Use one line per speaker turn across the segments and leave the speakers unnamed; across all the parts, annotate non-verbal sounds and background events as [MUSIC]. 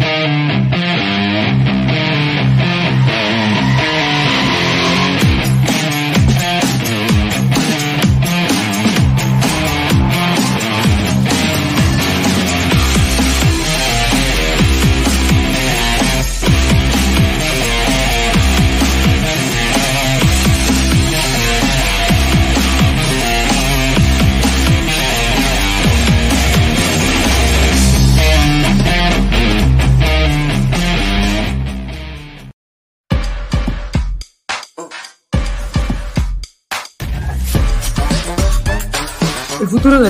Futuro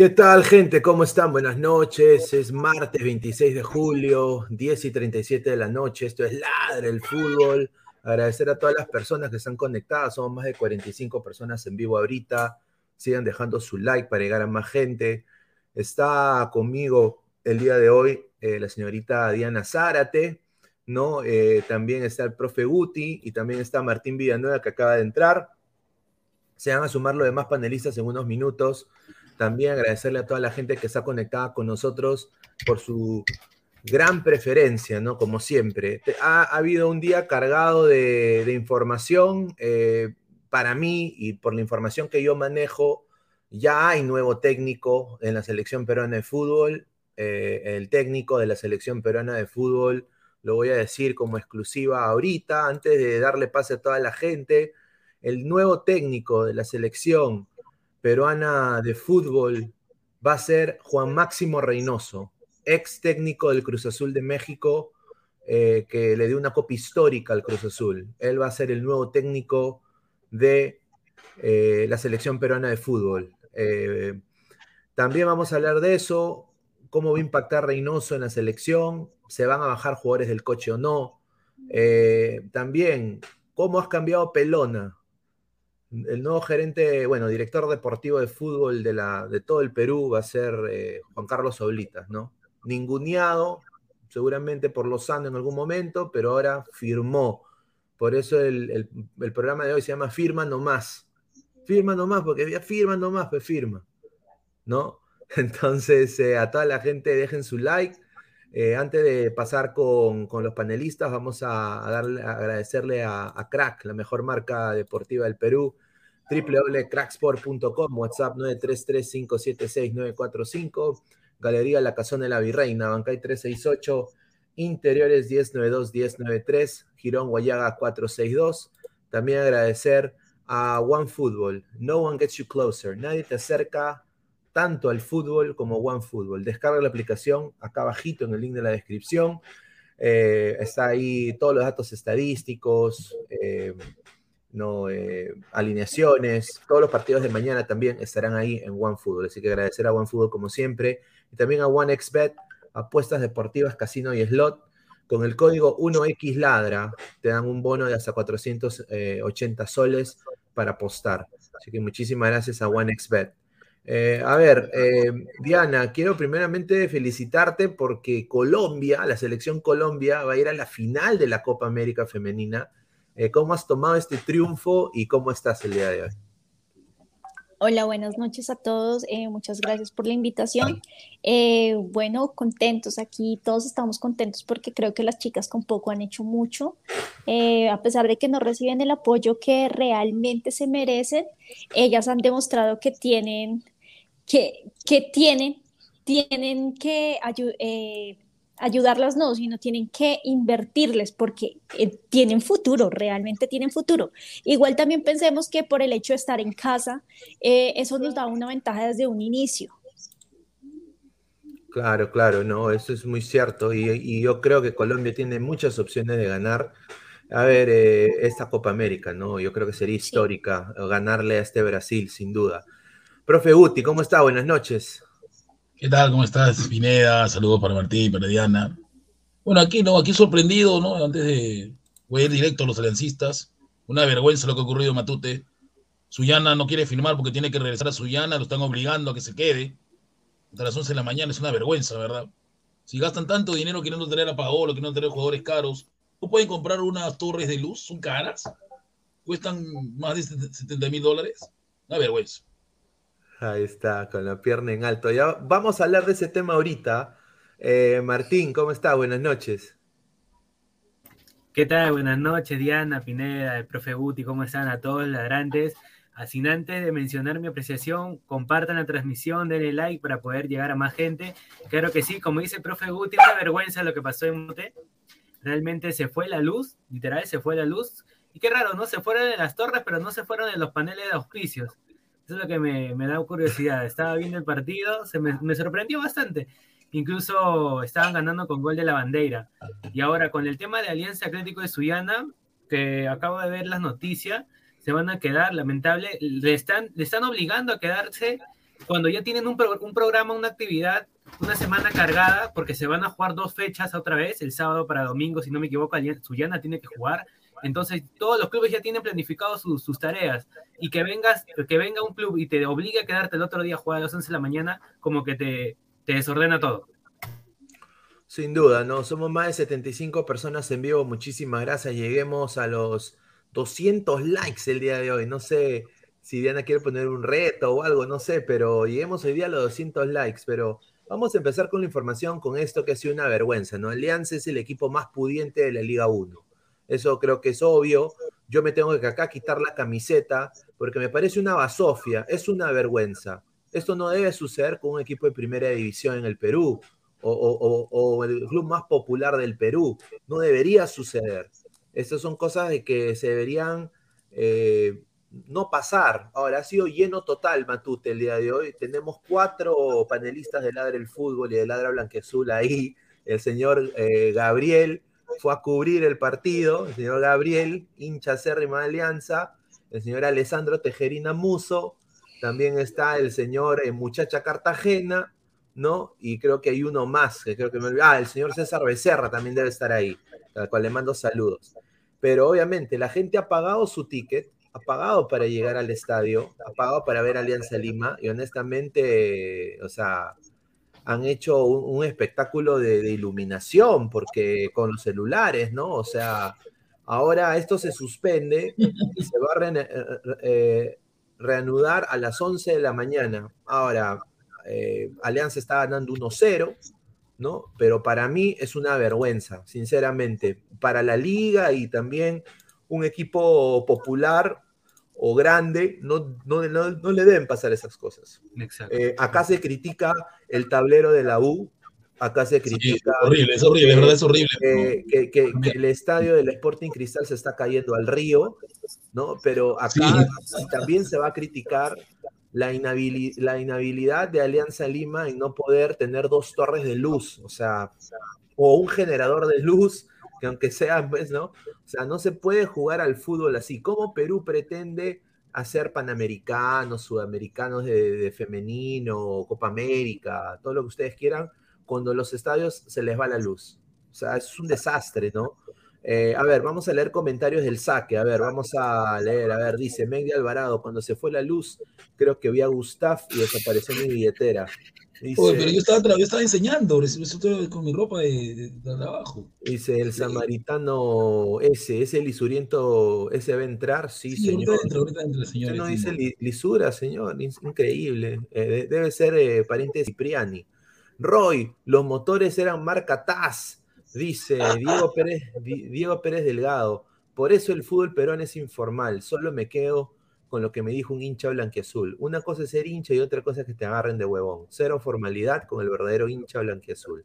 ¿Qué tal, gente? ¿Cómo están? Buenas noches. Es martes 26 de julio, 10 y 37 de la noche. Esto es Ladre el Fútbol. Agradecer a todas las personas que están conectadas. Somos más de 45 personas en vivo ahorita. Sigan dejando su like para llegar a más gente. Está conmigo el día de hoy eh, la señorita Diana Zárate, ¿no? Eh, también está el profe Guti y también está Martín Villanueva que acaba de entrar. Se van a sumar los demás panelistas en unos minutos. También agradecerle a toda la gente que está conectada con nosotros por su gran preferencia, ¿no? Como siempre. Ha, habido un día cargado de, información. Eh, para mí y por la información que yo manejo, ya hay nuevo técnico en la selección peruana de fútbol. Eh, el técnico de la selección peruana de fútbol, lo voy a decir como exclusiva ahorita, antes de darle pase a toda la gente. El nuevo técnico de la selección peruana de fútbol va a ser Juan Máximo Reynoso, ex técnico del Cruz Azul de México, eh, que le dio una copia histórica al Cruz Azul. Él va a ser el nuevo técnico de eh, la selección peruana de fútbol. Eh, también vamos a hablar de eso, cómo va a impactar Reynoso en la selección, se van a bajar jugadores del coche o no. también, cómo has cambiado Pelona, el nuevo gerente, bueno, director deportivo de fútbol de, la, de todo el Perú va a ser eh, Juan Carlos Oblitas, ¿no? Ninguneado, seguramente por Lozano en algún momento, pero ahora firmó. Por eso el, programa de hoy se llama Firma Nomás. Firma nomás, porque ya firma nomás, pues firma. ¿No? [LAUGHS] Entonces, eh, a toda la gente dejen su like. Eh, antes de pasar con, con, los panelistas, vamos a, darle, agradecerle a, Crack, la mejor marca deportiva del Perú, www.cracksport.com, WhatsApp 933-576-945, Galería La Cazón de la Virreina, Bancay 368, Interiores 1092-1093, Girón Guayaga 462. También agradecer a OneFootball, No One Gets You Closer, nadie te acerca tanto al fútbol como OneFootball. Descarga la aplicación acá abajito en el link de la descripción. Eh, está ahí todos los datos estadísticos, eh, no, eh, alineaciones, todos los partidos de mañana también estarán ahí en OneFootball. Así que agradecer a OneFootball como siempre y también a OneXBet, apuestas deportivas, casino y slot. Con el código 1XLadra te dan un bono de hasta 480 soles para apostar. Así que muchísimas gracias a OneXBet. Eh, a ver, eh, Diana, quiero primeramente felicitarte porque Colombia, la selección Colombia, va a ir a la final de la Copa América Femenina. Eh, ¿Cómo has tomado este triunfo y cómo estás el día de hoy?
Hola, buenas noches a todos. Muchas gracias por la invitación. Bueno, contentos aquí, todos estamos contentos porque creo que las chicas con poco han hecho mucho. A pesar de que no reciben el apoyo que realmente se merecen, ellas han demostrado que tienen, que, que tienen, tienen que ayudar ayudarlas no, sino tienen que invertirles porque eh, tienen futuro, realmente tienen futuro. Igual también pensemos que por el hecho de estar en casa, eh, eso nos da una ventaja desde un inicio.
Claro, claro, no, eso es muy cierto y, y yo creo que Colombia tiene muchas opciones de ganar. A ver, eh, esta Copa América, ¿no? Yo creo que sería histórica sí. ganarle a este Brasil, sin duda. Profe Guti, ¿cómo está? Buenas noches.
¿Qué tal? ¿Cómo estás, Pineda? Saludos para Martín, para Diana. Bueno, aquí no, aquí sorprendido, ¿no? Antes de voy a ir directo a los aliancistas. Una vergüenza lo que ha ocurrido en Matute. Suyana no quiere firmar porque tiene que regresar a Suyana, lo están obligando a que se quede. Hasta las 11 de la mañana es una vergüenza, ¿verdad? Si gastan tanto dinero queriendo traer a Paolo, queriendo traer jugadores caros, ¿no pueden comprar unas torres de luz? ¿Son caras? ¿Cuestan más de 70 mil dólares? Una vergüenza.
Ahí está, con la pierna en alto. Ya vamos a hablar de ese tema ahorita. Eh, Martín, ¿cómo está? Buenas noches.
¿Qué tal? Buenas noches, Diana, Pineda, el profe Guti, ¿cómo están a todos los ladrantes? Así antes de mencionar mi apreciación, compartan la transmisión, denle like para poder llegar a más gente. Claro que sí, como dice el profe Guti, una vergüenza lo que pasó en Mote. Realmente se fue la luz, literal, se fue la luz. Y qué raro, ¿no? Se fueron de las torres, pero no se fueron de los paneles de auspicios. Eso es lo que me, me da curiosidad. Estaba viendo el partido, se me, me, sorprendió bastante. Incluso estaban ganando con gol de la bandera. Y ahora con el tema de Alianza Atlético de Suyana, que acabo de ver las noticias, se van a quedar, lamentable, le están, le están obligando a quedarse cuando ya tienen un, pro, un programa, una actividad, una semana cargada, porque se van a jugar dos fechas otra vez, el sábado para domingo, si no me equivoco, Suyana tiene que jugar entonces, todos los clubes ya tienen planificado sus, tareas. Y que vengas, que venga un club y te obligue a quedarte el otro día a jugar a las 11 de la mañana, como que te, te desordena todo.
Sin duda, ¿no? Somos más de 75 personas en vivo. Muchísimas gracias. Lleguemos a los 200 likes el día de hoy. No sé si Diana quiere poner un reto o algo, no sé, pero lleguemos hoy día a los 200 likes. Pero vamos a empezar con la información con esto que ha sido una vergüenza, ¿no? Alianza es el equipo más pudiente de la Liga 1 eso creo que es obvio. Yo me tengo que acá quitar la camiseta porque me parece una basofia, es una vergüenza. Esto no debe suceder con un equipo de primera división en el Perú o, o, o el club más popular del Perú. No debería suceder. Estas son cosas de que se deberían eh, no pasar. Ahora ha sido lleno total Matute el día de hoy. Tenemos cuatro panelistas de Ladra el Fútbol y de Ladra Blanquezul ahí. El señor eh, Gabriel, fue a cubrir el partido, el señor Gabriel, hincha acérrima de Alianza, el señor Alessandro Tejerina Muso, también está el señor eh, Muchacha Cartagena, ¿no? Y creo que hay uno más, que creo que me Ah, el señor César Becerra también debe estar ahí, al cual le mando saludos. Pero obviamente la gente ha pagado su ticket, ha pagado para llegar al estadio, ha pagado para ver Alianza Lima, y honestamente, o sea, han hecho un, un espectáculo de, de, iluminación, porque con los celulares, ¿no? O sea, ahora esto se suspende y se va a re, eh, reanudar a las 11 de la mañana. Ahora, eh, Alianza está ganando 1-0, ¿no? Pero para mí es una vergüenza, sinceramente, para la liga y también un equipo popular o grande, no, no, no, le deben pasar esas cosas. Eh, acá se critica el tablero de la U, acá se critica...
es horrible, es horrible, verdad, es horrible.
que, el estadio del Sporting Cristal se está cayendo al río, ¿no? Pero acá también se va a criticar la inhabilidad, la inhabilidad de Alianza Lima en no poder tener dos torres de luz, o sea, o un generador de luz, que aunque sea, pues, ¿no? O sea, no se puede jugar al fútbol así. ¿Cómo Perú pretende hacer panamericanos, sudamericanos de, de femenino, Copa América, todo lo que ustedes quieran, cuando los estadios se les va la luz? O sea, es un desastre, ¿no? Eh, a ver, vamos a leer comentarios del saque. A ver, vamos a leer. A ver, dice Megdi Alvarado, cuando se fue la luz, creo que vi a Gustav y desapareció mi billetera.
Pero yo estaba, yo estaba enseñando, con mi ropa de, trabajo.
Dice el samaritano ese, ese lisuriento, ese va a entrar, sí, señor. señor. no dice lisura, señor, increíble. Eh, debe ser eh, pariente de Cipriani. Roy, los motores eran marca TAS Dice Diego [LAUGHS] Pérez, Diego Pérez Delgado, por eso el fútbol peruano es informal, solo me quedo con lo que me dijo un hincha blanquiazul. Una cosa es ser hincha y otra cosa es que te agarren de huevón. Cero formalidad con el verdadero hincha blanquiazul.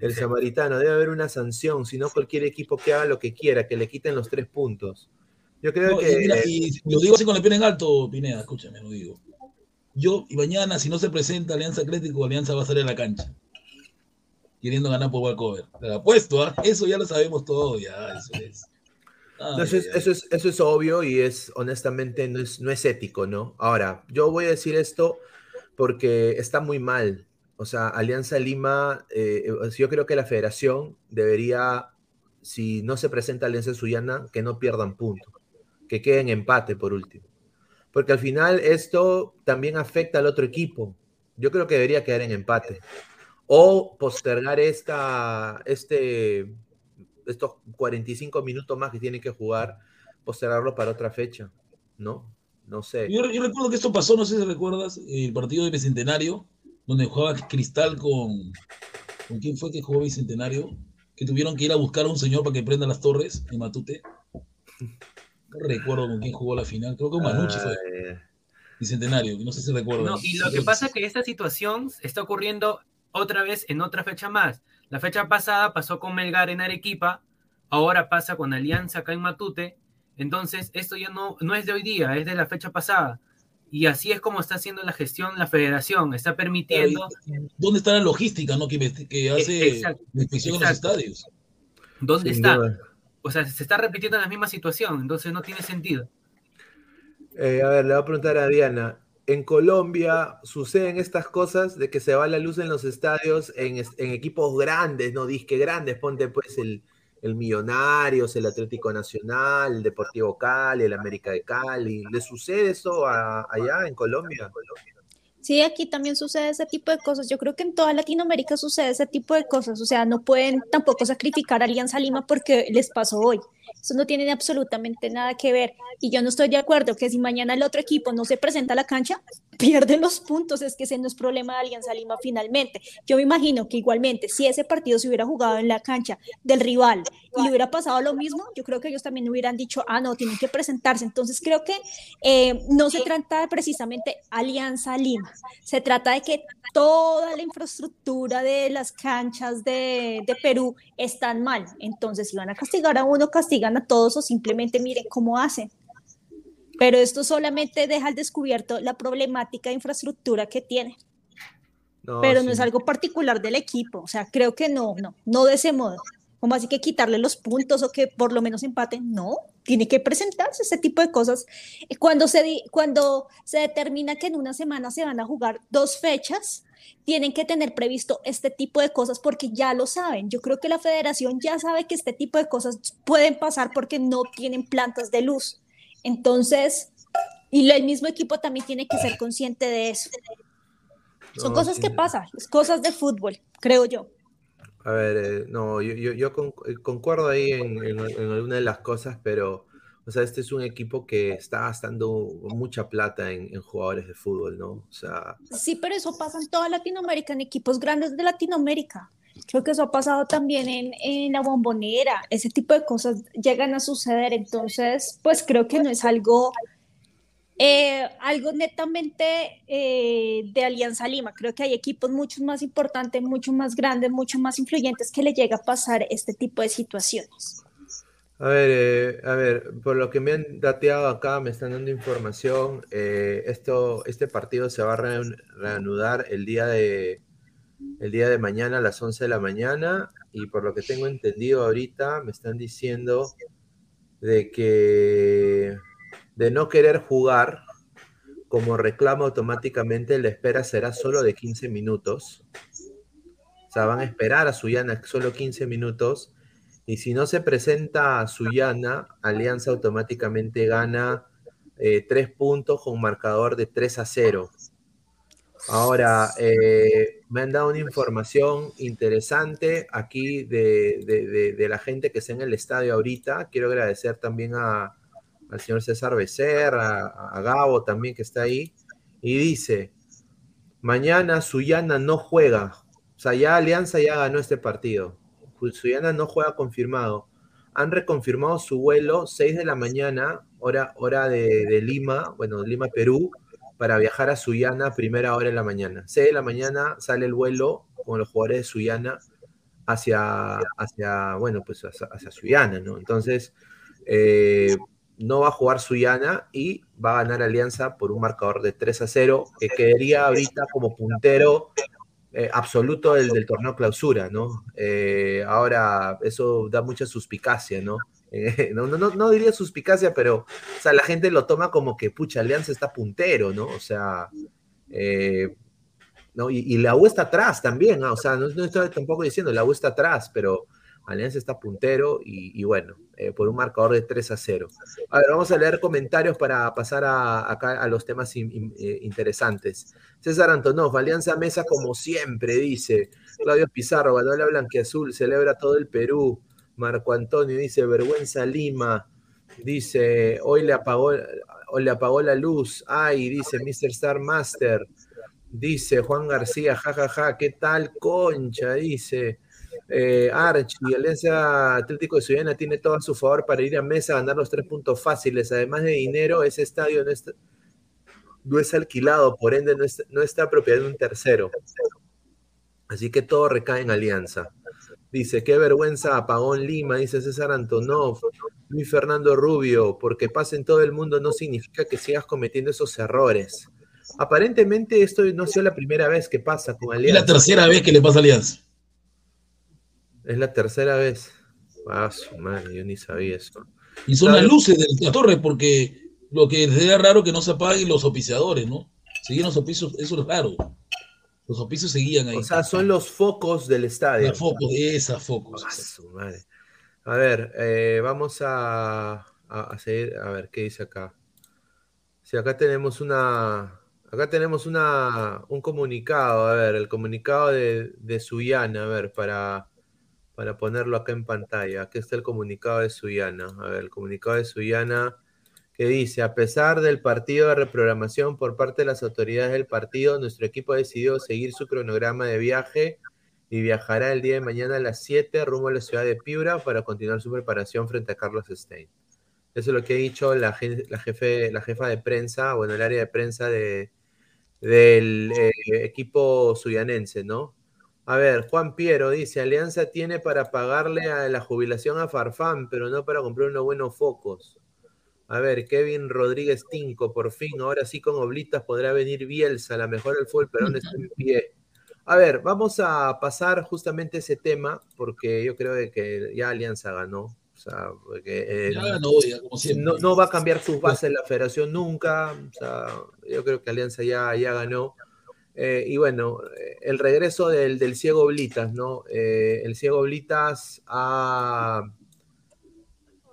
El samaritano, debe haber una sanción, si no cualquier equipo que haga lo que quiera, que le quiten los tres puntos. Yo creo que...
lo digo así con la pena en alto, Pineda, escúchame, lo digo. Yo, y mañana, si no se presenta Alianza Atlético, Alianza va a salir a la cancha queriendo ganar por walkover. Te lo apuesto, ¿ah? eso ya lo sabemos todo, ya, eso es.
Eso, es, eso, es, obvio y es, honestamente, no es, no es ético, ¿no? Ahora, yo voy a decir esto porque está muy mal. O sea, Alianza Lima, eh, yo creo que la federación debería, si no se presenta Alianza Suyana, que no pierdan puntos, que queden empate por último. Porque al final esto también afecta al otro equipo. Yo creo que debería quedar en empate o postergar esta, este, estos 45 minutos más que tienen que jugar, postergarlo para otra fecha, ¿no? No sé.
Yo, recuerdo que esto pasó, no sé si recuerdas, el partido de Bicentenario, donde jugaba Cristal con... ¿Con quién fue que jugó Bicentenario? Que tuvieron que ir a buscar a un señor para que prenda las torres en Matute. No recuerdo con quién jugó la final, creo que Manucci fue. Bicentenario, no sé si recuerdas.
No, y lo que pasa es que esta situación está ocurriendo otra vez en otra fecha más. La fecha pasada pasó con Melgar en Arequipa, ahora pasa con Alianza acá en Matute. Entonces, esto ya no, no es de hoy día, es de la fecha pasada. Y así es como está haciendo la gestión la federación, está permitiendo...
¿Dónde está la logística no? que, que hace la inspección en los estadios?
¿Dónde está? O sea, se está repitiendo la misma situación, entonces no tiene sentido.
Eh, a ver, le voy a preguntar a Diana, en Colombia suceden estas cosas de que se va la luz en los estadios en, equipos grandes, no disque grandes, ponte pues el, el Millonarios, el Atlético Nacional, el Deportivo Cali, el América de Cali. ¿Le sucede eso allá en Colombia?
Sí, aquí también sucede ese tipo de cosas. Yo creo que en toda Latinoamérica sucede ese tipo de cosas. O sea, no pueden tampoco sacrificar a Alianza Lima porque les pasó hoy. Eso no tiene absolutamente nada que ver. Y yo no estoy de acuerdo que si mañana el otro equipo no se presenta a la cancha, [LAUGHS] pierden los puntos. Es que ese no es problema de Alianza Lima finalmente. Yo me imagino que igualmente, si ese partido se hubiera jugado en la cancha del rival y le hubiera pasado lo mismo, yo creo que ellos también hubieran dicho, ah, no, tienen que presentarse. Entonces creo que eh, no se trata de precisamente Alianza Lima. Se trata de que toda la infraestructura de las canchas de, de Perú están mal. Entonces, si van a castigar a uno, castigan a todos o simplemente miren cómo hacen. Pero esto solamente deja al descubierto la problemática de infraestructura que tiene. pero no es algo particular del equipo. O sea, creo que no, no, no de ese modo. Como así que quitarle los puntos o que por lo menos empaten? No, tiene que presentarse ese tipo de cosas. Cuando se, cuando se determina que en una semana se van a jugar dos fechas, tienen que tener previsto este tipo de cosas porque ya lo saben. Yo creo que la federación ya sabe que este tipo de cosas pueden pasar porque no tienen plantas de luz. Entonces, y el mismo equipo también tiene que ser consciente de eso. Son cosas que pasan, cosas de fútbol, creo yo.
A ver, eh, no, yo, yo, eh, concuerdo ahí en, en, alguna de las cosas, pero O sea, este es un equipo que está gastando mucha plata en, en, jugadores de fútbol, ¿no? O sea...
Sí, pero eso pasa en toda Latinoamérica, en equipos grandes de Latinoamérica. Creo que eso ha pasado también en, en, la bombonera. Ese tipo de cosas llegan a suceder. Entonces, pues creo que no es algo, eh, algo netamente eh, de Alianza Lima. Creo que hay equipos mucho más importantes, mucho más grandes, mucho más influyentes que le llega a pasar este tipo de situaciones.
A ver, eh, a ver, por lo que me han dateado acá, me están dando información. Eh, esto, este partido se va a reanudar el día de el día de mañana a las 11 de la mañana y por lo que tengo entendido ahorita me están diciendo de que de no querer jugar como reclamo automáticamente la espera será solo de 15 minutos. O sea, van a esperar a Suyana solo 15 minutos y si no se presenta a Suyana, Alianza automáticamente gana eh, 3 puntos con marcador de 3 a 0. Ahora, eh, me han dado una información interesante aquí de, de, la gente que está en el estadio ahorita. Quiero agradecer también a, al señor César Becerra, a, Gabo también que está ahí. Y dice, mañana Suyana no juega. O sea, ya Alianza ya ganó este partido. Suyana no juega confirmado. Han reconfirmado su vuelo 6 de la mañana, hora, hora de, Lima, bueno, Lima, Perú, para viajar a Suyana primera hora de la mañana. 6 de la mañana sale el vuelo con los jugadores de Suyana hacia, hacia bueno, pues hacia, hacia Suyana, ¿no? Entonces, eh, no va a jugar Suyana y va a ganar Alianza por un marcador de 3 a 0, que quedaría ahorita como puntero eh, absoluto del, del, torneo clausura, ¿no? Eh, ahora, eso da mucha suspicacia, ¿no? Eh, no, no, no, diría suspicacia, pero o sea, la gente lo toma como que, pucha, Alianza está puntero, ¿no? O sea, ¿no? Y, y, la U está atrás también, ¿no? o sea, no, no, estoy tampoco diciendo, la U está atrás, pero Alianza está puntero y, bueno, eh, por un marcador de 3 a 0. A ver, vamos a leer comentarios para pasar a, acá a los temas eh, interesantes. César Antonov, Alianza Mesa como siempre, dice. Claudio Pizarro, Balola Blanquiazul, celebra todo el Perú. Marco Antonio dice, vergüenza Lima. Dice, hoy le apagó, hoy le apagó la luz. Ay, dice Mr. Star Master. Dice Juan García, jajaja, ja, ja, ¿qué tal concha? Dice eh, Archie, Alianza Atlético de Suyana tiene todo a su favor para ir a mesa a ganar los tres puntos fáciles. Además de dinero, ese estadio no, está, no es alquilado, por ende no está, no está propiedad de un tercero. Así que todo recae en Alianza. Dice, qué vergüenza apagón Lima, dice César Antonov, Luis Fernando Rubio, porque pasa en todo el mundo no significa que sigas cometiendo esos errores. Aparentemente esto no ha sido la primera vez que pasa con Alianza.
Es la tercera vez que le pasa a Alianza.
Es la tercera vez. Ah, su madre, yo ni sabía eso.
Y son las luces de la torre, porque lo que sería raro que no se apaguen los oficiadores, ¿no? Seguían los oficios, eso es raro. Los oficios seguían ahí.
O sea, son los focos del estadio.
Los focos, esas focos.
Ah, su madre. A ver, eh, vamos a, a, a, seguir, a ver, ¿qué dice acá? Si acá tenemos una, acá tenemos una, un comunicado, a ver, el comunicado de, de Suyana, a ver, para, para ponerlo acá en pantalla. Aquí está el comunicado de Suyana. A ver, el comunicado de Suyana que dice, a pesar del partido de reprogramación por parte de las autoridades del partido, nuestro equipo ha decidido seguir su cronograma de viaje y viajará el día de mañana a las 7 rumbo a la ciudad de Piura para continuar su preparación frente a Carlos Stein. Eso es lo que ha dicho la, jefe, la jefa de prensa, bueno, el área de prensa de, del eh, equipo suyanense, ¿no? A ver, Juan Piero dice, Alianza tiene para pagarle a la jubilación a Farfán, pero no para comprar unos buenos focos. A ver, Kevin Rodríguez Tinco, por fin, ahora sí con oblitas podrá venir Bielsa, la mejor del fútbol, pero no está en pie. A ver, vamos a pasar justamente ese tema, porque yo creo que ya Alianza ganó. O sea, porque, eh,
ya ganó, ya, como
no, no, va a cambiar sus bases la federación nunca. O sea, yo creo que Alianza ya, ya ganó. Eh, y bueno, el regreso del, del ciego Blitas, ¿no? Eh, el ciego Blitas ha,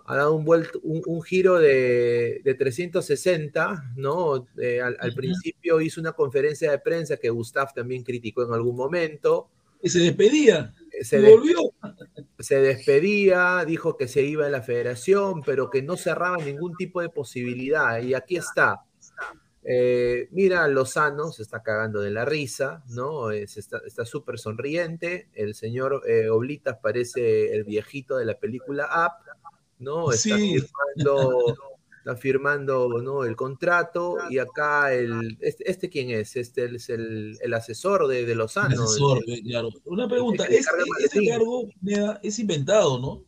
ha dado un, vuelto, un, un giro de, de, 360, ¿no? Eh, al, al, principio hizo una conferencia de prensa que Gustav también criticó en algún momento.
Y se despedía.
se, des, se, despedía, dijo que se iba a la federación, pero que no cerraba ningún tipo de posibilidad. Y aquí está. Eh, mira, Lozano se está cagando de la risa, ¿no? Es, está súper sonriente. El señor eh, Oblitas parece el viejito de la película Up, ¿no? Está sí. firmando [LAUGHS] está firmando ¿no? el contrato y acá el este, este quién es este es el, el asesor de, de Lozano
el asesor, claro. una pregunta ¿es, ese cargo es inventado no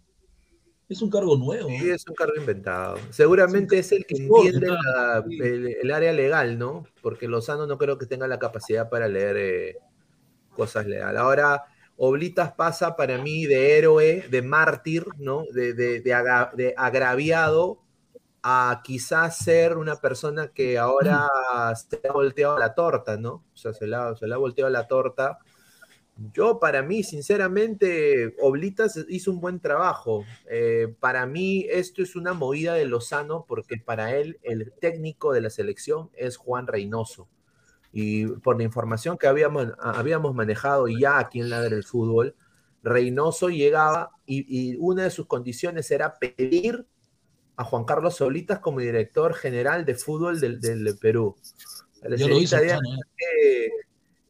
es un cargo nuevo
sí es un cargo inventado seguramente es, el que entiende la, el, el, área legal no porque Lozano no creo que tenga la capacidad para leer eh, cosas legales ahora Oblitas pasa para mí de héroe, de mártir, ¿no? De, de, de, agra, de agraviado a quizás ser una persona que ahora [CLEARS THROAT] se ha volteado la torta, ¿no? O sea, se le ha, se le ha volteado la torta. Yo, para mí, sinceramente, Oblitas hizo un buen trabajo. Eh, para mí, esto es una movida de Lozano, porque para él, el técnico de la selección es Juan Reynoso. Y por la información que habíamos, habíamos manejado ya aquí en la del fútbol, Reynoso llegaba y, y una de sus condiciones era pedir a Juan Carlos Solitas como director general de fútbol del, del Perú. La Yo lo hizo, que,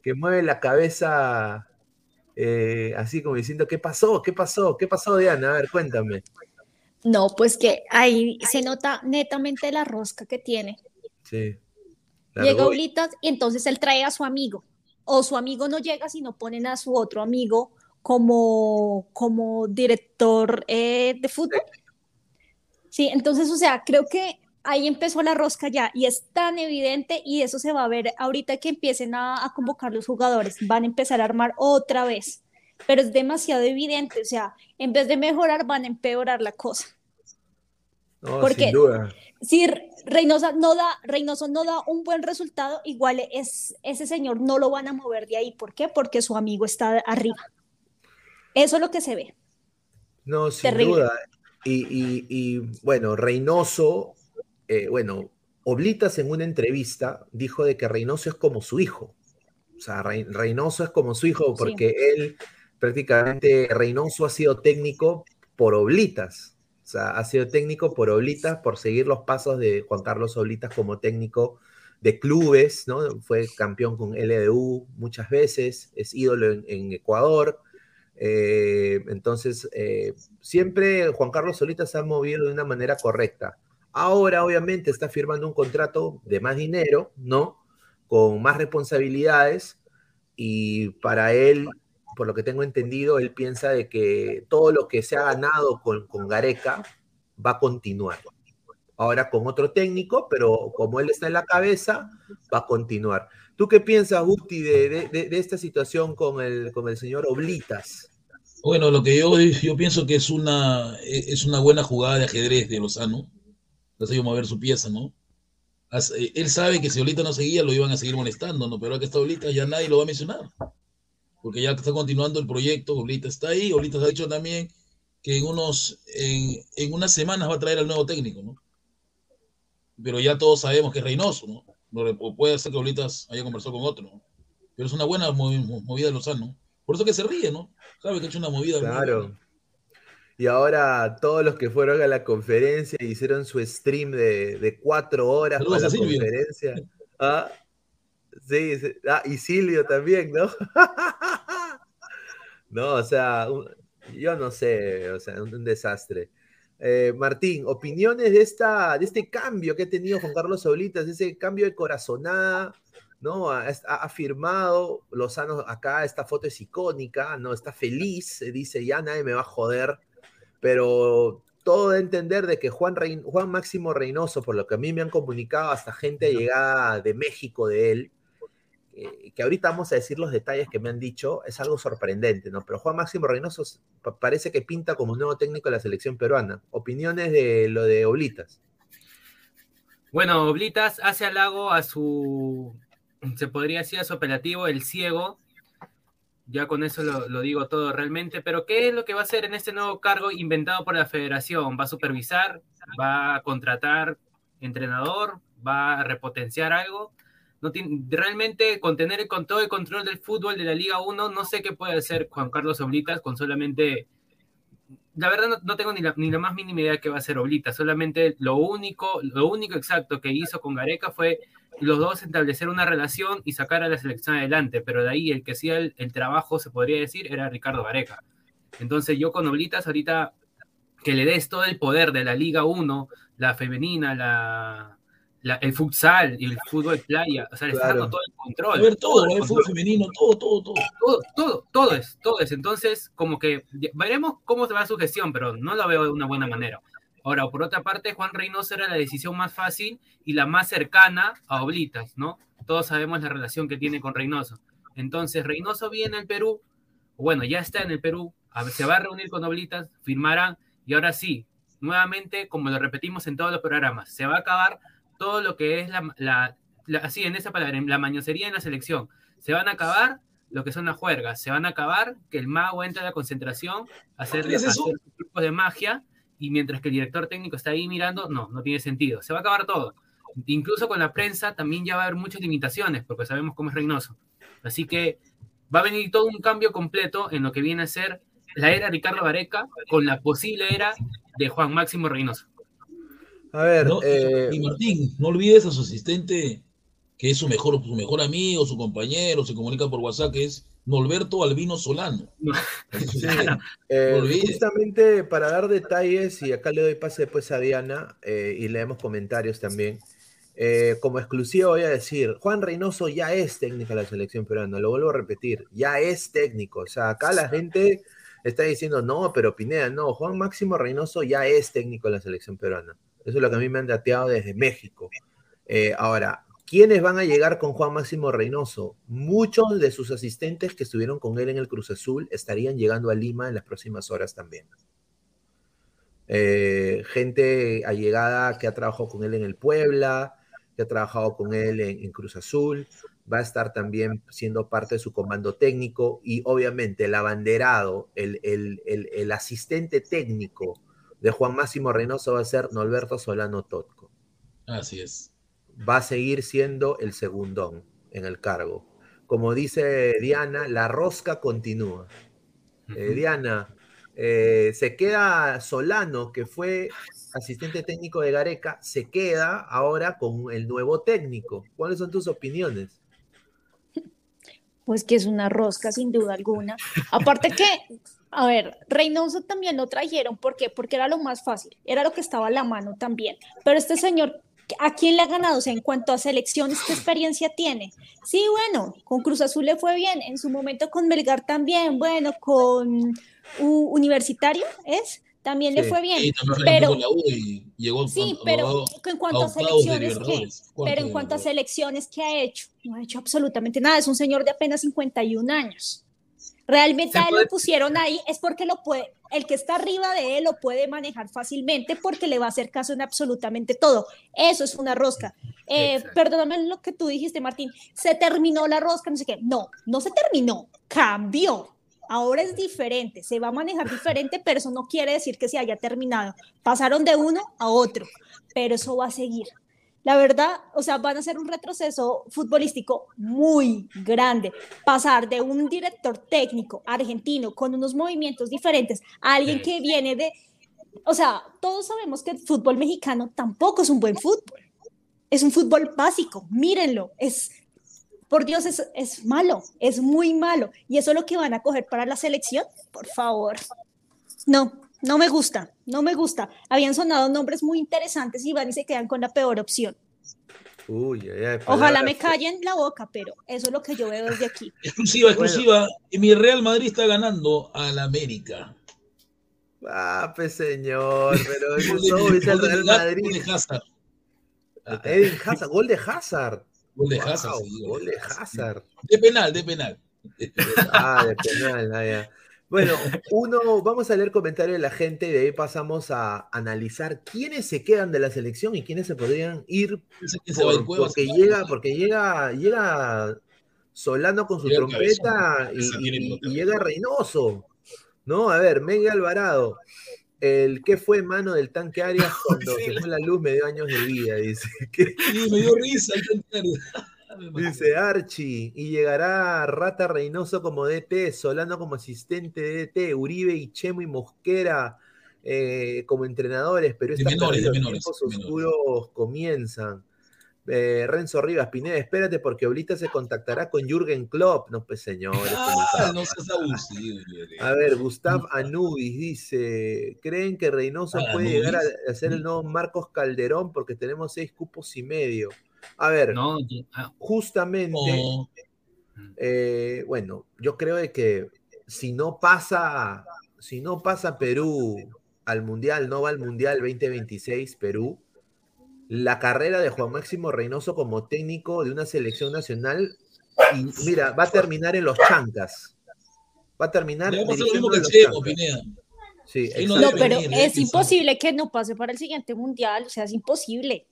que, mueve la cabeza eh, así como diciendo, ¿qué pasó? ¿Qué pasó? ¿Qué pasó, Diana? A ver, cuéntame.
No, pues que ahí se nota netamente la rosca que tiene.
Sí.
Llega Ulitas y entonces él trae a su amigo. O su amigo no llega, sino ponen a su otro amigo como, como director eh, de fútbol. Sí Sí, entonces, o sea, creo que ahí empezó la rosca ya y es tan evidente y eso se va a ver ahorita que empiecen a, a, convocar los jugadores, van a empezar a armar otra vez, pero es demasiado evidente, o sea, en vez de mejorar van a empeorar la cosa.
No, Porque sin duda.
si Reynoso no da, Reynoso no da un buen resultado, igual es, ese señor no lo van a mover de ahí. ¿Por qué? Porque su amigo está arriba. Eso es lo que se ve.
No, sin Terrible. duda. Y, y, y bueno, Reynoso, eh, bueno, Oblitas en una entrevista dijo de que Reynoso es como su hijo. O sea, Reynoso es como su hijo porque sí. él prácticamente, Reynoso ha sido técnico por Oblitas. O sea, ha sido técnico por Oblitas, por seguir los pasos de Juan Carlos Oblitas como técnico de clubes, ¿no? Fue campeón con LDU muchas veces, es ídolo en, en Ecuador, eh, entonces, eh, siempre Juan Carlos Solita se ha movido de una manera correcta. Ahora, obviamente, está firmando un contrato de más dinero, ¿no? Con más responsabilidades y para él, por lo que tengo entendido, él piensa de que todo lo que se ha ganado con, con Gareca va a continuar. Ahora con otro técnico, pero como él está en la cabeza, va a continuar. ¿Tú qué piensas, Guti, de, de, de, esta situación con el, con el señor Oblitas?
Bueno, lo que yo, yo pienso que es una, es una buena jugada de ajedrez de Lozano. Le ha mover su pieza, ¿no? Eh, él sabe que si Oblitas no seguía, lo iban a seguir molestando, ¿no? Pero ahora que está Oblitas, ya nadie lo va a mencionar. Porque ya está continuando el proyecto, Oblitas está ahí. Oblitas ha dicho también que en, unos, en, en unas semanas va a traer al nuevo técnico, ¿no? Pero ya todos sabemos que es Reynoso, ¿no? O puede ser que Oblitas haya conversado con otro, ¿no? pero es una buena movida de Lozano. Por eso que se ríe, ¿no? Sabe que ha hecho una movida.
Claro. Y ahora todos los que fueron a la conferencia hicieron su stream de, de cuatro horas para la
Silvio.
conferencia. Ah, sí, sí. Ah, y Silvio también, ¿no? [LAUGHS] no, o sea, un, yo no sé, o sea, un, un desastre. Eh, Martín, opiniones de, esta, de este cambio que ha tenido Juan Carlos Solitas, ese cambio de corazonada, ¿no? Ha, ha, firmado Lozano acá, esta foto es icónica, ¿no? Está feliz, dice, ya nadie me va a joder, pero todo de entender de que Juan, Juan Máximo Reynoso, por lo que a mí me han comunicado hasta gente llegada de México de él, eh, que ahorita vamos a decir los detalles que me han dicho, es algo sorprendente, ¿no? Pero Juan Máximo Reynoso parece que pinta como nuevo técnico de la selección peruana. Opiniones de lo de Oblitas.
Bueno, Oblitas hace halago a su, se podría decir a su operativo, el ciego. Ya con eso lo, digo todo realmente, pero ¿qué es lo que va a hacer en este nuevo cargo inventado por la federación? ¿Va a supervisar? ¿Va a contratar entrenador? ¿Va a repotenciar algo? no tiene, realmente con tener con todo el control del fútbol de la Liga 1, no sé qué puede hacer Juan Carlos Oblitas con solamente la verdad no, tengo ni la, ni la, más mínima idea de qué va a hacer Oblitas, solamente lo único, lo único exacto que hizo con Gareca fue los dos establecer una relación y sacar a la selección adelante, pero de ahí el que hacía el, el trabajo, se podría decir, era Ricardo Gareca. Entonces yo con Oblitas ahorita que le des todo el poder de la Liga 1, la femenina, la, el futsal y el fútbol playa, o sea, le está dando todo el control.
A ver, todo, el, fútbol femenino, todo, todo, todo.
Todo, todo, todo es, todo es. Entonces, como que veremos cómo se va su gestión, pero no la veo de una buena manera. Ahora, por otra parte, Juan Reynoso era la decisión más fácil y la más cercana a Oblitas, ¿no? Todos sabemos la relación que tiene con Reynoso. Entonces, Reynoso viene al Perú, bueno, ya está en el Perú, se va a reunir con Oblitas, firmarán, y ahora sí, nuevamente, como lo repetimos en todos los programas, se va a acabar todo lo que es la, así en esa palabra, la mañosería en la selección. Se van a acabar lo que son las juergas, se van a acabar que el mago entre a la concentración, a hacer, hacer grupos de magia, y mientras que el director técnico está ahí mirando, no, no tiene sentido. Se va a acabar todo. Incluso con la prensa también ya va a haber muchas limitaciones, porque sabemos cómo es Reynoso. Así que va a venir todo un cambio completo en lo que viene a ser la era Ricardo Vareca con la posible era de Juan Máximo Reynoso.
A ver,
eh, y Martín, no olvides a su asistente, que es su mejor, su mejor amigo, su compañero, se comunica por WhatsApp, que es Norberto Albino Solano.
Eh, justamente para dar detalles, y acá le doy pase después a Diana, eh, y leemos comentarios también. como exclusivo voy a decir, Juan Reynoso ya es técnico de la selección peruana, lo vuelvo a repetir, ya es técnico. O sea, acá la gente está diciendo, no, pero Pineda, no, Juan Máximo Reynoso ya es técnico de la selección peruana. Eso es lo que a mí me han dateado desde México. Eh, ahora, ¿quiénes van a llegar con Juan Máximo Reynoso? Muchos de sus asistentes que estuvieron con él en el Cruz Azul estarían llegando a Lima en las próximas horas también. Eh, gente allegada que ha trabajado con él en el Puebla, que ha trabajado con él en Cruz Azul va a estar también siendo parte de su comando técnico y obviamente el abanderado, el, el, asistente técnico de Juan Máximo Reynoso va a ser Norberto Solano Totco.
Así es.
Va a seguir siendo el segundón en el cargo. Como dice Diana, la rosca continúa. Eh, Diana, eh, se queda Solano, que fue asistente técnico de Gareca, se queda ahora con el nuevo técnico. ¿Cuáles son tus opiniones?
pues que es una rosca sin duda alguna. Aparte que, a ver, Reynoso también lo trajeron, ¿por qué? Porque era lo más fácil, era lo que estaba a la mano también. Pero este señor, ¿a quién le ha ganado? O sea, en cuanto a selecciones, ¿qué experiencia tiene? Sí, bueno, con Cruz Azul le fue bien, en su momento con Melgar también, bueno, con Universitario, ¿es? también le fue bien. Sí, pero, sí, pero en cuanto a, selecciones, ¿qué? Pero en cuanto a selecciones, ¿qué ha hecho? No ha hecho absolutamente nada. Es un señor de apenas 51 años. Realmente a él lo pusieron ahí es porque lo puede, el que está arriba de él lo puede manejar fácilmente porque le va a hacer caso en absolutamente todo. Eso es una rosca. Eh, perdóname lo que tú dijiste, Martín. Se terminó la rosca, no sé qué. No, no se terminó, cambió Ahora es diferente, se va a manejar diferente, pero eso no quiere decir que se haya terminado. Pasaron de uno a otro, pero eso va a seguir. La verdad, o sea, van a ser un retroceso futbolístico muy grande. Pasar de un director técnico argentino con unos movimientos diferentes a alguien que viene de, o sea, todos sabemos que el fútbol mexicano tampoco es un buen fútbol. Es un fútbol básico, mírenlo, es por Dios, es, es malo, es muy malo. Y eso es lo que van a coger para la selección, por favor. No, no me gusta, no me gusta. Habían sonado nombres muy interesantes y van y se quedan con la peor opción.
Uy,
Ojalá me callen la boca, pero eso es lo que yo veo desde aquí.
Exclusiva, exclusiva. Y mi Real Madrid está ganando al América.
Ah, pues señor, pero [LAUGHS] eso es el Real Madrid. Gol de Hazard. Hazard, gol de Hazard.
Gol de Hazard.
gol de Hazard.
De penal, de penal.
Ah, de penal, ah, Bueno, [LAUGHS] uno, vamos a leer comentarios de la gente y de ahí pasamos a analizar quiénes se quedan de la selección y quiénes se podrían ir, porque llega, porque llega, llega Solano con su trompeta y, llega Reynoso. ¿No? A ver, Mega Alvarado. El que fue mano del tanque Arias [LAUGHS] cuando se fue la luz me dio años de vida, dice. [LAUGHS]
Sí, me dio risa el tanque
Dice Archie, y llegará Rata Reynoso como DT, Solano como asistente de DT, Uribe y Chemo y Mosquera eh, como entrenadores, pero estos
menores,
tiempos
menores.
oscuros comienzan. Eh, Renzo Rivas, Pineda, espérate porque ahorita se contactará con Jürgen Klopp. No, pues señores.
Ah, no seas abusivo.
A ver, Gustav Anubis dice: ¿Creen que Reynoso
Ah,
puede llegar a ser el nuevo Marcos Calderón? Porque tenemos seis cupos y medio. A ver,
No, ah,
justamente, eh, bueno, yo creo de que si no pasa, si no pasa Perú al Mundial, no va al Mundial 2026 Perú, la carrera de Juan Máximo Reynoso como técnico de una selección nacional, y mira, va a terminar en los chancas. Va a terminar en los chancas. Sí,
no
pero es imposible que no pase para el siguiente mundial, o sea, es imposible.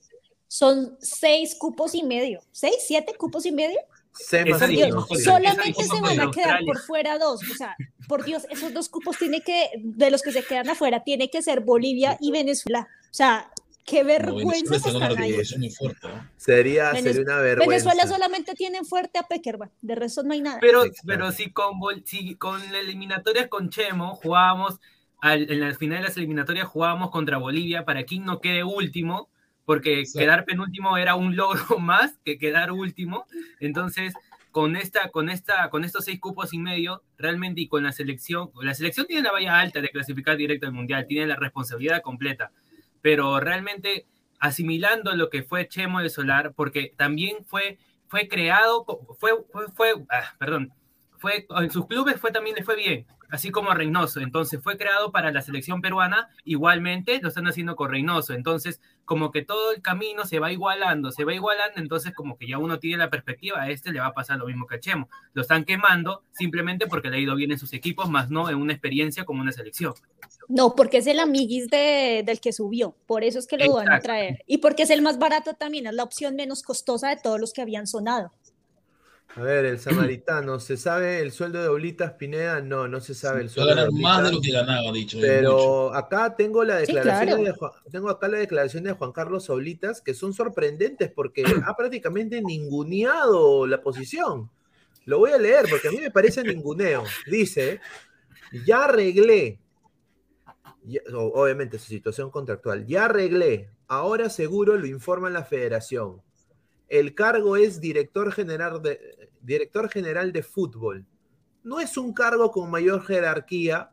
Son seis cupos y medio, seis, siete cupos y medio.
O
Dios,
sí.
solamente se van a quedar
Australia.
por fuera dos. O sea, por Dios, esos dos cupos tiene que, de los que se quedan afuera, tiene que ser Bolivia y Venezuela. O sea, qué
No,
vergüenza
una
están ahí.
fuerte. ¿no?
Sería,
Venez-
sería una vergüenza.
Venezuela solamente tienen fuerte a Peckerman, de resto no hay nada.
Pero, pero si con, Bol- si con la eliminatoria con Chemo jugábamos, al- en la final de las eliminatorias jugábamos contra Bolivia para quien no quede último, porque
Exacto.
quedar penúltimo era un logro [LAUGHS] más que quedar último. Entonces, con esta, con esta, con estos seis cupos y medio, realmente y con la selección, la selección tiene la valla alta de clasificar directo al mundial, tiene la responsabilidad completa, pero realmente asimilando lo que fue Chemo de Solar, porque también fue, fue creado, fue, fue, fue ah, perdón, fue, en sus clubes fue también le fue bien, así como a Reynoso, entonces fue creado para la selección peruana, igualmente lo están haciendo con Reynoso, entonces como que todo el camino se va igualando, se va igualando, entonces como que ya uno tiene la perspectiva, a este le va a pasar lo mismo que a Chemo, lo están quemando simplemente porque le ha ido bien en sus equipos, más no en una experiencia como una selección.
No, porque es el amiguis de, del que subió, por eso es que lo van a traer. Y porque es el más barato también, es la opción menos costosa de todos los que habían sonado.
A ver, el samaritano, ¿se sabe el sueldo de Oblitas Pineda? No, no se sabe el
Va a
sueldo de
ganar más de lo que ganaba, dicho. mucho.
Pero acá tengo la
Sí,
declaración
claro.
de Juan, tengo acá la declaración de Juan Carlos Oblitas que son sorprendentes porque ha [CLEARS THROAT] prácticamente ninguneado la posición. Lo voy a leer porque a mí me parece ninguneo. Dice, ya arreglé, ya- obviamente su situación contractual, ya arreglé, ahora seguro lo informa la federación. El cargo es director general de, director general de fútbol. No es un cargo con mayor jerarquía,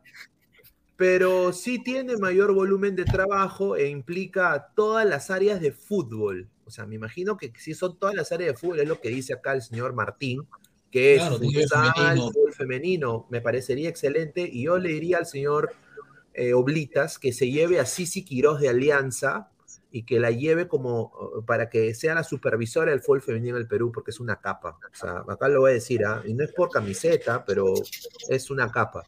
pero sí tiene mayor volumen de trabajo e implica todas las áreas de fútbol. O sea, me imagino que si son todas las áreas de fútbol, es lo que dice acá el señor Martín, que es
Claro,
futsal,
femenino.
fútbol femenino. Me parecería excelente y yo le diría al señor eh, Oblitas que se lleve a Sisi Quiroz de Alianza y que la lleve como uh, para que sea la supervisora del fútbol femenino del Perú, porque es una capa. O sea, acá lo voy a decir, ¿ah? y no es por camiseta, pero es una capa.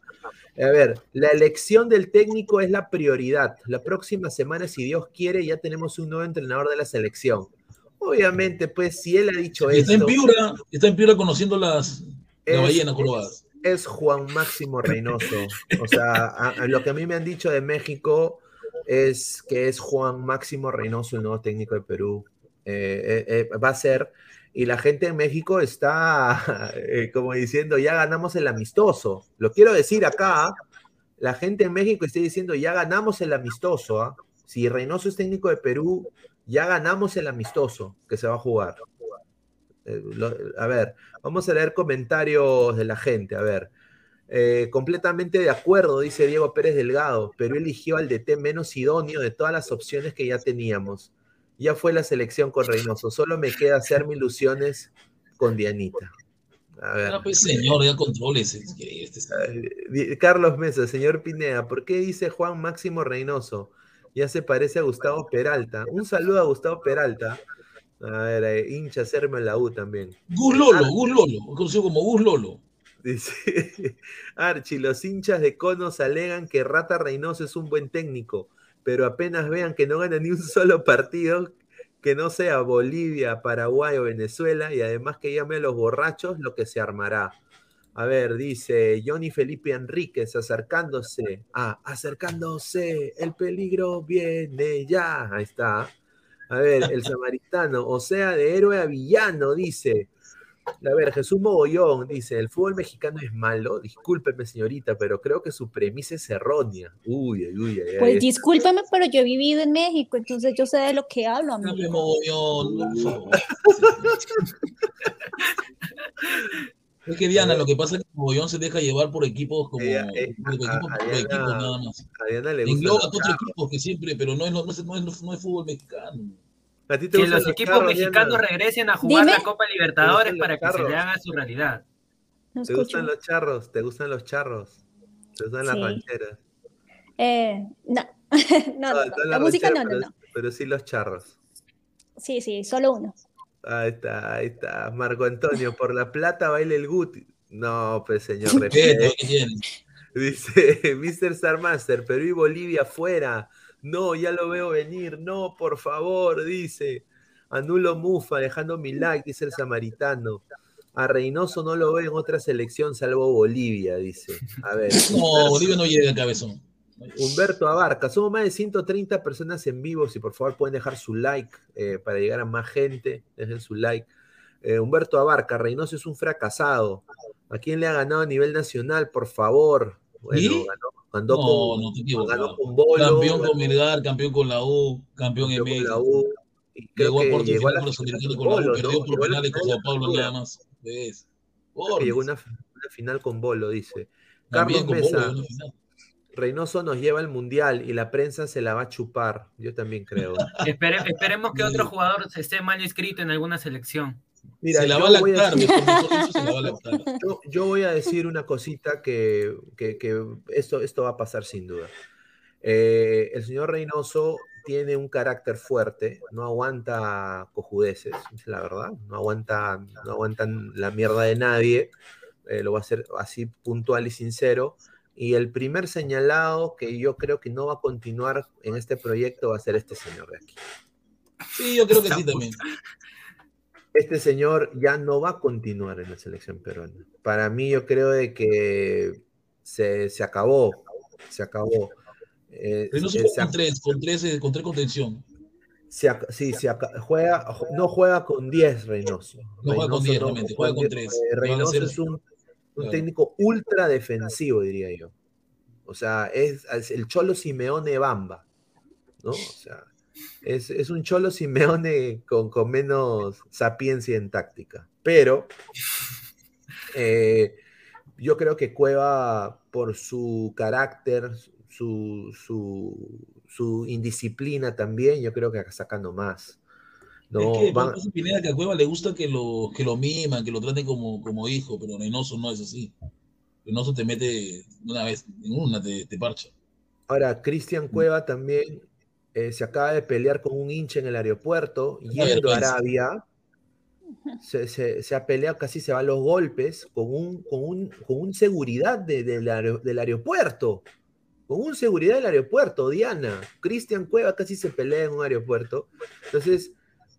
A ver, la elección del técnico es la prioridad. La próxima semana, si Dios quiere, ya tenemos un nuevo entrenador de la selección. Obviamente, pues, si él ha dicho
Y está en Piura, está en Piura conociendo las la
Es-
ballena coloradas.
es Juan Máximo Reynoso. O sea, a- a lo que a mí me han dicho de México es que es Juan Máximo Reynoso, el nuevo técnico de Perú. Eh, eh, eh, va a ser, y la gente en México está [LAUGHS] como diciendo, ya ganamos el amistoso. Lo quiero decir acá, la gente en México está diciendo, ya ganamos el amistoso. ¿ah? Si Reynoso es técnico de Perú, ya ganamos el amistoso que se va a jugar. A ver, vamos a leer comentarios de la gente. A ver, Eh, completamente de acuerdo, dice Diego Pérez Delgado. Perú eligió al DT menos idóneo de todas las opciones que ya teníamos. Ya fue la selección con Reynoso. Solo me queda hacerme ilusiones con Dianita. A ver.
Ya, pues, señor, ya controles. este
Di- Carlos Mesa, señor Pineda, ¿por qué dice Juan Máximo Reynoso? Ya se parece a Gustavo Peralta. Un saludo a Gustavo Peralta. A ver, eh, hincha hacerme la U también.
Gus Lolo, Gus Lolo, conocido como Gus Lolo.
Dice [LAUGHS] Archie, los hinchas de Conos alegan que Rata Reynoso es un buen técnico, pero apenas vean que no gana ni un solo partido, que no sea Bolivia, Paraguay o Venezuela, y además que llame a los borrachos, lo que se armará. A ver, dice Johnny Felipe Enríquez acercándose. Ah, acercándose, el peligro viene ya. Ahí está. A ver, el samaritano, o sea, de héroe a villano, dice. A ver, Jesús Mogollón dice, el fútbol mexicano es malo, discúlpeme señorita, pero creo que su premisa es errónea. Uy, uy, uy. uy
pues discúlpeme, pero yo he vivido en México, entonces yo sé de lo que hablo, amigo.
Mogollón, por favor. [LAUGHS] Es que Diana, lo que pasa es que Mogollón se deja llevar por equipos como
eh,
por equipos,
a-
por
Diana-
equipos nada más.
A Diana le gustan
Engloba a otros equipos que siempre, pero no es, no es, no es, no es fútbol mexicano.
¿A ti te
Que los equipos mexicanos
Diana?
regresen a jugar
Dime.
la Copa Libertadores para que se le haga su realidad.
No
¿Te gustan los charros? ¿Te gustan los charros? ¿Te gustan las rancheras?
Eh, no, [LAUGHS] no, no,
No,
la música no,
ranchera,
no,
pero,
no.
pero sí los charros.
Sí, sí, solo uno.
Ahí está, ahí está. Marco Antonio, por la plata baila el Guti. No, pues señor.
¿Qué tiene?
Dice [LAUGHS] Mr. Star Master, Perú y Bolivia fuera. No, ya lo veo venir. No, por favor, dice. Anulo Mufa, dejando mi like, dice el samaritano. A Reynoso no lo veo en otra selección salvo Bolivia, dice. A ver. [LAUGHS]
No,
Humberto-
Bolivia no llega al cabezón.
Humberto Abarca, somos más de 130 personas en vivo. Si por favor pueden dejar su like eh, para llegar a más gente, dejen su like. Eh, Humberto Abarca, Reynoso es un fracasado. ¿A quién le ha ganado a nivel nacional? Por favor. Bueno,
¿Y?
ganó, ganó
No,
con,
no te equivocas.
ganó con Bolo,
Campeón
ganó
con Melgar, campeón con la U, campeón en
con la
México.
U, y creo
Llegó a
que llegó la
con los
final
americanos
con
con la U,
Bolo,
perdió
¿no?
por
Llegó a la
penales con
final
Sao
de
Paulo nada más.
Llegó una, una final con Bolo, dice.
También
Carlos
Bolo.
Reynoso nos lleva al mundial y la prensa se la va a chupar. Yo también creo. [LAUGHS]
Espere- esperemos que otro jugador esté mal inscrito en alguna selección.
Mira,
se la va a lactar. [LAUGHS]
Yo, yo voy a decir una cosita que, que- que esto, esto va a pasar sin duda. Eh, el señor Reynoso tiene un carácter fuerte, no aguanta cojudeces, es la verdad, no aguanta, no aguantan la mierda de nadie, eh, lo va a hacer así puntual y sincero. Y el primer señalado que yo creo que no va a continuar en este proyecto va a ser este señor de aquí.
Sí, yo creo que sí también.
Este señor ya no va a continuar en la selección peruana. Para mí, yo creo de que se, se acabó. Se acabó. Eh,
Reynoso
eh,
jugó
se
con tres, con tres, eh, con tres contención.
se sí, se juega, no juega con 10 Reynoso.
No juega con
Reynoso
10
no
realmente, juega con
con
tres.
10. Eh, Reynoso
ser-
es un, un
Claro.
técnico ultra defensivo, diría yo. O sea, es, es el Cholo Simeone Bamba. ¿no? O sea, es, es un Cholo Simeone con, con menos sapiencia en táctica. Pero eh, yo creo que Cueva, por su carácter, su, su, su indisciplina también, yo creo que acá sacando más. No,
es que
van-
Pineda, que a Cueva le gusta que lo, que lo miman, que lo traten como, como hijo, pero Reynoso no es así. Reynoso te mete una vez, en una te, te parcha.
Ahora, Cristian Cueva también eh, se acaba de pelear con un hincha en el aeropuerto, yendo a. Arabia. Se, se- se ha peleado, casi se va a los golpes con un, con un, con un seguridad de- del aeropuerto. Con un seguridad del aeropuerto, Diana. Cristian Cueva casi se pelea en un aeropuerto. Entonces,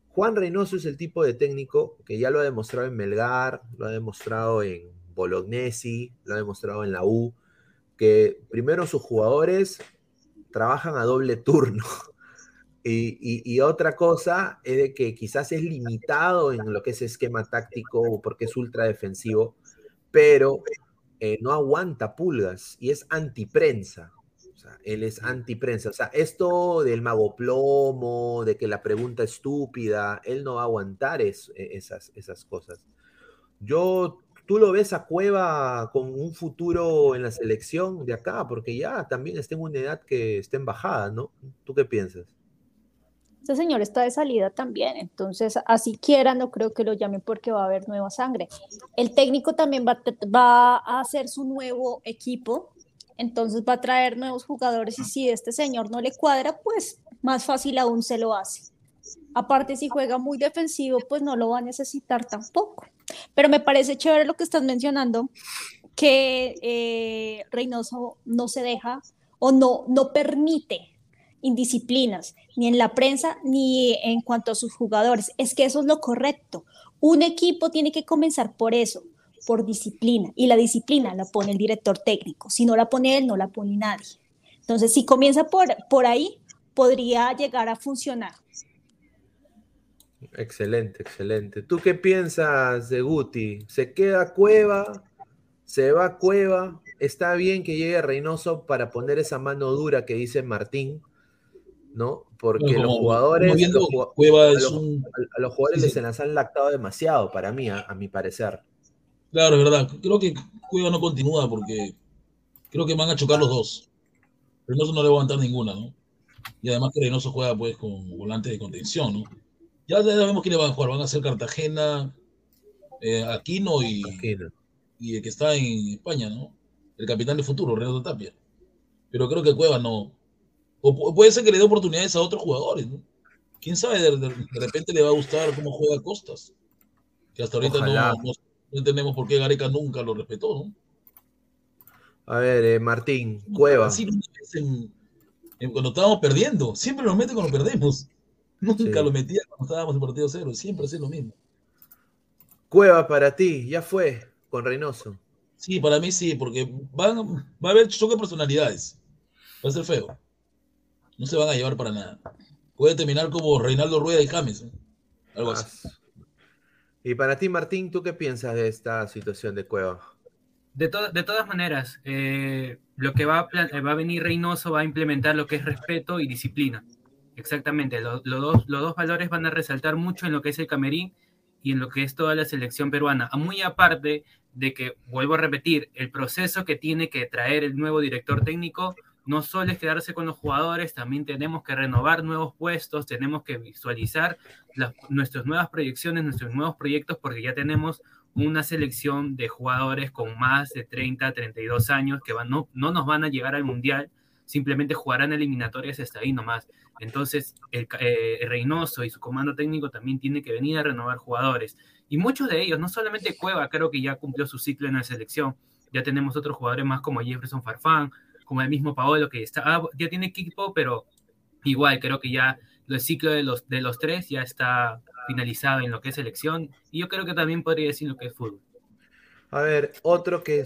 Juan Reynoso es el tipo de técnico que ya lo ha demostrado en Melgar, lo ha demostrado en Bolognesi, lo ha demostrado en la U, que primero sus jugadores trabajan a doble turno. [LAUGHS] Y, otra cosa es de que quizás es limitado en lo que es esquema táctico porque es ultra defensivo, pero eh, no aguanta pulgas y es antiprensa. O él es antiprensa. O sea, esto del mago plomo, de que la pregunta estúpida, él no va a aguantar es- eh, esas, esas cosas. Yo, tú lo ves a Cueva con un futuro en la selección de acá, porque ya también está en una edad que está en bajada, ¿no? ¿Tú qué piensas?
Este señor está de salida también, entonces así quiera, no creo que lo llamen porque va a haber nueva sangre. El técnico también va, va a hacer su nuevo equipo, entonces va a traer nuevos jugadores y si este señor no le cuadra, pues más fácil aún se lo hace. Aparte, si juega muy defensivo, pues no lo va a necesitar tampoco. Pero me parece chévere lo que estás mencionando, que eh, Reynoso no se deja o no, no permite indisciplinas, ni en la prensa, ni en cuanto a sus jugadores. Es que eso es lo correcto. Un equipo tiene que comenzar por eso, por disciplina, y la disciplina la pone el director técnico. Si no la pone él, no la pone nadie. Entonces, si comienza por, por ahí, podría llegar a funcionar.
Excelente, excelente. ¿Tú qué piensas de Guti? ¿Se queda Cueva? ¿Se va Cueva? ¿Está bien que llegue Reynoso para poner esa mano dura que dice Martín? ¿No? Porque
Como-
los jugadores,
viendo,
los ju-
Cueva
a, los,
un-
a los jugadores
Sí,
se las han lactado demasiado, para mí, a, a mi parecer.
Claro, es verdad. Creo que Cueva no continúa porque creo que van a chocar los dos. Reynoso no le va a aguantar ninguna, ¿no? Y además que Reynoso juega pues con volante de contención, ¿no? Ya sabemos quiénes van a jugar. Van a ser Cartagena, eh, Aquino y, y el que está en España, ¿no? El capitán de futuro, Renato Tapia. Pero creo que Cueva no. O pu- puede ser que le dé oportunidades a otros jugadores, ¿no? Quién sabe, de, de- de repente le va a gustar cómo juega Costas. Que hasta ahorita no,
Ojalá.
no- no entendemos por qué Gareca nunca lo respetó, ¿no?
A ver, eh, Martín, Cueva.
Así en- cuando estábamos perdiendo. Siempre nos mete cuando perdemos. Nunca
Sí.
lo metía cuando estábamos en partido cero. Siempre hace lo mismo.
Cueva para ti, ya fue con Reynoso.
Sí, para mí sí, porque van, va a haber choque de personalidades. Va a ser feo. No se van a llevar para nada. Puede terminar como Reinaldo Rueda y James. ¿eh? Algo así.
Y para ti, Martín, ¿tú qué piensas de esta situación de Cueva?
De, to- de todas maneras, eh, lo que va a, va a venir Reynoso va a implementar lo que es respeto y disciplina. Exactamente, lo- lo dos, los dos valores van a resaltar mucho en lo que es el camerín y en lo que es toda la selección peruana. Muy aparte de que, vuelvo a repetir, el proceso que tiene que traer el nuevo director técnico no solo quedarse con los jugadores, también tenemos que renovar nuevos puestos, tenemos que visualizar las- nuestras nuevas proyecciones, nuestros nuevos proyectos, porque ya tenemos una selección de jugadores con más de 30, 32 años que no, no nos van a llegar al Mundial, simplemente jugarán eliminatorias hasta ahí nomás. Entonces, el, eh, Reynoso y su comando técnico también tiene que venir a renovar jugadores. Y muchos de ellos, no solamente Cueva, creo que ya cumplió su ciclo en la selección. Ya tenemos otros jugadores más como Jefferson Farfán, como el mismo Paolo, que está, ah, ya tiene equipo, pero igual creo que ya el ciclo de los, de los tres ya está finalizado en lo que es selección. Y yo creo que también podría decir lo que es fútbol.
A ver, otro que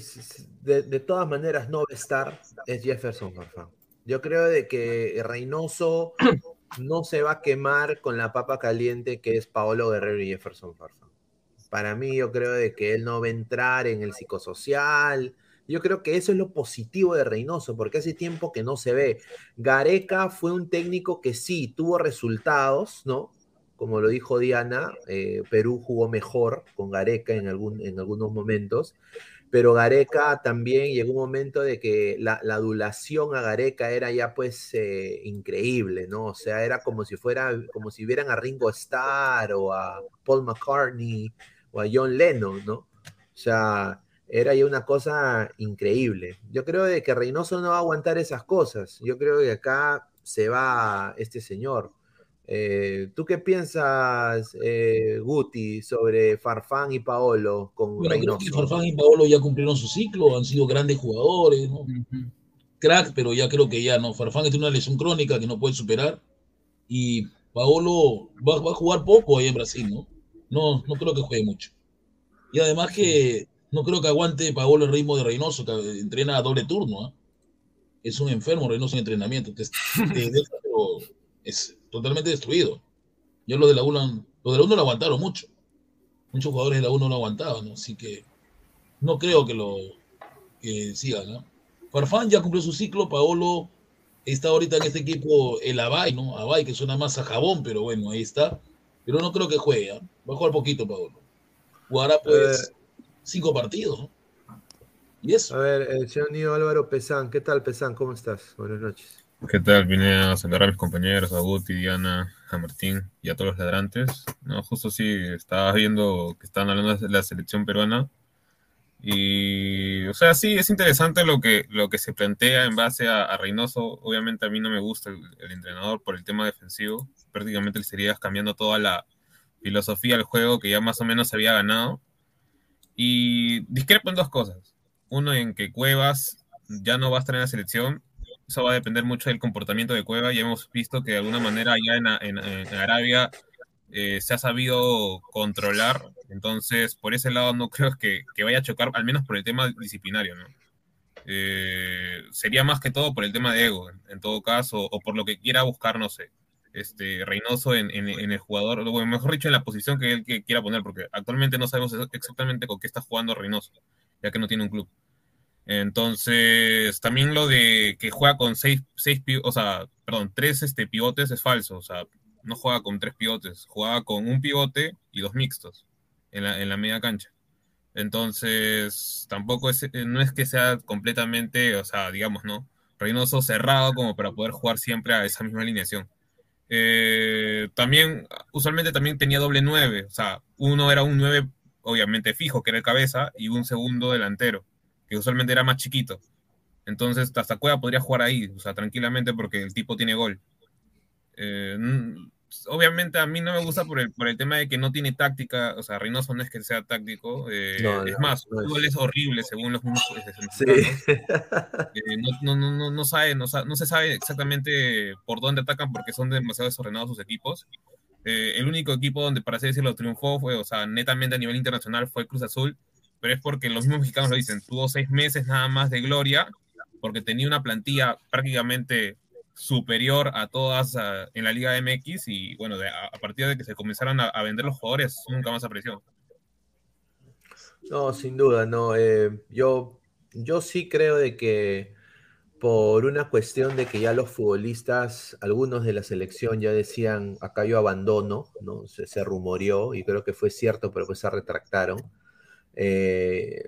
de, de todas maneras no va a estar es Jefferson Farfán. Yo creo de que Reynoso no se va a quemar con la papa caliente que es Paolo Guerrero y Jefferson Farfán. Para mí, yo creo de que él no va a entrar en el psicosocial. Yo creo que eso es lo positivo de Reynoso, porque hace tiempo que no se ve. Gareca fue un técnico que sí tuvo resultados, ¿no? Como lo dijo Diana, eh, Perú jugó mejor con Gareca en, algún, en algunos momentos, pero Gareca también llegó un momento de que la, la adulación a Gareca era ya pues eh, increíble, ¿no? O sea, era como si fuera, como si vieran a Ringo Starr o a Paul McCartney o a John Lennon, ¿no? O sea, era ya una cosa increíble. Yo creo de que Reynoso no va a aguantar esas cosas. Yo creo que acá se va este señor. Eh, ¿Tú qué piensas, eh, Guti, sobre Farfán y Paolo con
Bueno, creo
Reynoso?
que Farfán y Paolo ya cumplieron su ciclo, han sido grandes jugadores, ¿no? Crack, pero ya creo que ya no. Farfán tiene una lesión crónica que no puede superar. Y Paolo va, va a jugar poco ahí en Brasil, ¿no? No, no creo que juegue mucho. Y además que no creo que aguante Paolo el ritmo de Reynoso, que entrena a doble turno, ¿ah? Es un enfermo Reynoso en entrenamiento. Te, te deja, pero es totalmente destruido. Yo lo de la UNA, lo de la UNA lo aguantaron mucho. Muchos jugadores de la no lo aguantaban, ¿no? Así que no creo que lo que siga, ¿no? Farfán ya cumplió su ciclo, Paolo está ahorita en este equipo, el Abay, ¿no? Abay, que suena más a jabón, pero bueno, ahí está. Pero no creo que juegue, ¿ah? va a jugar poquito, Paolo. Jugará pues cinco partidos, ¿no? Y eso.
A ver, el señor Nido Álvaro Pesán, ¿qué tal Pesán? ¿Cómo estás? Buenas noches.
¿Qué tal? Vine a saludar a mis compañeros, a Guti, Diana, a Martín y a todos los ladrantes. No, justo sí, estaba viendo que estaban hablando de la selección peruana. Y, o sea, sí, es interesante lo que, lo que se plantea en base a, a Reynoso. Obviamente a mí no me gusta el, entrenador por el tema defensivo. Prácticamente le serías cambiando toda la filosofía del juego que ya más o menos había ganado. Y discrepo en dos cosas. Uno, en que Cuevas ya no va a estar en la selección eso va a depender mucho del comportamiento de Cueva. Ya hemos visto que de alguna manera ya en, Arabia eh, se ha sabido controlar. Entonces, por ese lado no creo que, vaya a chocar, al menos por el tema disciplinario. ¿no? Eh, sería más que todo por el tema de ego, en, todo caso, o por lo que quiera buscar, no sé. este, Reynoso en, en, el jugador, o mejor dicho, en la posición que él quiera poner, porque actualmente no sabemos exactamente con qué está jugando Reynoso, ya que no tiene un club. Entonces, también lo de que juega con seis, seis o sea, perdón, tres este, pivotes es falso, o sea, no juega con tres pivotes, juega con un pivote y dos mixtos en la, en la media cancha. Entonces, tampoco es, no es que sea completamente, o sea, digamos, ¿no? Reynoso cerrado como para poder jugar siempre a esa misma alineación. Eh, también, usualmente también tenía doble nueve, o sea, uno era un nueve, obviamente fijo, que era el cabeza, y un segundo delantero, que usualmente era más chiquito. Entonces, hasta Cueva podría jugar ahí, o sea, tranquilamente porque el tipo tiene gol. Eh, obviamente a mí no me gusta por el, por el tema de que no tiene táctica, o sea, Reynoso no es que sea táctico, eh, es más, su gol es horrible según los mismos sí. [LAUGHS] eh, no, no, no, no, sabe, no, no, se sabe exactamente por dónde atacan porque son demasiado desordenados sus equipos. Eh, el único equipo donde, para así decirlo, triunfó fue, o sea, netamente a nivel internacional fue Cruz Azul, pero es porque los mismos mexicanos lo dicen, tuvo seis meses nada más de gloria, porque tenía una plantilla prácticamente superior a todas en la Liga MX y bueno, a, partir de que se comenzaron a, vender los jugadores, nunca más apreció.
No, sin duda, no. Eh, yo, yo sí creo de que por una cuestión de que ya los futbolistas, algunos de la selección ya decían, acá yo abandono, ¿no? Se rumoreó y creo que fue cierto, pero pues se retractaron. Eh,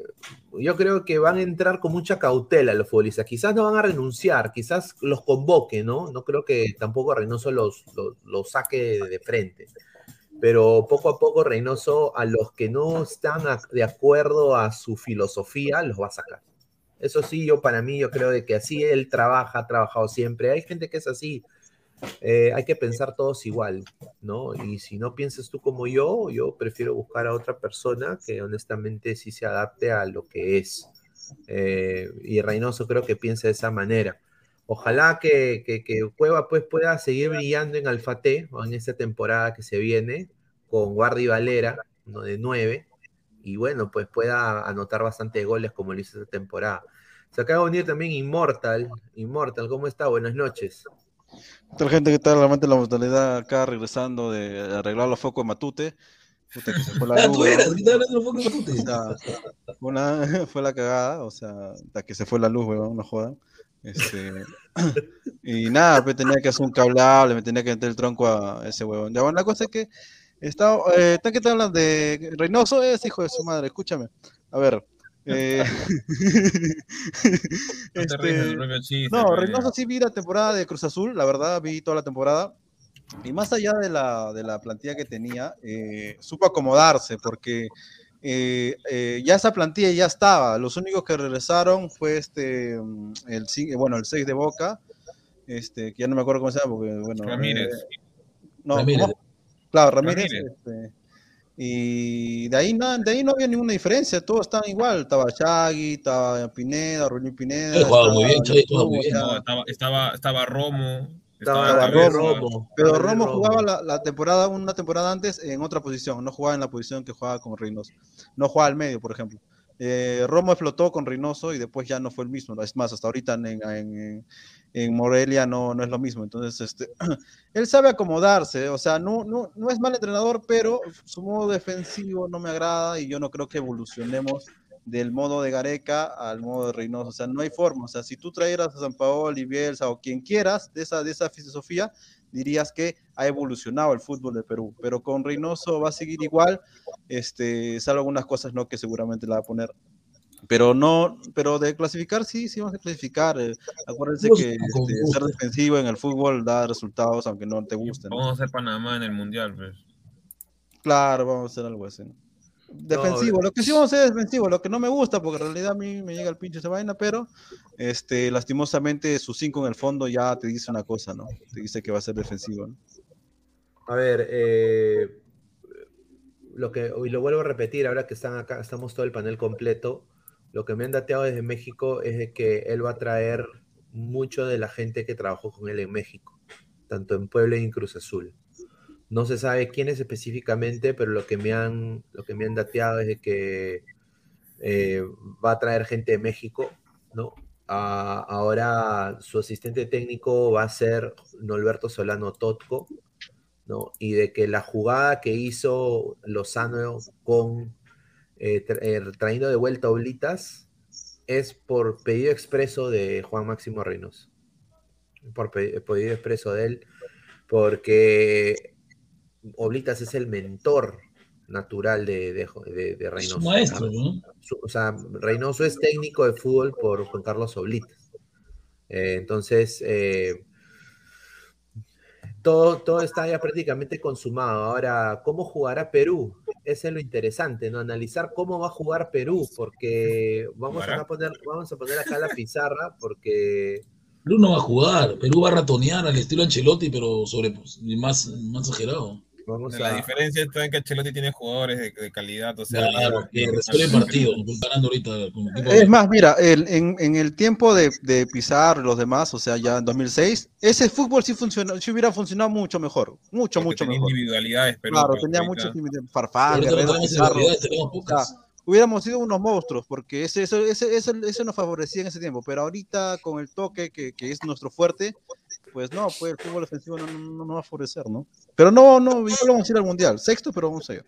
yo creo que van a entrar con mucha cautela los futbolistas. Quizás no van a renunciar, quizás los convoque, ¿no? No creo que tampoco Reynoso los, los, saque de, frente. Pero poco a poco Reynoso, a los que no están de acuerdo a su filosofía, los va a sacar. Eso sí, yo para mí, yo creo de que así él trabaja, ha trabajado siempre. Hay gente que es así. Eh, hay que pensar todos igual, ¿no? Y si no piensas tú como yo, yo prefiero buscar a otra persona que honestamente sí se adapte a lo que es. Eh, y Reynoso creo que piensa de esa manera. Ojalá que, que, Cueva pues pueda seguir brillando en Alfate en esta temporada que se viene con Guardi Valera, uno de nueve, y bueno, pues pueda anotar bastantes goles como lo hizo esta temporada. Se acaba de unir también Immortal. Immortal, ¿cómo está? Buenas noches.
¿Qué tal gente? ¿Qué tal? Realmente la modalidad acá regresando de arreglar los focos de Matute. Puta, que se fue la ah, luz, ¿Tú eras? ¿Qué los focos de Matute? fue, una, [LAUGHS] fue la cagada, o sea, hasta que se fue la luz, weón, no jodan. Este, [CLEARS THROAT] y nada, pues tenía que hacer un cablable, me tenía que meter el tronco a ese huevón. Ya bueno, la cosa es que está, eh, ¿qué te hablan de Reynoso? Es hijo de su madre, escúchame. A ver, eh, [LAUGHS] este, no, Reynoso sí vi la temporada de Cruz Azul, la verdad, vi toda la temporada. Y más allá de la, de la plantilla que tenía, eh, supo acomodarse porque eh, ya esa plantilla ya estaba. Los únicos que regresaron fue este, mm, el, bueno, el 6 de Boca, este, que ya no me acuerdo cómo se llama, porque, bueno.
Ramírez.
no, Ramírez. Claro, Ramírez. Este, y de ahí, no, de ahí no había ninguna diferencia, todos estaban igual. Estaba Chagui, estaba Pineda, Rubén Pineda.
Estaba, muy bien, muy bien.
estaba, estaba, Romo.
Estaba, Romo, Pero Romo, jugaba la, la, temporada, una temporada antes en otra posición, no jugaba en la posición que jugaba con Reynoso. No jugaba al medio, por ejemplo. Eh, Romo explotó con Reynoso y después ya no fue el mismo. Es más, hasta ahorita en, en, en Morelia no, no es lo mismo. Entonces, este, [CLEARS THROAT] él sabe acomodarse, o sea, no, no, no es mal entrenador, pero su modo defensivo no me agrada y yo no creo que evolucionemos del modo de Gareca al modo de Reynoso. O sea, no hay forma. O sea, si tú trajeras a San Paolo y Bielsa o quien quieras de esa, de esa filosofía, dirías que ha evolucionado el fútbol de Perú. Pero con Reynoso va a seguir igual, este, salvo algunas cosas no que seguramente la va a poner pero no, pero de clasificar sí, sí vamos a clasificar. Eh, acuérdense que este, ser defensivo en el fútbol da resultados aunque no te gusten.
Vamos a hacer Panamá en el Mundial, pues.
Claro, vamos a hacer algo así. Defensivo, lo que sí vamos a hacer es defensivo, lo que no me gusta, porque en realidad a mí me llega el pinche esa vaina, pero este, lastimosamente su 5 en el fondo ya te dice una cosa, ¿no? Te dice que va a ser defensivo, ¿no?
A ver, eh, lo que, y lo vuelvo a repetir, ahora que están acá, estamos todo el panel completo, lo que me han dateado desde México es de que él va a traer mucho de la gente que trabajó con él en México, tanto en Puebla y en Cruz Azul. No se sabe quiénes específicamente, pero lo que me han, lo que me han dateado es de que eh, va a traer gente de México, ¿no? ah, ahora su asistente técnico va a ser Norberto Solano Totco, ¿no? Y de que la jugada que hizo Lozano con eh, eh, trayendo de vuelta a Oblitas es por pedido expreso de Juan Máximo Reynoso. Por pe- pedido expreso de él, porque Oblitas es el mentor natural de, de, de- de
Es
Reynoso.
un maestro, ¿no?
Su- o sea, Reynoso es técnico de fútbol por Juan Carlos Oblitas. Eh, entonces, eh, todo, todo está ya prácticamente consumado. Ahora, ¿cómo jugará Perú? Ese es lo interesante, ¿no? Analizar cómo va a jugar Perú, porque vamos a poner, vamos a poner acá la pizarra, porque
Perú no va a jugar, Perú va a ratonear al estilo Ancelotti, pero sobre más, más exagerado.
Vamos
La
a.
diferencia está en que Ancelotti tiene jugadores de, de calidad, o sea,
Claro, que resuelve partidos, no están ganando ahorita
Es más, mira, el- en, en el tiempo de, de Pizarro y los demás, o sea, ya en 2006, ese fútbol sí funcionó, sí hubiera funcionado mucho mejor, mucho,
porque
mucho
tenía
mejor.
individualidad, Perú,
Claro,
pero
tenía
ahorita-
mucho Farfán, Guerrero, Pizarro.
individualidades,
hubiéramos sido unos monstruos, porque ese, eso, ese, eso, eso nos favorecía en ese tiempo, pero ahorita con el toque que, que es nuestro fuerte, pues no, pues el fútbol ofensivo no, no, no va a favorecer, ¿no? Pero no, no, igual vamos a ir al Mundial, sexto, pero vamos a ir.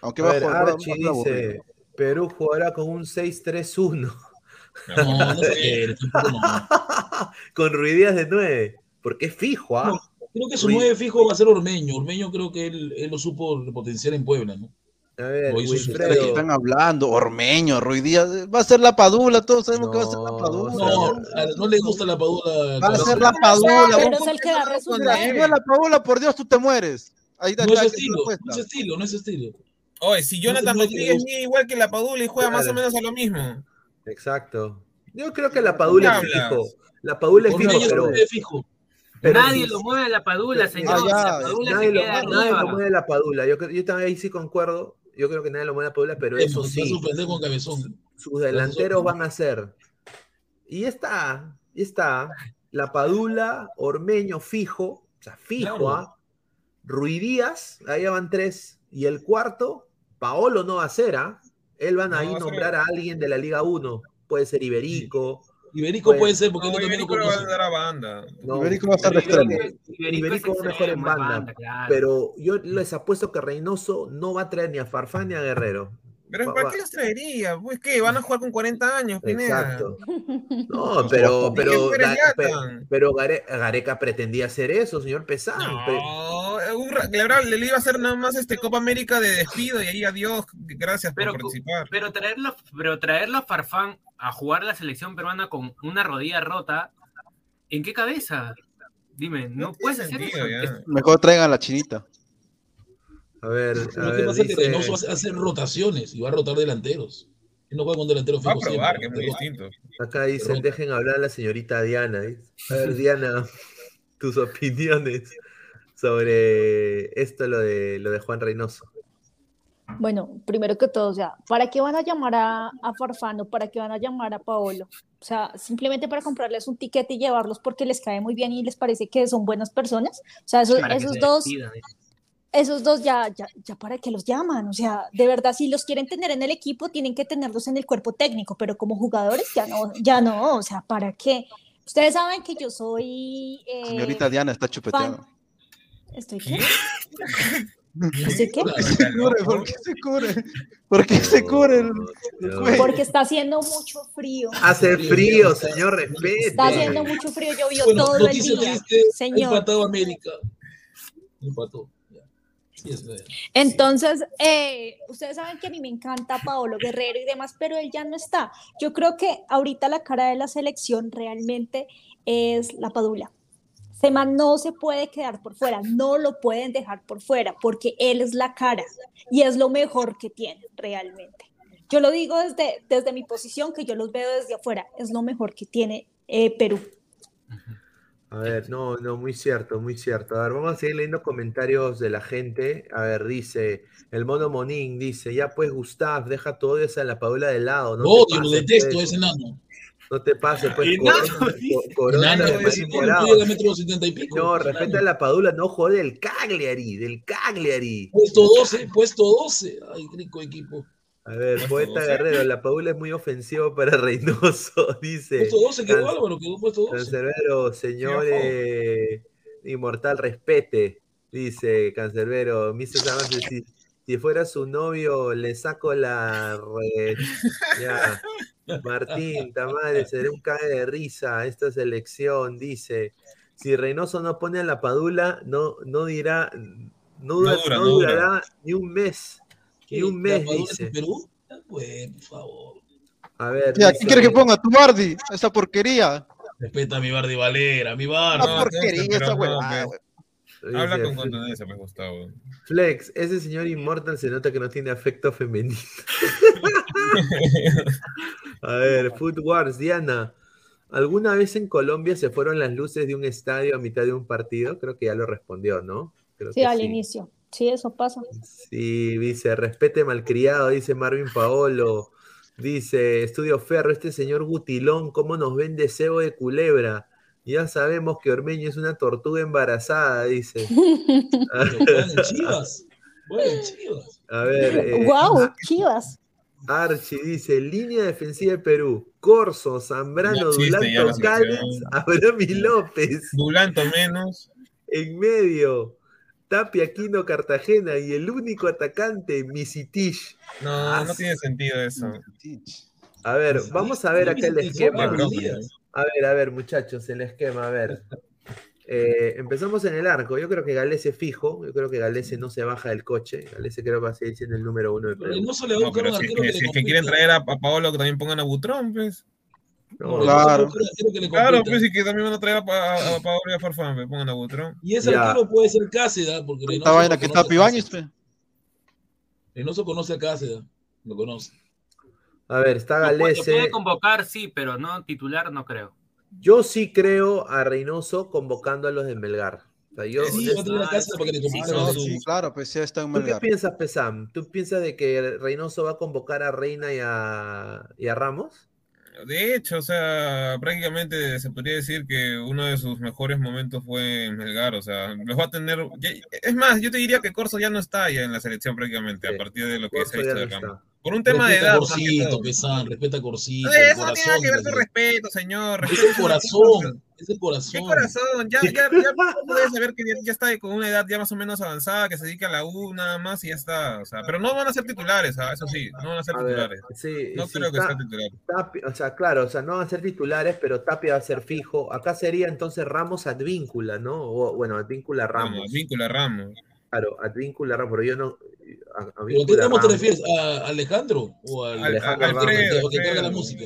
Aunque
A
va
ver,
a jugar,
Archie
va a
dice, Perú jugará con un 6-3-1.
No, no sé, [LAUGHS]
con Ruidías de 9, porque es fijo, ¿ah?
No, Creo que su
Ruiz-
nueve fijo va a ser Ormeño. Ormeño creo que él, él lo supo potenciar en Puebla, ¿no?
A ver,
Lo hizo su
¿De qué
estrella.
están hablando? Ormeño, Ruiz Díaz, va a ser la Padula, todos sabemos que va a ser la Padula.
No, a- no le gusta la padula.
Va a ser la Padula.
Pero es el que
si no es la Paola, por Dios, tú te mueres. Ahí está,
No es estilo, no es estilo, no es estilo.
Oye, si Jonathan
No
Rodríguez mide igual que la Padula y juega más o menos a lo mismo.
Exacto. Yo creo que la Padula es fijo. La Padula es fijo, pero,
fijo.
Nadie lo mueve a la padula, señor.
Ah, ya,
la padula
nadie
se
lo,
queda
nadie lo mueve la Padula. Yo, creo- yo también ahí sí concuerdo. Yo creo que nadie lo mueve la Padula, pero eso
a
sí,
sorprender con cabezón.
sus delanteros van a ser. Y está, ya está. La Padula, Ormeño fijo, o sea, fijo,
Claro.
¿ah? Ruidías, ahí van tres. Y el cuarto, Paolo no va a ser, ¿ah? Él van a
No,
ahí
va a
nombrar a alguien de la Liga 1. Puede ser Iberico.
Iberico
Bueno.
puede ser porque
No,
no
Iberico le va a dar a banda.
No,
Iberico va a estar de extremo.
es
va mejor en
extremo, es
banda.
banda, claro.
Pero yo les apuesto que Reynoso no va a traer ni a Farfán ni a Guerrero.
Pero ¿para qué los traería? Pues que van a jugar con 40 años, Pineda.
Exacto. [LAUGHS] No, pero, pero, pero Gare- Gareca pretendía hacer eso, señor Pesán.
No, un le, le iba a hacer nada más este Copa América de despido y ahí adiós, gracias
Pero,
por participar.
pero traerlo, pero traerlo a Farfán a jugar la selección peruana con una rodilla rota, ¿en qué cabeza? Dime, no,
No
puedes hacer
sentido,
eso.
ya.
Mejor traigan a la chinita.
A ver, a
Lo que
ver,
pasa es que
dice-
Reynoso va a hacer rotaciones y va a rotar delanteros. Él no juega con delanteros
Va a
fijos
probar, que
siempre.
es muy distinto.
acá dicen, dejen hablar a la señorita Diana. dice. A ver, Diana, [LAUGHS] tus opiniones sobre esto, lo de, lo de Juan Reynoso.
Bueno, primero que todo, o sea, ¿para qué van a llamar a, a Farfano? ¿Para qué van a llamar a Paolo? O sea, simplemente para comprarles un tiquete y llevarlos porque les cae muy bien y les parece que son buenas personas. O sea, esos, esos
se
dos,
despidan, ¿eh?
esos dos ya, ya, ya para qué los llaman. O sea, de verdad, si los quieren tener en el equipo, tienen que tenerlos en el cuerpo técnico, pero como jugadores ya no, ya no. O sea, ¿para qué? Ustedes saben que yo soy eh,
Señorita Diana está
fan. ¿Estoy qué? [LAUGHS] ¿Estoy qué?
¿Por qué se cubre? ¿Por qué se cubre? ¿Por qué se cubre el, el
No.
cuello?
Porque está haciendo mucho frío.
Hace frío, señor, respete.
Está haciendo mucho frío, llovió
Bueno,
todo el día.
triste,
Señor.
empatado América. Empató.
Entonces, eh, ustedes saben que a mí me encanta Paolo Guerrero y demás, pero él ya no está. Yo creo que ahorita la cara de la selección realmente es la Padula. Sema no se puede quedar por fuera, no lo pueden dejar por fuera, porque él es la cara y es lo mejor que tiene realmente. Yo lo digo desde, desde mi posición, que yo los veo desde afuera, es lo mejor que tiene eh, Perú.
A ver, no, no, muy cierto, muy cierto. A ver, vamos a seguir leyendo comentarios de la gente. A ver, dice, el mono Monín dice, ya pues Gustav, deja todo eso en la Paula de lado. No
Lo
te
odio, lo detesto ese enano.
No te pases, pues. Corona-. [LAUGHS] No,
Enano.
respeta la Padula, no jode del Cagliari, del Cagliari.
Puesto 12, puesto 12. Ay, rico equipo.
A ver, poeta
12.
Guerrero, la Paula es muy ofensivo para [LAUGHS] Reynoso, dice.
Puesto 12 quedó
Can-
Álvaro, quedó puesto 12.
Cancerbero, señor eh, inmortal, respete, dice Cancerbero. Mr. Savage, si, si fuera su novio, le saco la re- [LAUGHS] Ya. Martín, [LAUGHS] Tamales, seré un cae de risa esta selección, dice. Si Reynoso no pone a la Padula, no, no dirá, no, dura-
dura,
no
no dura.
durará ni un mes. Ni un
¿La
mes, dice.
Perú? Pues, por favor.
A ver,
Ya,
dice-
¿quién quiere que ponga? Tu Bardi, esa porquería.
Respeta a mi Bardi Valera, mi Bardi.
Una porquería esa huevada, güey.
Habla
Dice,
con contundencia, pues, Gustavo.
Flex, ese señor inmortal se nota que no tiene afecto femenino. [LAUGHS] A ver, Food Wars, Diana. ¿Alguna vez en Colombia se fueron las luces de un estadio a mitad de un partido? Creo que ya lo respondió, ¿no? Creo
Sí,
que
al
sí.
inicio. Sí, eso pasa.
Sí, dice, respete malcriado, dice Marvin Paolo. Dice, Estudio Ferro, este señor Gutilón, ¿cómo nos vende cebo de culebra? Ya sabemos que Ormeño es una tortuga embarazada, dice. [LAUGHS]
En Chivas. En Chivas.
A ver, eh,
¡Wow! Chivas.
Archie dice, línea defensiva de Perú, Corso, Zambrano, Dulanto, Callens, y López.
Dulanto menos.
En medio, Tapia, Aquino, Cartagena y el único atacante, Misitish.
No, no tiene sentido eso.
A ver, vamos a ver acá el esquema.
broma,
A ver, a ver, muchachos, el esquema, a ver. Eh, empezamos en el arco. Yo creo que Galese fijo. Yo creo que Galese no se baja del coche. Galese creo que va a seguir siendo el número uno de Perú.
Reynoso le va a
No,
buscar
pero
un
si es que,
que
si
le
es que quieren traer a, a Paolo que también pongan a Butrón, pues.
No,
Claro.
Claro.
Claro, pues y que también van a traer a, a- a Paolo y a Farfán, pues pongan a Butrón.
Y ese
Ya.
arquero puede ser Cáceda, porque
Esta
Reynoso
vaina que
conoce
está
a
Pibañez, pe.
Reynoso conoce a Cáceda, lo conoce.
A ver, está Galese.
puede convocar, sí, pero no titular, no creo.
Yo sí creo a Reynoso convocando a los de Melgar. O sea, yo,
Sí, va a traer a Cáceda para que le
Sí,
los
sí, claro, pues ya está en
¿Tú qué
Melgar.
piensas, Pesam? ¿Tú piensas de que Reynoso va a convocar a Reina y a, y a Ramos?
De hecho, o sea, prácticamente se podría decir que uno de sus mejores momentos fue en Melgar, o sea, los va a tener. Es más, yo te diría que Corso ya no está ya en la selección prácticamente,
Sí.
a partir de lo que
Corso
se ha visto de Ramos.
está.
Por un tema de
Respeta
edad.
a
más que
Corsito. Pesán, respeta a Corsito.
No,
el
eso no tiene nada
corazón
que ver
de
con respeto, señor.
Es
Respeto
el
a sus
corazón, es el
¿Qué
corazón.
corazón? Ya, ya, ya puedes saber que ya, ya está con una edad ya más o menos avanzada, que se dedica a la U nada más y ya está. O sea, pero no van a ser titulares, ah, eso sí, no van a ser
A ver,
titulares.
sí,
No
sí,
creo que sean titulares.
Tapia- o sea, claro, o sea, no van a ser titulares, pero Tapia va a ser fijo. Acá sería entonces Ramos Advíncula, ¿no? O, bueno, Advíncula Ramos.
Bueno, víncula Ramos.
Claro, Advíncula Ramos, pero yo no. A-
¿Pero a qué Ramos te refieres? ¿A Alejandro? ¿O al,
Al-
Alejandro
al-. Alfredo,
que carga la música?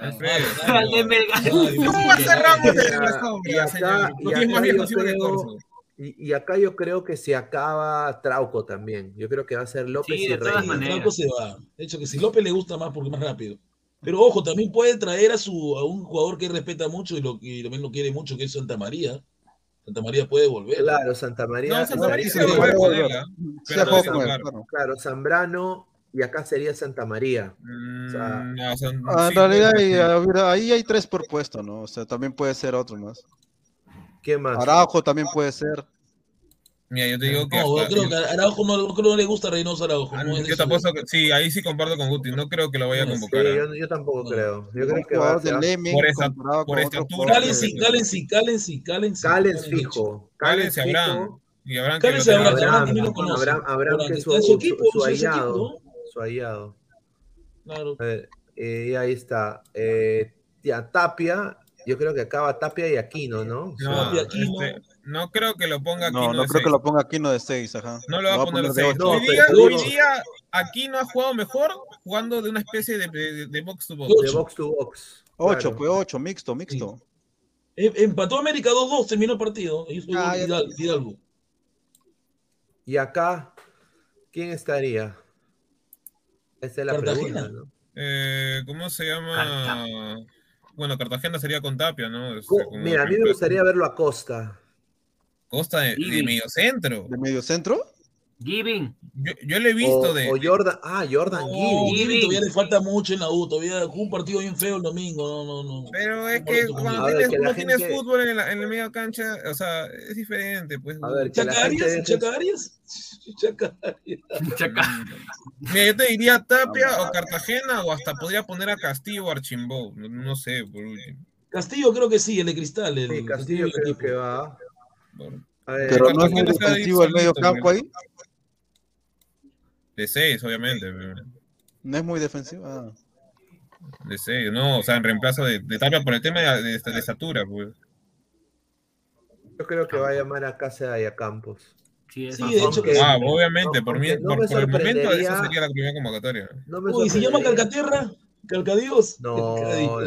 Alfredo. ¿Cómo va a
que-
ser Ramos
Ya,
en la
y
sombra, señor?
y
No tiene más
acá yo
que
creo-
Corso.
Y, y acá yo creo que se acaba Trauco también. Yo creo que va a ser López
Sí,
y
de todas
Reina.
maneras.
Franco se va. De hecho, que si López le gusta más porque es más rápido. Pero ojo, también puede traer a su a un jugador que respeta mucho y, lo, y también lo quiere mucho, que es Santa María. Santa María puede volver.
Claro, Santa María.
No, Santa se
claro,
volver
claro.
Claro, Zambrano y acá sería Santa María. Sea,
no,
en
sí,
realidad
puede
ahí hay tres por puesto, ¿no? O sea, también puede ser otro más.
¿Qué más?
Araujo también puede ser.
Mira, yo te digo que.
No, yo
hasta-
creo que a Araujo no, creo que no le gusta a Reynoso Araujo.
Ah,
no
yo apuesto que sí, ahí sí comparto con Guti. No creo que lo vaya a
Sí,
Sí,
convocar. ¿ah?
yo, yo tampoco
No.
creo. Yo creo que va a ser.
Por esa- por estatura,
cállense, cállense, cállense.
Callens
Cállense.
fijo. Callens
Abraham. Y Abraham que lo
Abraham. Lo conoce.
Abraham, Abraham que es su,
su equipo,
su,
es su
ahijado.
Claro.
A ver, eh, y ahí está. Eh, ya, Tapia. Yo creo que acaba Tapia y Aquino, ¿no?
No,
Tapia, Aquino.
este, no creo que lo ponga aquí.
No, no creo que lo ponga aquí no de 6, ajá.
No lo va a poner
de
seis.
ocho.
No,
hoy, día, hoy día aquí no ha jugado mejor jugando de una especie de, de, de box to box.
de box to box.
8,
claro.
pues 8, mixto, mixto.
Em- Empató América 2-2, terminó el partido. Fue
Ah.
Y acá, ¿quién estaría? Esa es la
Cartagena.
pregunta, ¿no?
Eh, ¿Cómo se llama? Bueno, Cartagena sería con Tapia, ¿no? Este, como
Mira, a mí me gustaría verlo a Costa.
Costa de, de
Sí.
medio centro.
¿De medio centro?
Giving.
Yo, yo le he visto
o,
de.
o Jordan, ah, Jordan
No,
Giving.
Giving todavía le falta mucho en la U, todavía jugó un partido bien feo el domingo, no, no, no.
Pero es que cuando
ver,
tienes,
que la
no tienes
gente-
fútbol en la, en la media cancha, o sea, es diferente, pues.
A ver, la gente
¿Chacarias? ¿Chacarias? [LAUGHS] ¿Chacarias?
Mira, yo te diría Tapia o Cartagena o hasta podría poner a Castillo o Archimbó, no, no sé, por último.
Castillo creo que sí, el de Cristal. El
Sí, Castillo
del
creo que va.
Pero no es muy defensivo el medio campo ahí.
De seis, obviamente. pero-
No es muy defensivo. Ah.
De seis, no, o sea, en reemplazo de, de Tapia por el tema de, de, de estatura, pues.
Yo creo que va a llamar a Casa y a Campos.
Sí,
Sí, de hecho que
Ah, obviamente, por, mí,
no
por, el momento esa sería la primera convocatoria.
No me
Uy, ¿se llama. Calcaterra? ¿Calcadios? [LAUGHS]
No.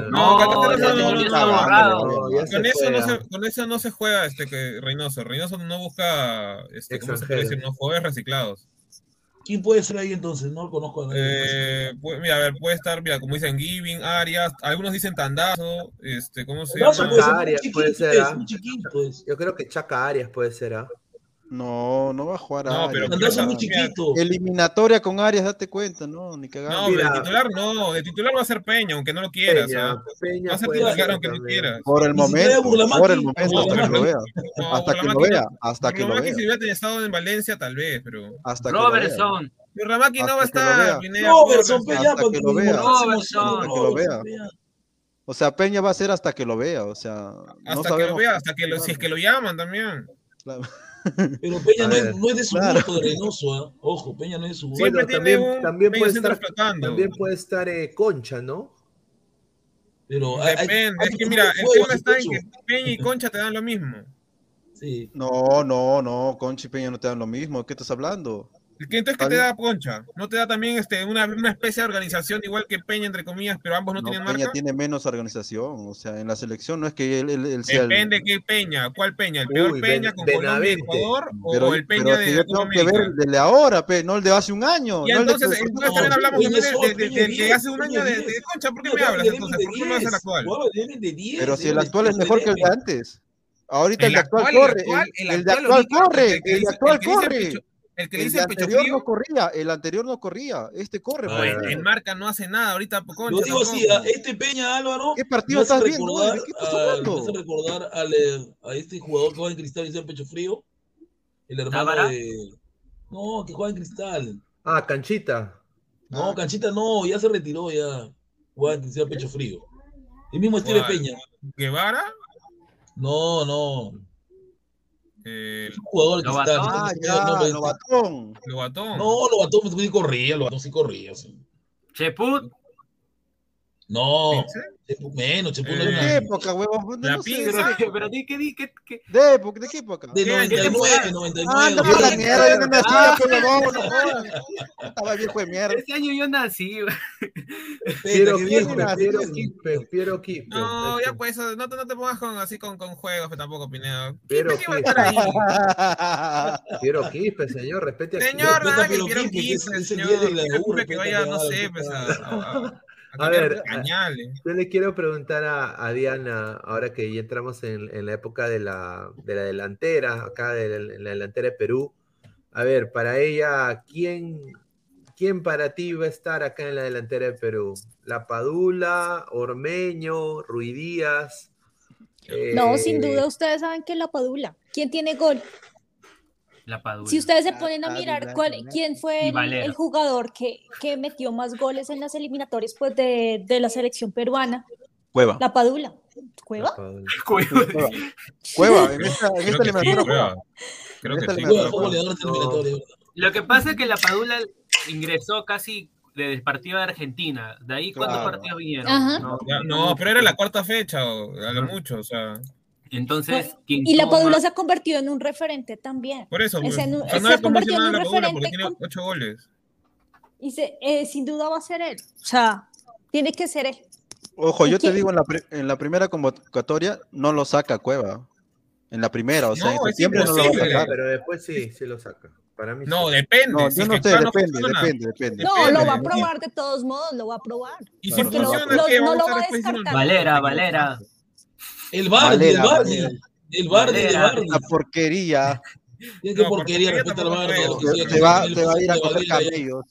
No, Con eso, no se, con eso no se juega este que Reynoso. Reynoso no busca este, ¿cómo se puede decir? No jugadores reciclados.
¿Quién puede ser ahí entonces? No lo conozco a nadie.
Eh, pu- mira, a ver, puede estar, mira, como dicen Giving, Arias, algunos dicen Tandazo, este, ¿cómo se
Tandazo
llama?
puede ser
Arias puede ser,
es,
¿ah?
muy chiquito es.
Yo creo que Chaca Arias puede ser, ¿ah?
No, no va a jugar
No,
a
pero
es muy chiquito.
Eliminatoria con Arias, date cuenta, ¿no? Ni
No, pero
Mira.
de titular no, de titular va a ser Peña, aunque no lo quieras.
Peña,
¿ah?
Peña
Va a ser titular
ser
aunque no quieras.
Por el momento, por el momento, hasta que lo vea.
No,
Hasta que lo vea,
no-
hasta que lo vea.
si hubiera estado en Valencia, tal vez, pero.
Hasta que lo vea.
Robertson.
Burlamaqui no
Hasta
va a
que lo
estar.
Robertson. Peña,
hasta que lo vea.
Robertson.
Hasta que lo vea. O sea, Peña va a ser hasta que lo vea, o sea, no
Hasta que lo vea, hasta que lo, si es que lo llaman también.
Claro.
Pero Peña no
ver.
es, no es de su
Claro.
gusto de Reynoso, ¿ah? Ojo, Peña no es de su gusto.
Tiene
también,
un
también puede estar, también puede estar eh, Concha, ¿no?
Pero
Depende,
hay
es que mira, el
juego,
tema está en que Peña y Concha te dan lo mismo.
Sí.
No, no, no, Conchi y Peña no te dan lo mismo. ¿Qué estás hablando?
¿Qué- Entonces, ¿qué te da Concha? ¿No te da también este, una, una especie de organización igual que Peña, entre comillas, pero ambos no,
No,
tienen
Peña
marca?
tiene menos organización, o sea, en la selección no es que él, él- él sea el-
Depende qué Peña, ¿cuál Peña? ¿El peor
Uy,
Peña
Ben-
con Colombia y. Ecuador o,
pero,
o el Peña
pero
de
que yo tengo ver el de ahora, pe, no el de hace un año.
Y
no el de-
entonces, entonces también hablamos
Peña
también
es
de, de- de-
Peña
del de hace un
Peña
año de. Concha. ¿Por qué
Peña
me hablas entonces? ¿Por qué no al
10,
actual?
jugaba de de 10,
Pero si el actual es mejor que el de
10.
antes. Ahorita el, de actual,
el
corre, el, el de actual corre,
el
el de actual
el
corre.
El que le
El
dice el pecho
anterior
frío,
no corría, el anterior no corría, este corre.
no,
pues.
en, en marca no hace nada ahorita Concha.
Lo digo así,
tampoco.
a este Peña Álvaro.
¿Qué partido estás viendo?
recordar
¿De qué
a-
hablando?
Me hace recordar al, eh, a este jugador que juega en Cristal y dice en Pecho Frío. El hermano
¿Tábara?
de. No, que juega en Cristal.
Ah, Canchita.
No, Canchita no, ya se retiró, ya. Juega en Cristal Pecho Frío. El mismo estilo de. Peña.
Guevara,
No, no.
Eh,
Un jugador
Lobatón.
Cristal.
Ah,
no
ya,
no,
Lobatón.
Lobatón.
No, Lobatón sí corría, Lobatón sí corría. sí.
Cheput.
No. Menos, no
Eh,
¿De qué
una-
época, huevón? No,
La
no
pinza.
Pero, pero di que di que, que-
¿De época? ¿De qué época?
De
¿Qué?
99, 99.
Ah, no, la mierda, yo no nacía, pues, huevón, no jodas. Estaba viejo de mierda.
ese año yo nací. güey.
Piero
qué
Quispe, Piero. Quispe, Piero Quispe.
No, ya pues, no, te- no te pongas con, así con, con juegos tampoco.
Pero
¿Qué va a estar ahí?
Piero Quispe, señor, respete a
Señor, nada que
Piero
quiero
Quispe,
Quispe, señor. Quispe que vaya, no sé, pues, a,
ver,
cañales.
Yo le quiero preguntar a, a Diana, ahora que ya entramos en, en la época de la, de la delantera, acá de la, en la delantera de Perú. A ver, para ella, ¿quién, ¿quién para ti va a estar acá en la delantera de Perú? ¿La Padula, Ormeño, Ruidíaz?
No,
Eh,
sin duda ustedes saben que la Padula. ¿Quién tiene gol?
La Padula.
Si ustedes se ponen a
Padula,
mirar cuál, quién fue el, jugador que, que metió más goles en las eliminatorias pues, de, de la selección peruana,
Cueva.
la Padula.
La [LAUGHS]
¿Cueva?
Cueva. Cueva, en esta, en esta eliminatoria.
Creo que sí.
Lo que pasa es que la Padula ingresó casi desde el partido de Argentina. De ahí, ¿cuántos
Claro.
partidos vinieron?
Ajá.
No,
No, pero era la cuarta fecha, o a lo mucho, o sea.
Entonces,
Y la Padula se ha convertido en un referente también.
Por eso, pues, sea, no
se
es
ha convertido en un
la Padula porque
referente
tiene ocho goles.
Y se- eh, sin duda va a ser él. O sea, tiene que ser él.
Ojo, yo te digo, en la, pri- en la primera convocatoria no lo saca Cueva. En la primera, o sea,
No,
en
es
septiembre no lo va a
imposible.
sacar.
Pero después sí, sí lo saca. Para mí
No,
sí.
depende.
No,
si es
no sé, depende,
funciona.
depende, depende.
No,
Depende,
lo va a probar de todos modos, lo va a probar.
Y si
lo-
funciona,
no lo va a
diciendo,
descartar.
Valera, Valera.
El Bardi, el Bardi. El Bardi, el. Bardi.
La porquería.
qué
No,
porquería
por
respecto al que
Te va,
que
te va a ir a
que
coger camellos.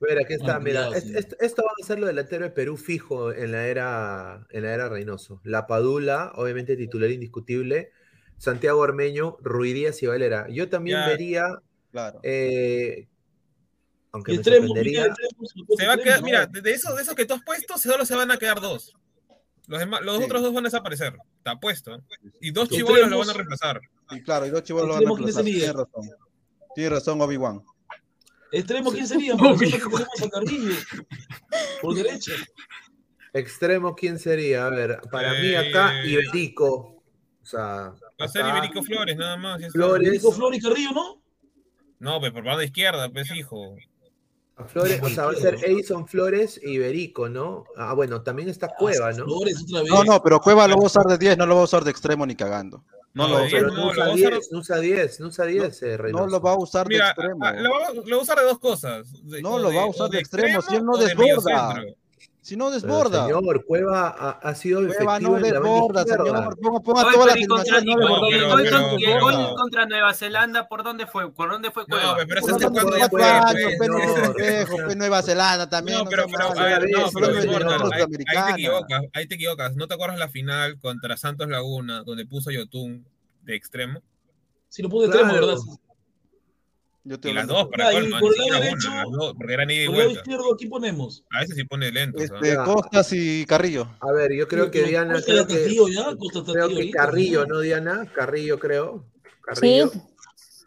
Mira, aquí está, mira, esto, esto va a ser lo delantero de Perú fijo en la era, en la era Reynoso. La Padula, obviamente titular indiscutible, Santiago Ormeño, Ruidíaz y Valera. Yo también
Ya.
vería,
Claro.
eh, aunque
Y
me
se
va a quedar, mira, de de esos, de esos que tú has puesto, solo se van a quedar dos. Los, demás, los
Sí.
otros dos van a desaparecer. Está puesto. Y dos
Los
chivolos lo van a reemplazar.
Y claro, y dos chivos lo van a
Extremo, ¿quién
reemplazar. Tiene razón. Tiene razón Obi-Wan.
Extremo, ¿quién sería? [LAUGHS] Porque nosotros tenemos a Carrillo por derecha.
extremo, ¿quién sería? A ver, para mí acá,
Eh.
Iberico. O sea,
Va a ser
acá,
Iberico Flores, nada más.
Flores.
Nico Flores y Carrillo, ¿no?
No, pues por banda izquierda, pues hijo.
A Flores, o sea, va a ser Edison Flores e Iberico, ¿no? Ah, bueno, también está Cueva, ¿no?
Flores otra vez.
No, no, pero Cueva lo va a usar de 10, no lo va a usar de extremo ni cagando. No,
No,
lo,
Pero
no,
no, usa
va a usar-
10, no usa 10, no usa 10, eh,
no lo va a usar de extremo.
ah, lo, va, lo va a usar de dos cosas. de-
No, lo va a usar de extremo, si él no desborda. Si no
Pero,
desborda.
señor, Cueva ha, ha sido
Cueva
efectivo
no
en la
desborda, señor. Ponga, ponga
Hoy, pero y contra,
no
con-
pero-
y el
desborda.
gol
pero-
con- y el
pero-
gol contra Nueva Zelanda, ¿por dónde fue? ¿Por dónde fue
No,
Cueva?
pues, pero
Por
eso
eso
es cuando
no fue. años,
pues,
pe, no
no,
seas pendejo, pe, Nueva Zelanda también.
No,
no
pero, pero, a ver, no, pero
de
ahí, ahí te equivocas, ahí te equivocas. ¿No te acuerdas la final contra Santos Laguna, donde puso a Yotun de extremo?
Si lo puse extremo,
Claro.
¿verdad?
Yo te
Y las dos, para
y
colmo,
por el lado derecho,
una, las dos, porque eran ida y vuelta.
izquierdo aquí ponemos.
A veces sí pone lento.
Este. Costas y Carrillo.
A ver, yo creo que Diana,
Costa
creo
ya
que,
ya, Costa
creo
tío
que
ahorita,
Carrillo,
¿no?
¿no, Diana? Carrillo, creo. Carrillo.
Sí,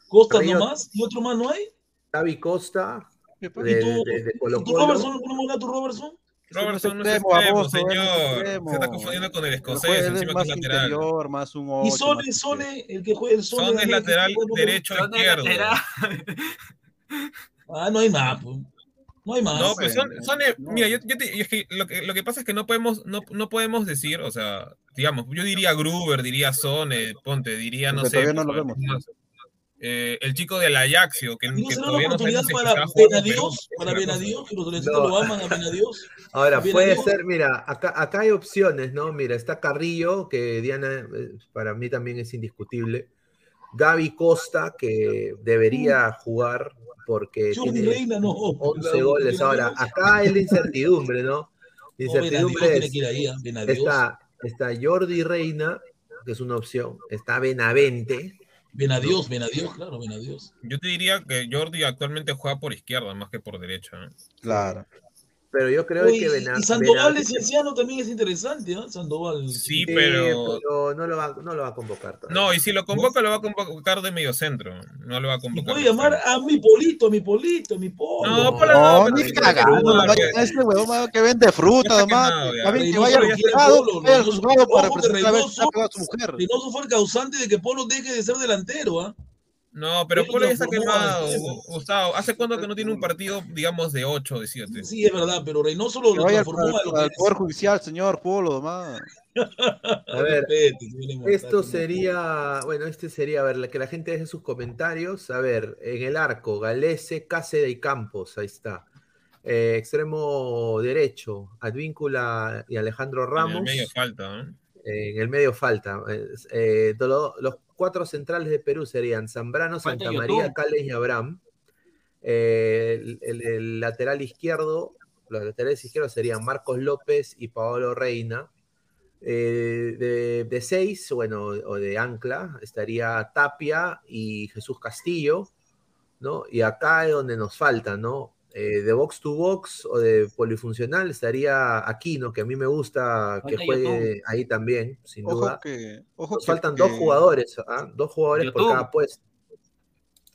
Costa
Carrillo.
nomás, y otro más no hay.
David Costa, de,
¿Y tú,
de, de
¿y
Colo
tú
Colo.
Robertson? ¿No ponemos a tu Robertson?
Robertson no es
extremo,
extremo, señor.
extremo.
Se está confundiendo con el escocés, encima que
más
es lateral.
interior, más un
Y
8.
Sone, Sone, el que juega el Sone.
Son es lateral
que
derecho o
¿Dónde
izquierdo.
lateral?
Ah, no hay más, pues. No hay más.
No, pues son, son
No.
mira, yo, yo te- es que lo, que lo que pasa es que no podemos, no, no podemos decir, o sea, digamos, yo diría Gruber, diría Sone, ponte, diría, no
Porque
sé,
todavía no
pues,
lo vemos.
Eh, el chico del Ajaxio, que,
¿Y no
que
será
todavía
una
no
oportunidad
sabemos si
para Benadios? Para. Benadios, que los
No.
lo aman a Benadios.
Ahora, puede ser, mira, acá, acá hay opciones, ¿no? Mira, está Carrillo, que Diana eh, para mí también es indiscutible. Gaby Costa, que debería jugar porque
Jordi
tiene
Reina, no.
11
Claro,
goles. Ahora, acá es la incertidumbre, ¿no? La
Benadios
incertidumbre es,
ahí,
está, está Jordi Reina, que es una opción. Está Benavente.
Benadios, Benadios, claro, Benadios.
Yo te diría que Jordi actualmente juega por izquierda más que por derecha. ¿no?
Claro.
Pero yo creo
Oye,
que
y-
Bena-
y Sandoval de
Benavente-
Cienciano también es interesante, ¿ah? Sandoval.
Sí,
Sí,
pero...
pero no lo va, no lo va a convocar. todavía.
No, y si lo convoca, lo va a convocar de medio centro. No lo va a convocar.
puede
de
llamar a mi polito, a mi polito, a mi polo.
No, por la-
No, ni no vaya a ese huevón que vende fruta.
Está
bien que vaya juzgado, juzgado para representar a a su mujer.
Reynoso fue el causante de que Polo deje de ser delantero, ¿ah?
No, pero Polo ya está quemado. Gustavo. ¿Hace cuánto que no tiene un partido, digamos, de 8 o de 7?
Sí, es verdad, pero Reynoso lo,
Que
lo
vaya al,
transformó a lo que
al
es.
Poder Judicial, señor Polo, nomás.
A ver, Esto sería, bueno, este sería, a ver, la- que la gente deje sus comentarios. A ver, en el arco, Galese, Cáceres y Campos, ahí está. Eh, extremo derecho, Advíncula y Alejandro
En
Ramos.
el medio falta, ¿no?
En el medio falta. Eh, lo- los cuatro centrales de Perú serían Zambrano, Santa. María, Cales y Abraham. Eh, el, el- el lateral izquierdo, los laterales izquierdos serían Marcos López y Paolo Reina. Eh, de, de seis, bueno, o de ancla, estaría Tapia y Jesús Castillo, ¿no? Y acá es donde nos falta, ¿no? Eh, de box to box o de polifuncional estaría Aquino, que a mí me gusta que juegue ahí también, sin
Ojo
duda.
que. Ojo
Nos
que,
faltan
que-
dos jugadores, ¿ah? Dos jugadores por
Yotun.
cada puesto.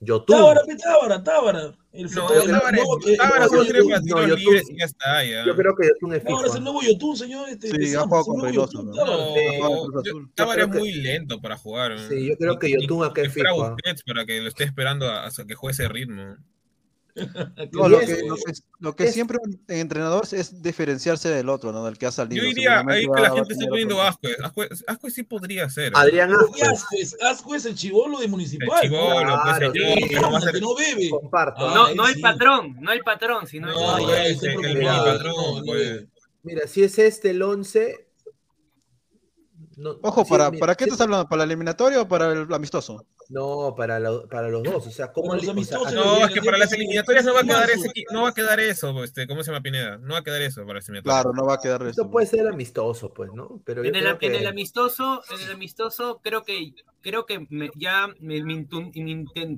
Yotun.
Tábara, Tábara, Tábara. El
No,
el
Tábara Tábara solo sirve para tiros
YouTube.
libres y ya está, ya.
Yo creo que Yotun es fijo.
Tábara es el
¿ah?
nuevo Yotun, señor. Este,
Sí, ha jugado con ¿no?
Tábara.
Es muy lento para jugar.
Sí, yo creo que Yotun acá es fijo, ¿ah?
Busquets para que lo esté esperando a que juegue ese ritmo. [LAUGHS]
No, lo,
es-
que, lo que, lo que
es-
siempre un entrenador es diferenciarse del otro, ¿no? Del que ha salido.
Yo diría ahí que la gente está poniendo. Ascuez. Ascuez, Ascuez sí podría ser.
Adrián
Pero ¿qué
Ascuez.
Ascuez? Ascuez el chivolo de Municipal. ¿no?
chivolo, pues señor,
sí.
pero va a ser
que no bebe.
Comparto.
Ah,
No,
ahí
no el
sí.
patrón, no el patrón, sino
No, ese, el mini patrón, pues.
Mira, si es este el 11. no-
Ojo,
sí,
¿para,
mira,
¿para qué estás hablando? ¿Para el eliminatorio o para el amistoso?
No, para, lo- para los dos. O sea, ¿cómo
los
li- o sea,
amistosos,
No, es que para las eliminatorias no va a quedar ese, no va a quedar eso, este, ¿cómo se llama Pineda? No va a quedar eso para las eliminatorias.
Claro, no va a quedar eso.
Esto puede ser amistoso, pues, ¿no? Pero
En el, en amistoso, en el amistoso creo que creo que me- ya me,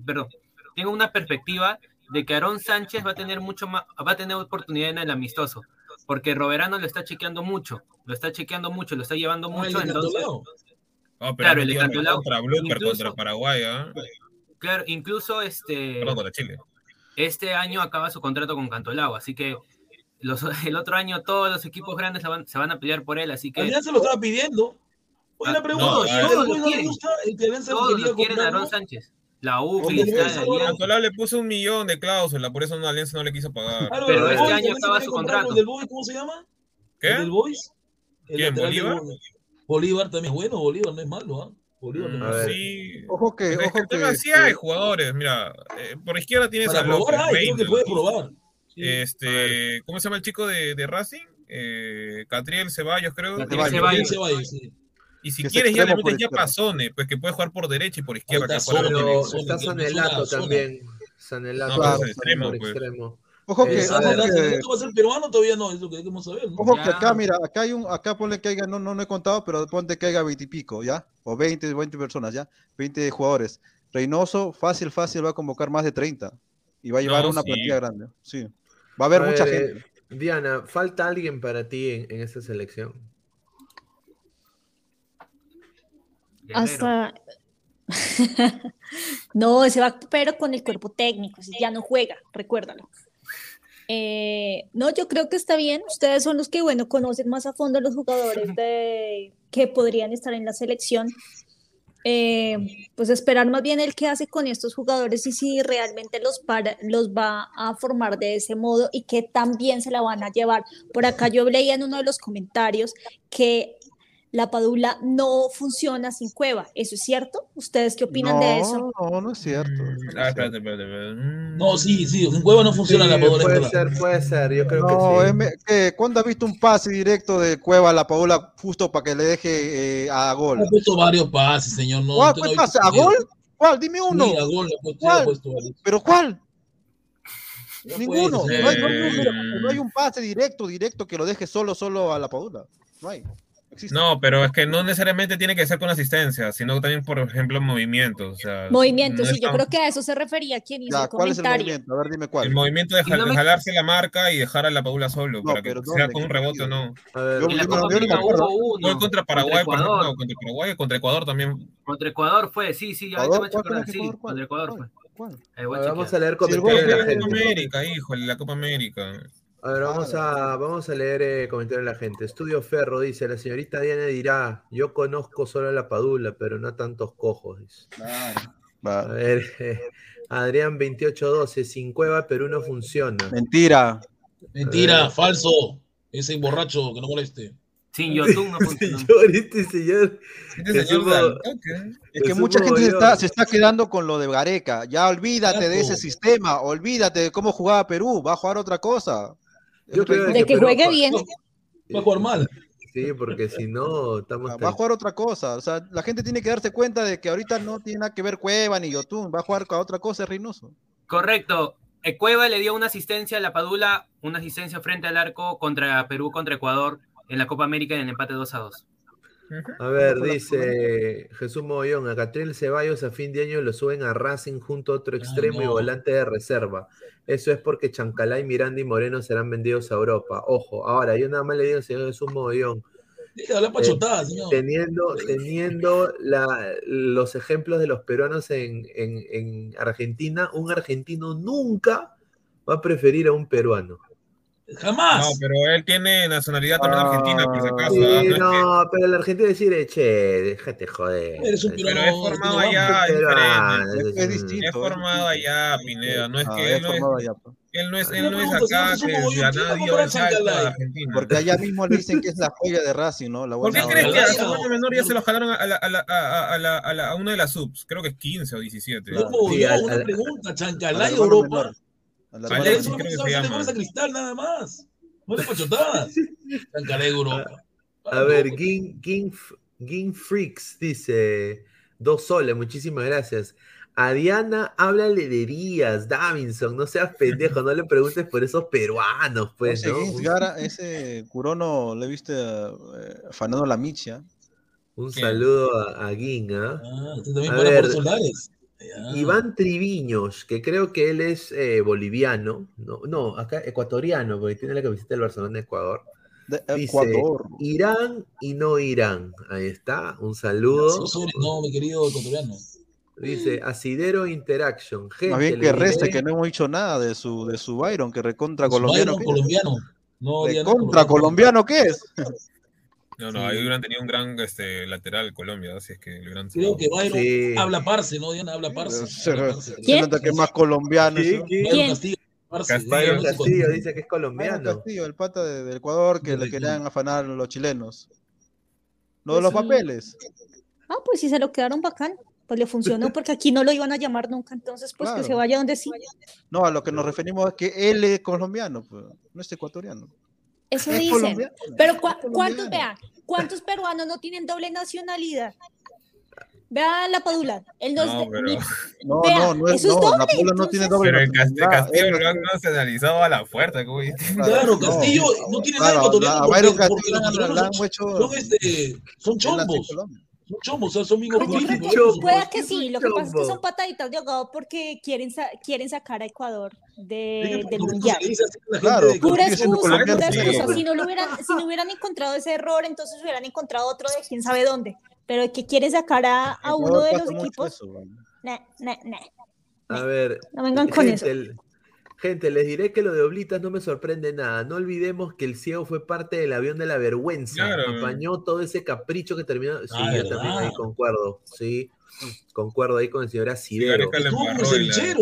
perdón, tengo una perspectiva de que Aarón Sánchez va a tener mucho más, va a tener oportunidad en el amistoso, porque Roberano lo está chequeando mucho, lo está chequeando mucho, lo está llevando mucho, entonces.
Ah, pero
Claro, el de
metido gol
Cantolao,
contra Blooper
incluso-
contra Paraguay, ¿ah?
claro, incluso este
Perdón, contra Chile.
este año acaba su contrato con Cantolao, así que los, [LAUGHS] el otro año todos los equipos grandes se van, se van a pelear por él, así que
Alianza lo estaba pidiendo. Oye, la pregunta,
no,
¿si
a
el
ver.
del
Todos lo
no le
quieren.
gusta? ¿El que
todos lo quieren a
no?
Sánchez. La U, Cristal,
ese
Alianza.
Cantolao le puso un millón de cláusula, por eso no Alianza no le quiso pagar.
Claro,
Pero este
Boys
año acaba su contrato.
¿El del Boys cómo se llama? ¿El del
¿Qué?
Boys? El
¿Quién,
lateral del
Bolívar?
También es bueno, Bolívar no es malo, ¿ah? Bolívar no es
ver.
Sí.
Ojo que,
Es que
ojo
el
que,
tema sí
este,
hay jugadores, mira, eh, por izquierda tienes
Para
a
probar,
López,
hay, creo que
Reina,
puede probar. Sí.
este, ¿cómo se llama el chico de, de Racing? Eh, Catriel Ceballos, creo.
Catriel Ceballos.
Ceballos, sí.
Y si
Que es
quieres ya le metes ya. Pasone, pues que puede jugar por derecha y por izquierda. Que
está que
Sanelato también. Sanelato
No,
pero
por
es
extremo,
por
pues.
extremo.
Ojo que, ojo que,
¿Sanelato va a ser peruano? Todavía no, es lo que queremos saber, ¿no?
Ojo
Ya.
que acá, mira, acá hay un, acá ponle que haya, no, no, no he contado, pero ponte que haya 20 y pico, ¿ya? O 20, 20 personas, ¿ya? 20 jugadores. Reynoso, fácil, fácil, va a convocar más de 30. Y va a llevar
No,
una
sí.
plantilla grande. Sí. Va a haber
A
mucha
ver,
gente.
Diana, ¿falta alguien para ti en, en esta selección?
Hasta. [LAUGHS] no, ese va, pero con el cuerpo técnico, ya no juega, recuérdalo. Eh, no, yo creo que está bien. Ustedes son los que, bueno, conocen más a fondo a los jugadores [LAUGHS] de, que podrían estar en la selección. Eh, pues esperar más bien el qué hace con estos jugadores y si realmente los, para, los va a formar de ese modo y que también se la van a llevar. Por acá yo leía en uno de los comentarios que la Padula no funciona sin Cueva. ¿Eso es cierto? ¿Ustedes qué opinan
no,
de eso?
No, no es cierto. no es
Ah, espérate,
cierto.
espérate, espérate. Mm.
No, sí, sí, en Cueva no funciona
Sí,
la Padula.
puede
verdad.
ser, puede ser, yo creo
No,
que sí.
M-. ¿cuándo has visto un pase directo de Cueva a la Paola justo para que le deje eh, a gol?
Ha puesto varios pases, señor. No,
¿Cuál fue pase?
visto
¿A gol? ¿Cuál? Dime uno.
Sí, a gol le ha puesto,
¿Cuál?
le ha puesto varios.
¿Pero cuál? Ninguno. No hay, no hay un- mira, no hay un pase directo, directo que lo deje solo, solo a la Paula. No hay. No existe.
No, pero es que no necesariamente tiene que ser con asistencia, sino también, por ejemplo, movimientos. O sea,
Movimiento,
no
sí, yo creo que a eso se refería quien hizo
Ya,
el
¿cuál es el
comentario.
movimiento? A ver, dime cuál.
El movimiento de,
no me-
jalarse la marca y dejar a la Paula solo,
No,
para que
pero
sea con un
¿Qué
rebote o no.
Ver,
Yo- yo- yo me
contra Paraguay, ejemplo,
Ecuador.
contra Paraguay, contra Ecuador también.
Contra Ecuador fue, sí, sí, ahorita me contra Ecuador fue.
Vamos a leer comentarios la
la Copa. América, híjole, la Copa América.
A ver, vamos a, vamos a leer eh, comentarios de la gente. Estudio Ferro dice, la señorita Diana dirá, yo conozco solo a la Padula, pero no a tantos cojos. dice. A ver, eh, [LAUGHS] Adrián 2812, sin cueva Perú no funciona.
Mentira.
Mentira,
Eh.
falso. Ese borracho que no moleste.
Sin [LAUGHS] YouTube no funcionó.
Señor, este señor.
Este señor.
Es que mucha gente se está, se está quedando con lo de Gareca. Ya olvídate de ese sistema, olvídate de cómo jugaba Perú, va a jugar otra cosa.
Yo creo
De que juegue
va-
bien.
Va a jugar mal.
Sí, porque si no, estamos...
Va a jugar otra cosa. O sea, la gente tiene que darse cuenta de que ahorita no tiene nada que ver Cueva ni Yotun, va a jugar con otra cosa Reynoso.
Correcto. Eh, Cueva le dio una asistencia a la Padula, una asistencia frente al arco contra Perú, contra Ecuador en la Copa América en el empate 2 a 2.
A ver, dice Jesús Mogollón, a Catriel Ceballos a fin de año lo suben a Racing junto a otro extremo y
no.
volante de reserva. Eso es porque Chancalay, Miranda y Moreno serán vendidos a Europa. Ojo, ahora yo nada más le digo al señor Jesús Mogollón,
señor.
teniendo, teniendo la- los ejemplos de los peruanos en, en- en Argentina, un argentino nunca va a preferir a un peruano.
Jamás.
No, pero él tiene nacionalidad también argentina, por si acaso.
Sí,
¿ah? No
no, pero el argentino decir, che, déjate joder.
Eres un
Pero es formado
no,
allá, diferente.
Es distinto.
Es formado allá, Pineda. No es
Ah,
que él no es,
formado allá, pues.
él no es,
Una
él no es acá que la
¿quién va a
a? Argentina.
Porque allá mismo le dicen que es la joya de Racing, ¿no? La
¿Por qué crees que a su menor ya se lo jalaron a, la, a, la, a, a, la, a, la, a una de las subs? Creo que es 15 o 17.
Señor
Sí,
Mogollón,
al-
una pregunta.
Al
Chancalay, Europa.
Menor. Al hermano
Alexis,
Eso
menor.
creo que
no
se
le
llama.
pones a cristal nada más. No le pachotadas. [LAUGHS] Chancalay, Europa.
A ver, Game Freaks dice: Dos soles, muchísimas gracias. A Diana, háblale de Díaz, Davinson, no seas pendejo, no le preguntes por esos peruanos, pues,
Ese
¿no?
Gins Gara, ese Curono, le viste a, eh, a Fernando Lamicha.
Un saludo a, a Guin, ¿ah?
tú también
A ver,
por lares.
Iván Triviños, que creo que él es eh, boliviano, no, no, acá ecuatoriano, porque tiene la camiseta del Barcelona de Ecuador.
De
Dice,
Ecuador.
Irán y no Irán. Ahí está, un saludo.
No, mi querido ecuatoriano.
Dice Asidero Interaction. Gente,
Más bien que reste,
diré-
que no hemos dicho nada de su, de su Byron, que recontra colombiano.
Byron colombiano. No,
¿Recontra colombiano qué es? [LAUGHS]
No, no, ahí hubieran tenido un gran este, lateral Colombia, así es que le hubieran
Creo que Byron
Sí.
habla parce, ¿no? Diana habla parce.
Se, se nota que es más colombiano.
Byron Castillo,
dice que es colombiano.
Castillo, el pata de, de Ecuador que le querían afanar los chilenos. Lo de los
Pues sí.
papeles.
Ah, pues sí se lo quedaron bacán. Pues le funcionó [LAUGHS] porque aquí no lo iban a llamar nunca, entonces pues que se vaya donde sí.
No, a lo que nos referimos es que él es colombiano, pues, no es ecuatoriano.
Eso
Es
dicen.
colombiano,
Pero cua- ¿cuántos, vean, cuántos peruanos no tienen doble nacionalidad? Vea la Padula. Él no, es
No,
de-
pero- [LAUGHS]
No,
vea,
no, no es, no,
doble.
la Pula no tiene doble
Pero el Cast-
nacionalidad,
Castillo
él
lo
no
han nacionalizado a la fuerza, como
Claro, Castillo no tiene nada
Claro,
ecuatoriano
a
porque,
Byron
porque
Castillo
los
hecho-
son, este, son chombos.
Pues
orgullosos.
que
Chombos,
pueda que sí, lo que pasa es que son pataditas de ahogado porque quieren, sa- quieren sacar a Ecuador de, del mundial.
Claro,
Pura excusa, pura excusa. Si no, lo hubieran, si no hubieran encontrado ese error, entonces hubieran encontrado otro de quién sabe dónde. Pero que quieren sacar a, a uno de los equipos,
eso, bueno.
nah, nah, nah.
A ver,
No vengan con eso.
Gente, les diré que lo de Oblitas no me sorprende nada. No olvidemos que el ciego fue parte del avión de la vergüenza.
Claro.
Apañó todo ese capricho que terminó. Sí,
Ah,
yo
¿verdad?
también ahí concuerdo. Sí, concuerdo ahí con el señor Asidero.
Cevichero.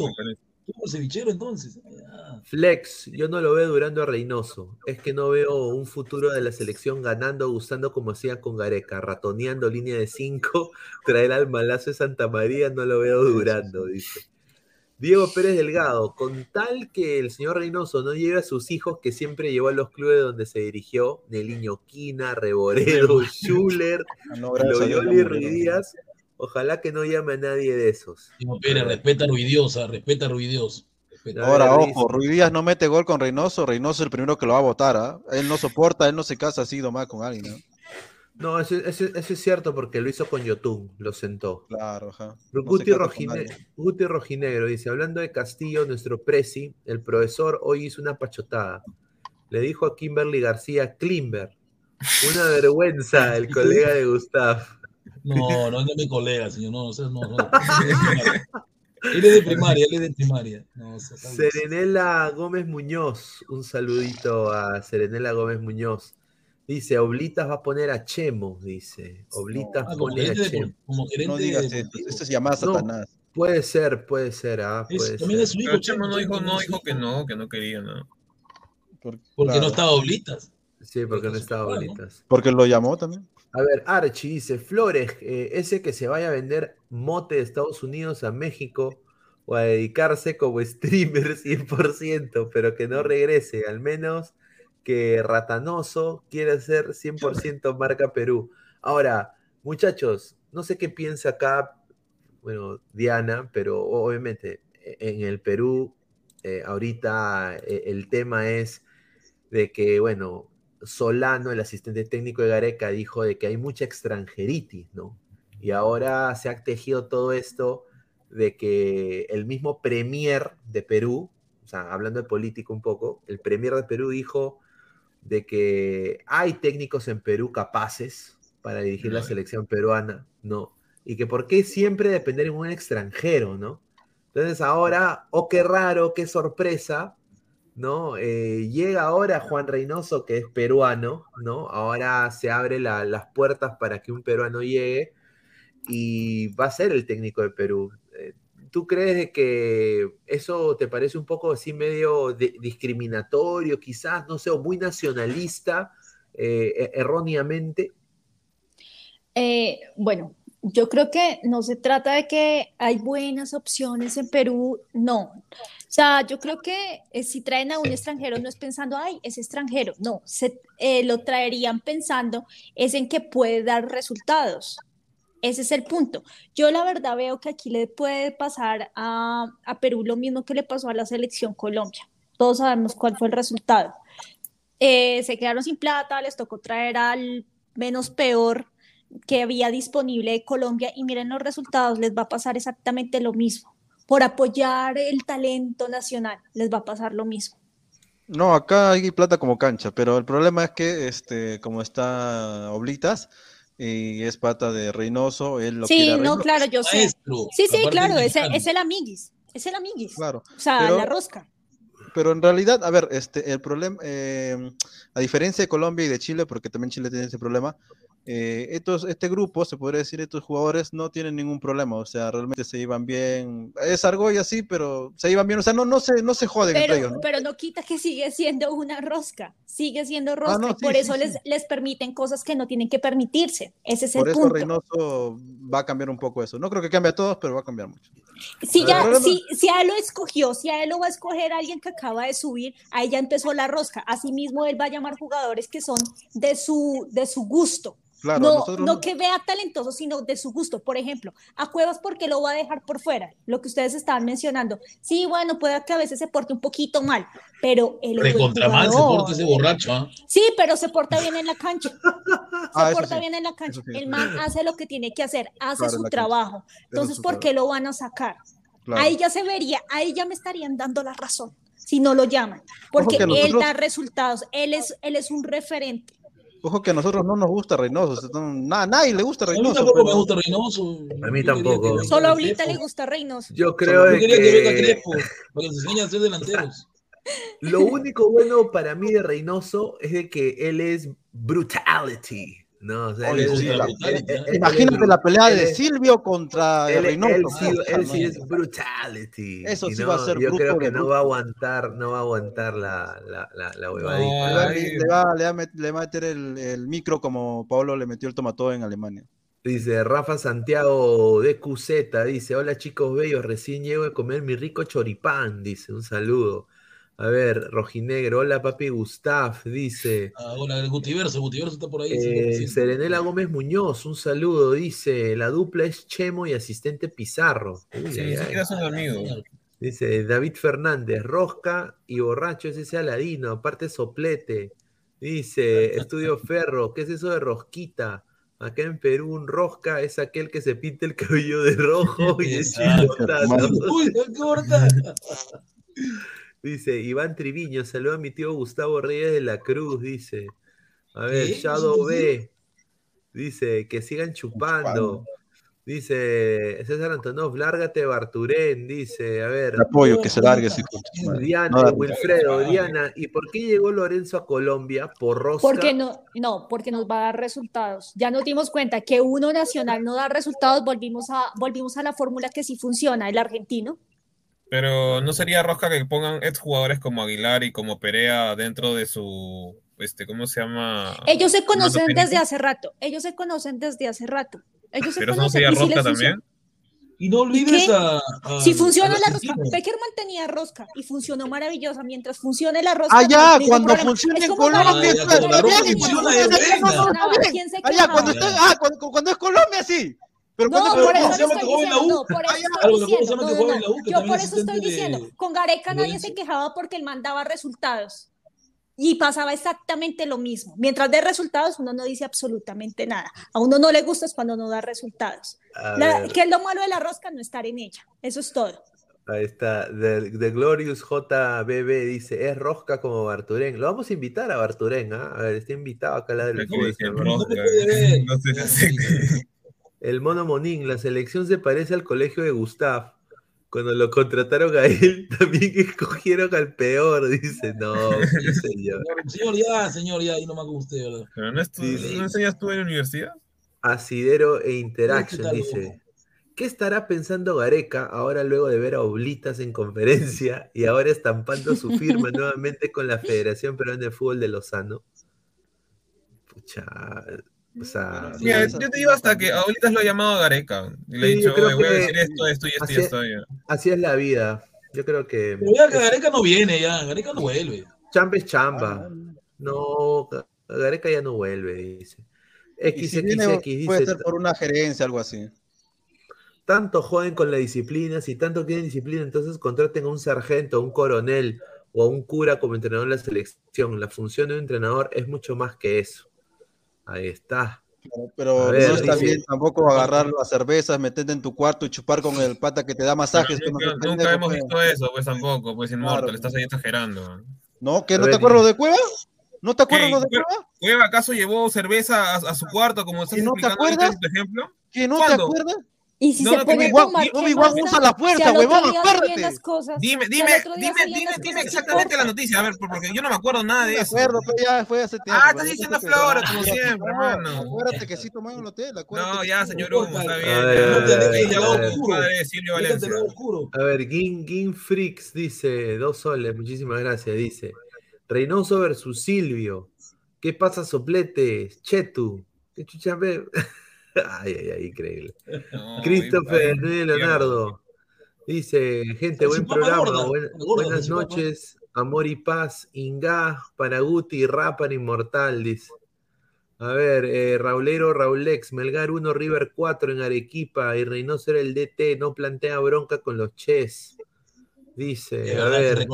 cevichero entonces. Ah.
Flex, yo no lo veo durando a Reynoso. Es que no veo un futuro de la selección ganando, gustando como hacía con Gareca, ratoneando línea de 5, [LAUGHS] traer al malazo de Santa María, no lo veo durando, dice. Diego Pérez Delgado, con tal que el señor Reynoso no lleve a sus hijos que siempre llevó a los clubes donde se dirigió, Neliño Quina, Reboredo, Schuller, [LAUGHS]
no,
Loyoli y
no,
Ruiz Díaz, ojalá que no llame a nadie de esos.
Diego Pérez, respeta a Ruidiosa, respeta a Ruidios. Respeta.
A
Ahora,
ver,
ojo, Ruiz Díaz no mete gol con Reynoso, Reynoso es el primero que lo va a votar, ¿ah? Él no soporta, él no se casa así nomás con alguien, ¿no?
No, eso, eso- eso es cierto porque lo hizo con Yotun, lo sentó.
Claro, ajá. No
Guti, Rojine- Rojinegro dice, hablando de Castillo, nuestro presi, el profesor hoy hizo una pachotada. Le dijo a Kimberly García, Klimber. Una [LAUGHS] vergüenza el colega de Gustav.
No, no es de mi colega, señor. No, no, no, no, [LAUGHS] no. Él es de primaria, él es de primaria. No, o sea, tal vez.
Serenela Gómez Muñoz, un saludito a Serenela Gómez Muñoz. Dice, Oblitas va a poner a Chemo, dice. Oblitas
Ah, como
pone a
gerente de-
Chemo.
como gerente
No digas
de-
esto, esto se llama
No,
Satanás.
Puede ser, puede ser, ah,
Es-
puede
también
ser.
es su hijo,
Pero Chemo no dijo, no
es
dijo que no, que no quería, ¿no?
Por-
Porque
claro,
no estaba Oblitas.
Sí, porque no estaba
¿no?
Oblitas.
Porque lo llamó también.
A ver, Archie dice, Flores, eh, ese que se vaya a vender mote de Estados Unidos a México o a dedicarse como streamer [LAUGHS] 100%, pero que no regrese, al menos que Ratanoso quiera ser 100% marca Perú. Ahora, muchachos, no sé qué piensa acá, bueno, Diana, pero obviamente e- en el Perú eh, ahorita eh, el tema es de que, bueno, Solano, el asistente técnico de Gareca, dijo de que hay mucha extranjeritis, ¿no? Y ahora se ha tejido todo esto de que el mismo premier de Perú, o sea, hablando de político un poco, el premier de Perú dijo de que hay técnicos en Perú capaces para dirigir la
No.
selección peruana, ¿no? Y que por qué siempre depender en un extranjero, ¿no? Entonces ahora, oh, qué raro, qué sorpresa, ¿no? Eh, llega ahora Juan Reynoso, que es peruano, ¿no? Ahora se abre la- las puertas para que un peruano llegue y va a ser el técnico de Perú. ¿Tú crees que eso te parece un poco así medio de- discriminatorio, quizás, no sé, o muy nacionalista, eh, e- erróneamente?
Eh, bueno, yo creo que no se trata de que hay buenas opciones en Perú, no. O sea, yo creo que eh, si traen a un extranjero no es pensando, ay, es extranjero, no, se, eh, lo traerían pensando es en que puede dar resultados. Ese es el punto. Yo la verdad veo que aquí le puede pasar a, a Perú lo mismo que le pasó a la selección Colombia. Todos sabemos cuál fue el resultado. Eh, se quedaron sin plata, les tocó traer al menos peor que había disponible de Colombia y miren los resultados, les va a pasar exactamente lo mismo. Por apoyar el talento nacional, les va a pasar lo mismo.
No, acá hay plata como cancha, pero el problema es que, este, como está Oblitas y es pata de Reynoso, él lo
Sí, no,
Reynoso.
claro, yo sé.
Maestro,
Sí, sí, claro,
es
es, el-
mexicano.
es el amiguis, es el amiguis.
Claro.
O sea,
Pero-
la rosca.
Pero en realidad, a ver, este, el problema, eh, a diferencia de Colombia y de Chile, porque también Chile tiene ese problema, eh, estos, este grupo, se podría decir, estos jugadores no tienen ningún problema, o sea, realmente se iban bien. Es Argolla sí, pero se iban bien, o sea, no, no, se, no se joden entre ellos,
Pero,
¿no?
pero no quita que sigue siendo una rosca, sigue siendo rosca,
Ah, no, sí,
por
sí,
eso
sí.
Les, les permiten cosas que no tienen que permitirse. Ese es
Por
el
eso
punto.
Reynoso va a cambiar un poco eso. No creo que cambie a todos, pero va a cambiar mucho.
Si, ya,
Pero-
si, si a él lo escogió, si a él lo va a escoger alguien que acaba de subir, ahí ya empezó la rosca. Asimismo, él va a llamar jugadores que son de su, de su gusto.
Claro,
no,
nosotros
no que vea talentoso, sino de su gusto. Por ejemplo, a Cuevas, ¿por qué lo va a dejar por fuera? Lo que ustedes estaban mencionando. Sí, bueno, puede que a veces se porte un poquito mal, pero buen
Recontra mal se porta ese borracho, ¿ah?
Sí, pero se porta bien en la cancha. [LAUGHS] Se
Ah,
porta
sí,
bien en la cancha.
sí.
El man hace lo que tiene que hacer, hace
Claro,
su trabajo.
Eso es
Entonces,
su
¿por qué lo van a sacar?
Claro.
Ahí ya se vería, ahí ya me estarían dando la razón si no lo llaman, porque
que
él
nosotros-
da resultados, él es, él es un referente.
Ojo que a nosotros no nos gusta Reynoso. o sea, no- na- nadie le gusta
A mí
Reynoso.
tampoco
pero-
me gusta Reynoso.
A mí
Yo
tampoco.
Solo a
Crespo.
le gusta Reynoso.
Yo creo
Yo
de
quería que venga Crespo, para que nos enseñe a ser delanteros.
lo único bueno para mí de Reynoso es de que él es brutality. No, o sea,
Oye,
él es-
sí,
él-
la-
él- él- él-
Imagínate
él-
la pelea
él
de Silvio contra
Él,
Reynoso.
él sí, él sí es brutality.
Eso sí
no,
va a ser
Yo creo que no va a aguantar, no va a aguantar la, la, la, la huevadita.
Le va,
verdad.
le va- le va a met- le va a meter el, el micro como Pablo le metió el tomató en Alemania.
Dice Rafa Santiago de QZ, dice, hola chicos bellos, recién llego de comer mi rico choripán, dice, un saludo. A ver, Rojinegro, hola papi Gustav, dice.
Ah, hola, el Gutiverso, Gutiverso está por ahí.
Eh. Serenela Gómez Muñoz, un saludo, dice, la dupla es Chemo y asistente Pizarro. Uy,
Sí,
ay,
ni
ay.
siquiera son amigos.
Dice David Fernández, Rosca y borracho es ese Aladino, aparte soplete. Dice [LAUGHS] Estudio Ferro, ¿qué es eso de rosquita? Acá en Perú un rosca es aquel que se pinta el cabello de rojo y [LAUGHS] es chilota, [LAUGHS] ¿no?
Uy, qué corta.
Dice Iván Triviño, saluda a mi tío Gustavo Reyes de la Cruz, dice. A ver,
¿Qué?
Shadow
¿Eso qué
B, dice que sigan chupando. Dice César Antonov, lárgate Barturén, dice, a ver.
El apoyo, que se largue.
Diana,
No
Wilfredo, Diana, ¿y por qué llegó Lorenzo a Colombia? Por Rosca.
Porque no, no, porque nos va a dar resultados. Ya nos dimos cuenta que uno nacional no da resultados, volvimos a, volvimos a la fórmula que sí funciona, el argentino.
Pero no sería rosca que pongan exjugadores como Aguilar y como Perea dentro de su, este, ¿cómo se llama?
Ellos se conocen desde hace rato, ellos se conocen desde hace rato. Ellos se
Pero eso no
conocen
sería rosca
les
también.
Y no olvides a, a-
Si funciona la rosca. Peckerman tenía rosca y funcionó maravillosa. Mientras funcione la rosca,
Ah,
no hay ningún
cuando funcione en Colombia,
Gareca,
ya,
está
cuando la rosca
bien,
funciona,
cuando
es
funcione-
buena.
no, no, está bien.
¿Quién se
Ah, ah, cuando, cuando es Colombia, sí. Pero
No, por
¿cómo
eso
se llama
estoy
que juega en la
diciendo,
U?
no, por eso
ya,
estoy
algo que
diciendo,
se llama
no,
que
no,
juega en
no.
la U, que
Yo por
es
eso estoy
de
diciendo, con Gareca nadie
Lorenzo.
se quejaba porque él mandaba resultados. Y pasaba exactamente lo mismo. Mientras dé resultados, uno no dice absolutamente nada. A uno no le gusta es cuando no da resultados. La- que es lo malo de la rosca, no estar en ella. Eso es todo.
Ahí está, The, The Glorious JBB dice, es rosca como Barturén. Lo vamos a invitar a Barturén, ¿ah? A ver, está invitado acá lado del
¿Qué
fútbol,
dice
señor
rosca?
Barturén.
No sé, [LAUGHS] no sé.
El mono Monín, la selección se parece al colegio de Gustav. Cuando lo contrataron a él, [LAUGHS] también escogieron al peor, dice. No, qué señor.
Señor, ya, señor, ya, ahí nomás con usted, ¿verdad?
Pero no, estu-
Sí, sí.
¿no enseñas tú en la universidad?
Asidero e Interaction dice. ¿Qué estará pensando Gareca ahora luego de ver a Oblitas en conferencia y ahora estampando su firma [LAUGHS] nuevamente con la Federación Peruana de Fútbol de Lozano? Pucha, o sea,
Mira, yo te digo hasta que ahorita lo ha llamado a Gareca. Y le he dicho,
yo creo
"Oye, voy a decir esto, esto y esto y
así-
esto. ya".
así es la vida. Yo creo que
Pero ya que Gareca no viene, ya, Gareca no vuelve.
chamba es chamba. No, Ga- Gareca ya no vuelve, dice.
Y si viene,
XXX
puede
dice,
ser por una gerencia, algo así.
tanto joden con la disciplina, si tanto quieren disciplina, entonces contraten a un sargento, a un coronel o a un cura como entrenador de la selección. La función de un entrenador es mucho más que eso. Ahí está.
Pero
ver,
no está
dice-
bien tampoco agarrar las cervezas, meterte en tu cuarto y chupar con el pata que te da masajes. que
Nunca, hemos
pues.
visto eso, pues tampoco, pues inmortal,
Claro.
estás ahí exagerando.
¿No? ¿Que no te acuerdas de Cueva? ¿No te acuerdas de
Cueva-
Cueva?
¿Cueva acaso llevó cerveza a, a su cuarto como estás
¿Y no te acuerdas?
en tu ejemplo?
¿Que no te acuerdas?
Y si
No,
se
no,
pone
Obi-Wan-
tomar, ¿qué
Obi-Wan
más
usa la fuerza, huevón,
cosas,
Dime, dime, dime, dime, dime
cosas, ¿qué
exactamente la noticia, a ver, porque yo no me acuerdo nada de
Me
eso.
acuerdo, pero ya fue hace tiempo.
Ah, estás diciendo flores, como siempre,
no,
hermano.
Acuérdate que sí tomaba en el hotel. acuérdate
No, ya, señor Humo, está bien.
A ver,
ya.
a ver, a ver, Gin, Gin Freaks dice, dos soles, muchísimas gracias, dice. Reynoso versus Silvio. ¿Qué pasa, sopletes? Chetu. ¿Qué chucha ve? [LAUGHS] [LAUGHS] ay, ay, ay, increíble.
No,
Christopher
bien.
Leonardo. Dice, gente, buen programa.
gorda,
buen-
la gorda
buenas noches. Amor y paz. Inga, Paraguti, Rapan Inmortal, dice. A ver, eh, Raulero, Raulex, Melgar 1, River 4 en Arequipa y Reynoso era el DT, no plantea bronca con los Ches. Dice, a ver,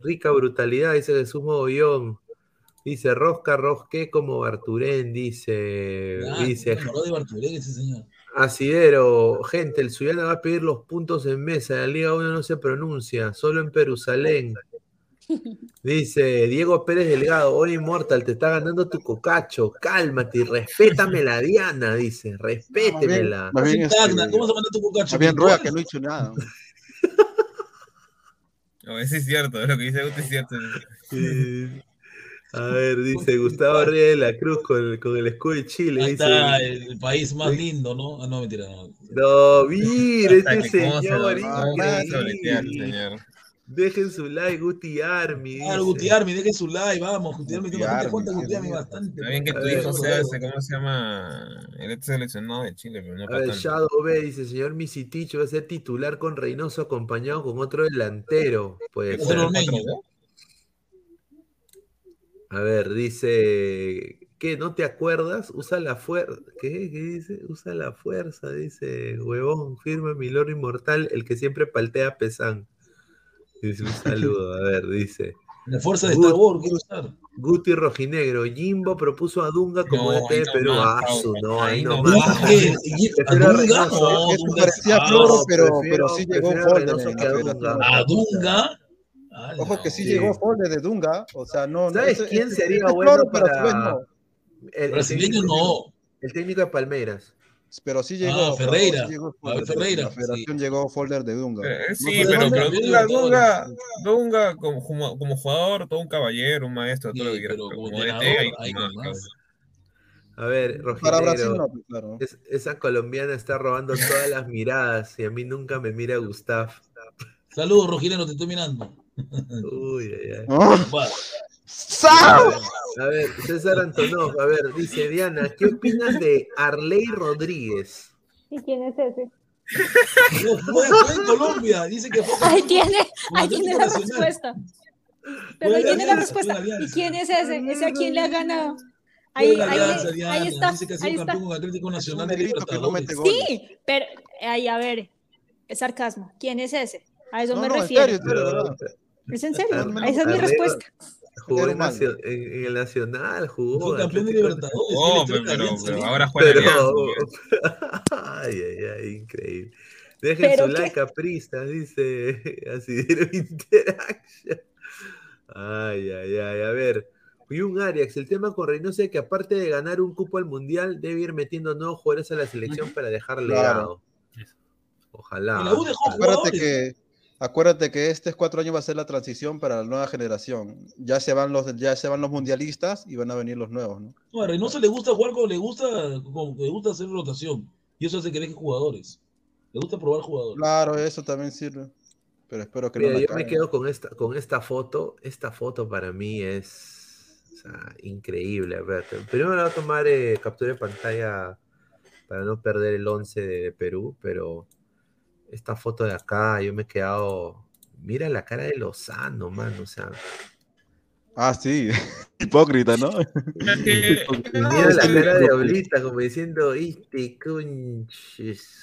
rica brutalidad, dice Jesús Mogollón. Dice, rosca, rosqué como Barturén, dice.
Ah,
dice,
de Bartolé, ese señor.
Asidero, gente, el Suyana va a pedir los puntos en mesa. La Liga 1 no se pronuncia, solo en Perusalén. [LAUGHS] Dice Diego Pérez Delgado, hoy Inmortal, te está ganando tu cocacho. Cálmate y respétame la Diana, dice. Respétemela.
Más bien, este,
Tacna, ¿Cómo se manda tu cocacho?
más bien ruega que no he hecho nada. [LAUGHS]
No, eso es cierto, lo que dice Guti es cierto.
Eh, A ver, dice Gustavo Reyes de la Cruz con el, con el escudo de Chile.
Ahí
dice,
está el país más lindo, ¿no? Ah, no, mentira, no.
No, mire, este señor. increíble. Dejen su like, Guti Army.
Claro,
dice.
Guti Army, deje su like, vamos. Guti Army bastante cuenta, Guti Army bastante.
Está bien que tu
ver,
hijo sea ese, ¿cómo se llama? El ex seleccionado de Chile, pero no
A ver. Shadow B dice, señor Misitich va a ser titular con Reynoso acompañado con otro delantero.
Va a
ver, dice, ¿qué? ¿No te acuerdas? Usa la fuerza. ¿Qué? ¿Qué dice? Usa la fuerza, dice, huevón, firma mi loro inmortal, el que siempre paltea a Pesán. Dice un saludo, a ver, dice.
La fuerza de
Gut-
Star Wars, quiero usar.
Guti Rojinegro, Jimbo propuso a Dunga como
No,
DT de Perú. Ah, su, no, ahí nomás.
Ah, ¿qué? ¿Y-
Prefiero
¿A
a
Dunga?
Reynoso.
No,
Eso parecía floro, pero, pero sí llegó
a Dunga.
federación.
¿A Dunga? Ah,
Ojo
no.
que sí,
Sí.
llegó Folder de Dunga. O sea, no. no,
¿Sabes
ese-
quién
ese-
sería
es
bueno
pero
para-
vez no.
El, el
Brasileño
técnico-
no.
El técnico de Palmeiras.
Pero sí llegó.
Ah,
pero
Ferreira.
sí llegó
A ver,
Folder,
Ferreira,
La federación llegó Folder de Dunga.
Eh,
No
sí, pero, pero Dunga. Dunga, Dunga como, como- como jugador, todo un caballero, un maestro, todo lo que
Sí,
quieras.
pero
pero
como
DT.
A ver,
Para Brasil no, pues, claro.
es- esa colombiana está robando todas las miradas y a mí nunca me mira Gustav.
Saludos, Rojinero, te estoy mirando.
Uy, ay, ay.
Va.
A ver, César Antonov, a ver, dice Diana, ¿qué opinas de Arley Rodríguez?
¿Y quién es ese?
No, fue, fue en Colombia. Dice que fue. [LAUGHS]
Ahí tiene, ahí tiene la
Nacional.
respuesta. Pero ahí tiene la respuesta. ¿Y quién es ese? ¿Ese a quién le ha ganado? Ahí,
la
ahí,
alianza,
ahí
Diana.
está,
Dice que ha
ahí
sido
está.
campeón con Atlético Nacional de
no.
Sí, pero ahí, a ver, es sarcasmo. ¿Quién es ese? A eso
No,
me refiero.
serio,
¿Es en serio? Esa es mi respuesta.
Jugó en, el Nacional, jugó.
Fue campeón de Libertadores.
Oh, pero, ahora juega en
Pero,
Alianza, [LAUGHS]
ay, ay, ay, increíble. Dejen
¿Pero
su like, capristas, dice [LAUGHS] Asidero Interaction. Ay, ay, ay, a ver. Y un Arias, el tema con Reynoso es que aparte de ganar un cupo al Mundial, debe ir metiendo nuevos jugadores a la selección para dejar
Claro.
legado. Ojalá.
La U dejó
Acuérdate
jugadores.
que, acuérdate que estos cuatro años va a ser la transición para la nueva generación. Ya se van los, ya se van los mundialistas y van a venir los nuevos, ¿no?
No, a Reynoso le gusta jugar como le gusta, como le gusta hacer rotación. Y eso hace que deje jugadores. Le gusta probar jugadores.
Claro, eso también sirve. Pero espero que
Mira,
no la
yo me quedo con esta, con esta foto. Esta foto para mí es o sea, increíble. A ver, te- primero me voy a tomar eh, captura de pantalla para no perder el 11 de Perú, pero esta foto de acá, yo me he quedado. Mira la cara de Lozano, man. O sea,
Ah, sí. [LAUGHS] [LAUGHS] Hipócrita, ¿no?
Mira la cara de Oblita como diciendo, este conches.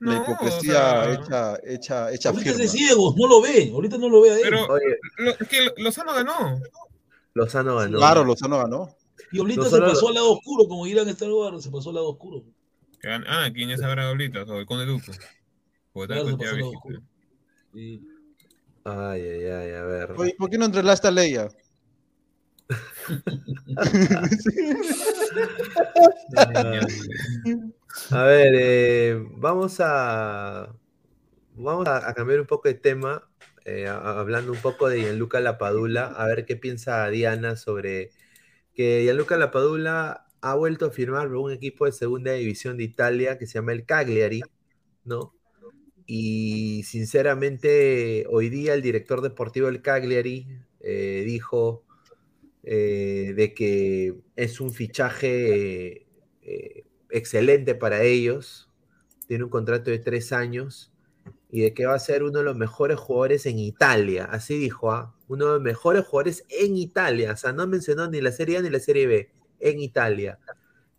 La hipocresía hecha, hecha, hecha
Ahorita es de ciegos, no lo ve, ahorita no lo ve a él.
Pero
Oye,
lo- es que Lozano ganó.
Lozano ganó.
Claro, Lozano ganó.
Y Oblita
No
se pasó al lado oscuro, como dirán Star Wars, se pasó al lado oscuro.
Ah, ¿quién es ahora ahorita? O el Conde Duque.
Claro,
viejito.
Sí.
Ay, ay, ay, a ver.
Oye, ¿por qué no entrelaste a Leia? [LAUGHS]
A ver, eh, vamos a vamos a, a cambiar un poco de tema, eh, a- a- hablando un poco de Gianluca Lapadula, a ver qué piensa Diana sobre que Gianluca Lapadula ha vuelto a firmar por un equipo de segunda división de Italia que se llama el Cagliari, ¿no? Y sinceramente, hoy día el director deportivo del Cagliari eh, dijo eh, de que es un fichaje eh, excelente para ellos. Tiene un contrato de tres años y de que va a ser uno de los mejores jugadores en Italia. Así dijo, ¿ah? uno de los mejores jugadores en Italia. O sea, no mencionó ni la Serie A ni la Serie B, en Italia.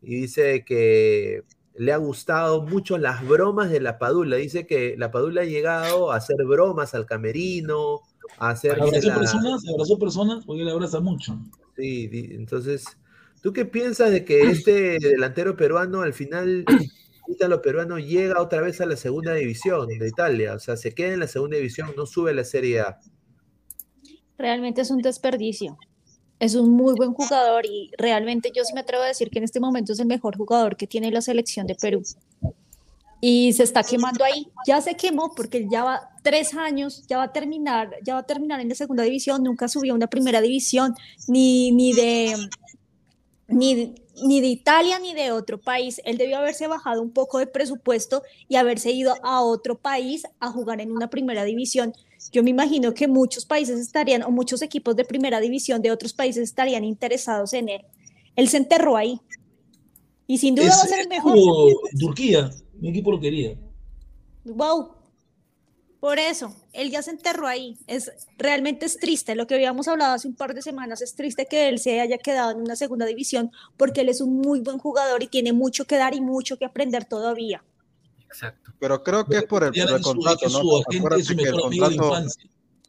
Y dice que le ha gustado mucho las bromas de la Padula. Dice que la Padula ha llegado a hacer bromas al camerino, a hacer...
Abrazó personas, abrazó personas, porque él abraza mucho.
Sí, di- entonces, ¿tú qué piensas de que este delantero peruano al final, ítalo peruano, llega otra vez a la segunda división de Italia? O sea, se queda en la segunda división, no sube a la Serie A.
Realmente es un desperdicio. Es un muy buen jugador y realmente yo sí me atrevo a decir que en este momento es el mejor jugador que tiene la selección de Perú. Y se está quemando ahí. Ya se quemó porque ya va tres años, ya va a terminar, ya va a terminar en la segunda división, nunca subió a una primera división, ni, ni de ni, ni de Italia ni de otro país. Él debió haberse bajado un poco de presupuesto y haberse ido a otro país a jugar en una primera división. Yo me imagino que muchos países estarían, o muchos equipos de primera división de otros países estarían interesados en él. Él se enterró ahí. Y sin duda va a ser el mejor.
Turquía, mi equipo lo quería.
Wow. Por eso, él ya se enterró ahí. Es realmente es triste. Lo que habíamos hablado hace un par de semanas es triste que él se haya quedado en una segunda división porque él es un muy buen jugador y tiene mucho que dar y mucho que aprender todavía.
Pero creo que es por el, por el contrato,
que
¿no?
su agente
Acuérdate
es su
que el contrato,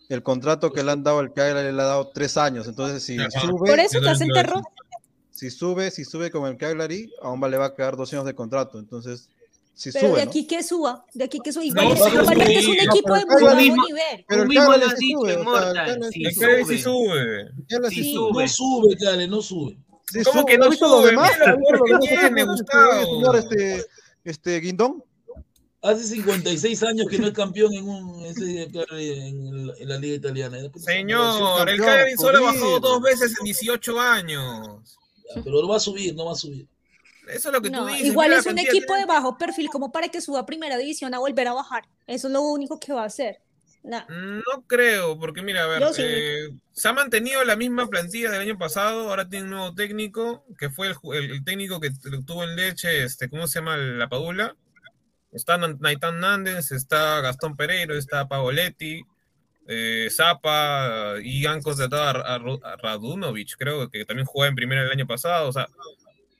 el contrato que le han dado al Cagliari le ha dado tres años. Entonces, si
Ajá.
sube,
Por eso se enterró.
si sube, si sube con el Cagliari, aún le va a quedar dos años de contrato. Entonces, si
Pero
sube,
de
¿no?
aquí que suba, de aquí que suba.
No,
Igual,
sí,
igualmente
sí.
es un
No,
equipo
pero
de
el
muy bajo nivel.
Pero el
mismo lo has dicho,
sube, o sea, el
sí
El Cagliari sí
sube.
sube.
El Cagliari sí
Sí
sube.
sube.
No sube, Cale, no sube.
Sí
¿Cómo
sube.
que no
¿Has visto los
sube?
demás?
Mira
¿Has visto
el gol que tiene, Gustavo.
este, este Guindón.
Hace 56 años que no es campeón en, un, en, la- en la liga italiana.
Señor, el Cagliari solo bajó
ir.
dos veces en 18 años.
Pero no va a subir, no va a subir.
Eso es lo que tú dices.
igual
mira
es un equipo
de-
de bajo perfil como para que suba a primera división a volver a bajar. Eso es lo único que va a hacer. No.
No creo, porque mira, a ver,
sí.
eh, se ha mantenido la misma plantilla del año pasado, ahora tiene un nuevo técnico, que fue el, ju- el- el técnico que tuvo en Leche, este, ¿cómo se llama? La Padula. Está Naitán Nández, está Gastón Pereiro, está Paoletti, eh, Zapa, y han contratado a, a Ru- a Radunovic, creo que también jugó en primera el año pasado, o sea,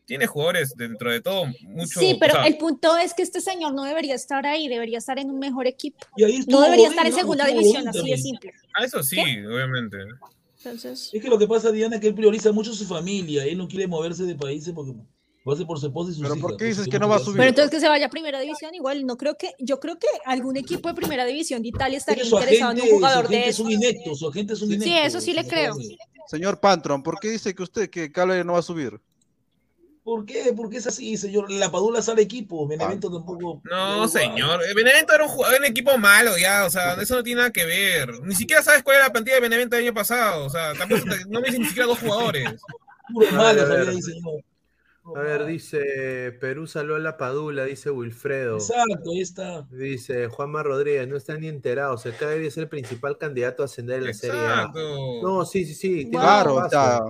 tiene jugadores dentro de todo, mucho.
Sí, pero
o sea,
el punto es que este señor no debería estar ahí, debería estar en un mejor equipo.
Y ahí
No debería estar en
¿no?
segunda división, así de simple.
a eso sí, obviamente.
Entonces,
Es que lo que pasa, Diana, es que él prioriza mucho su familia. Él no quiere moverse de países porque hace por su esposa y sus
Pero
hijas.
¿por qué dices que no va a subir?
pero entonces que se vaya a primera división, igual no creo que, yo creo que algún equipo de primera división de Italia estaría interesado
agente,
en un
su
jugador
agente
de
es un
eso.
inecto, su agente es un
Sí, eso sí le creo.
Señor Pantron, ¿por qué dice que usted que Cagliari no va a subir?
¿Por qué? Porque es así, señor. La Padula sale equipo, Benevento tampoco.
No, señor. Benevento era un, jugador, un equipo malo ya, o sea, eso no tiene nada que ver. Ni siquiera sabes cuál era la plantilla de Benevento del año pasado, o sea, tampoco no me dicen ni siquiera dos jugadores.
Puro malo, sabía señor.
A ver, dice Perú saló a la Padula, dice Wilfredo.
Exacto, ahí está.
Dice Juanma Rodríguez, no están ni enterados. El Cagliari es el principal candidato a ascender en la Serie A.
Exacto.
No, sí, sí, sí.
Claro, sea.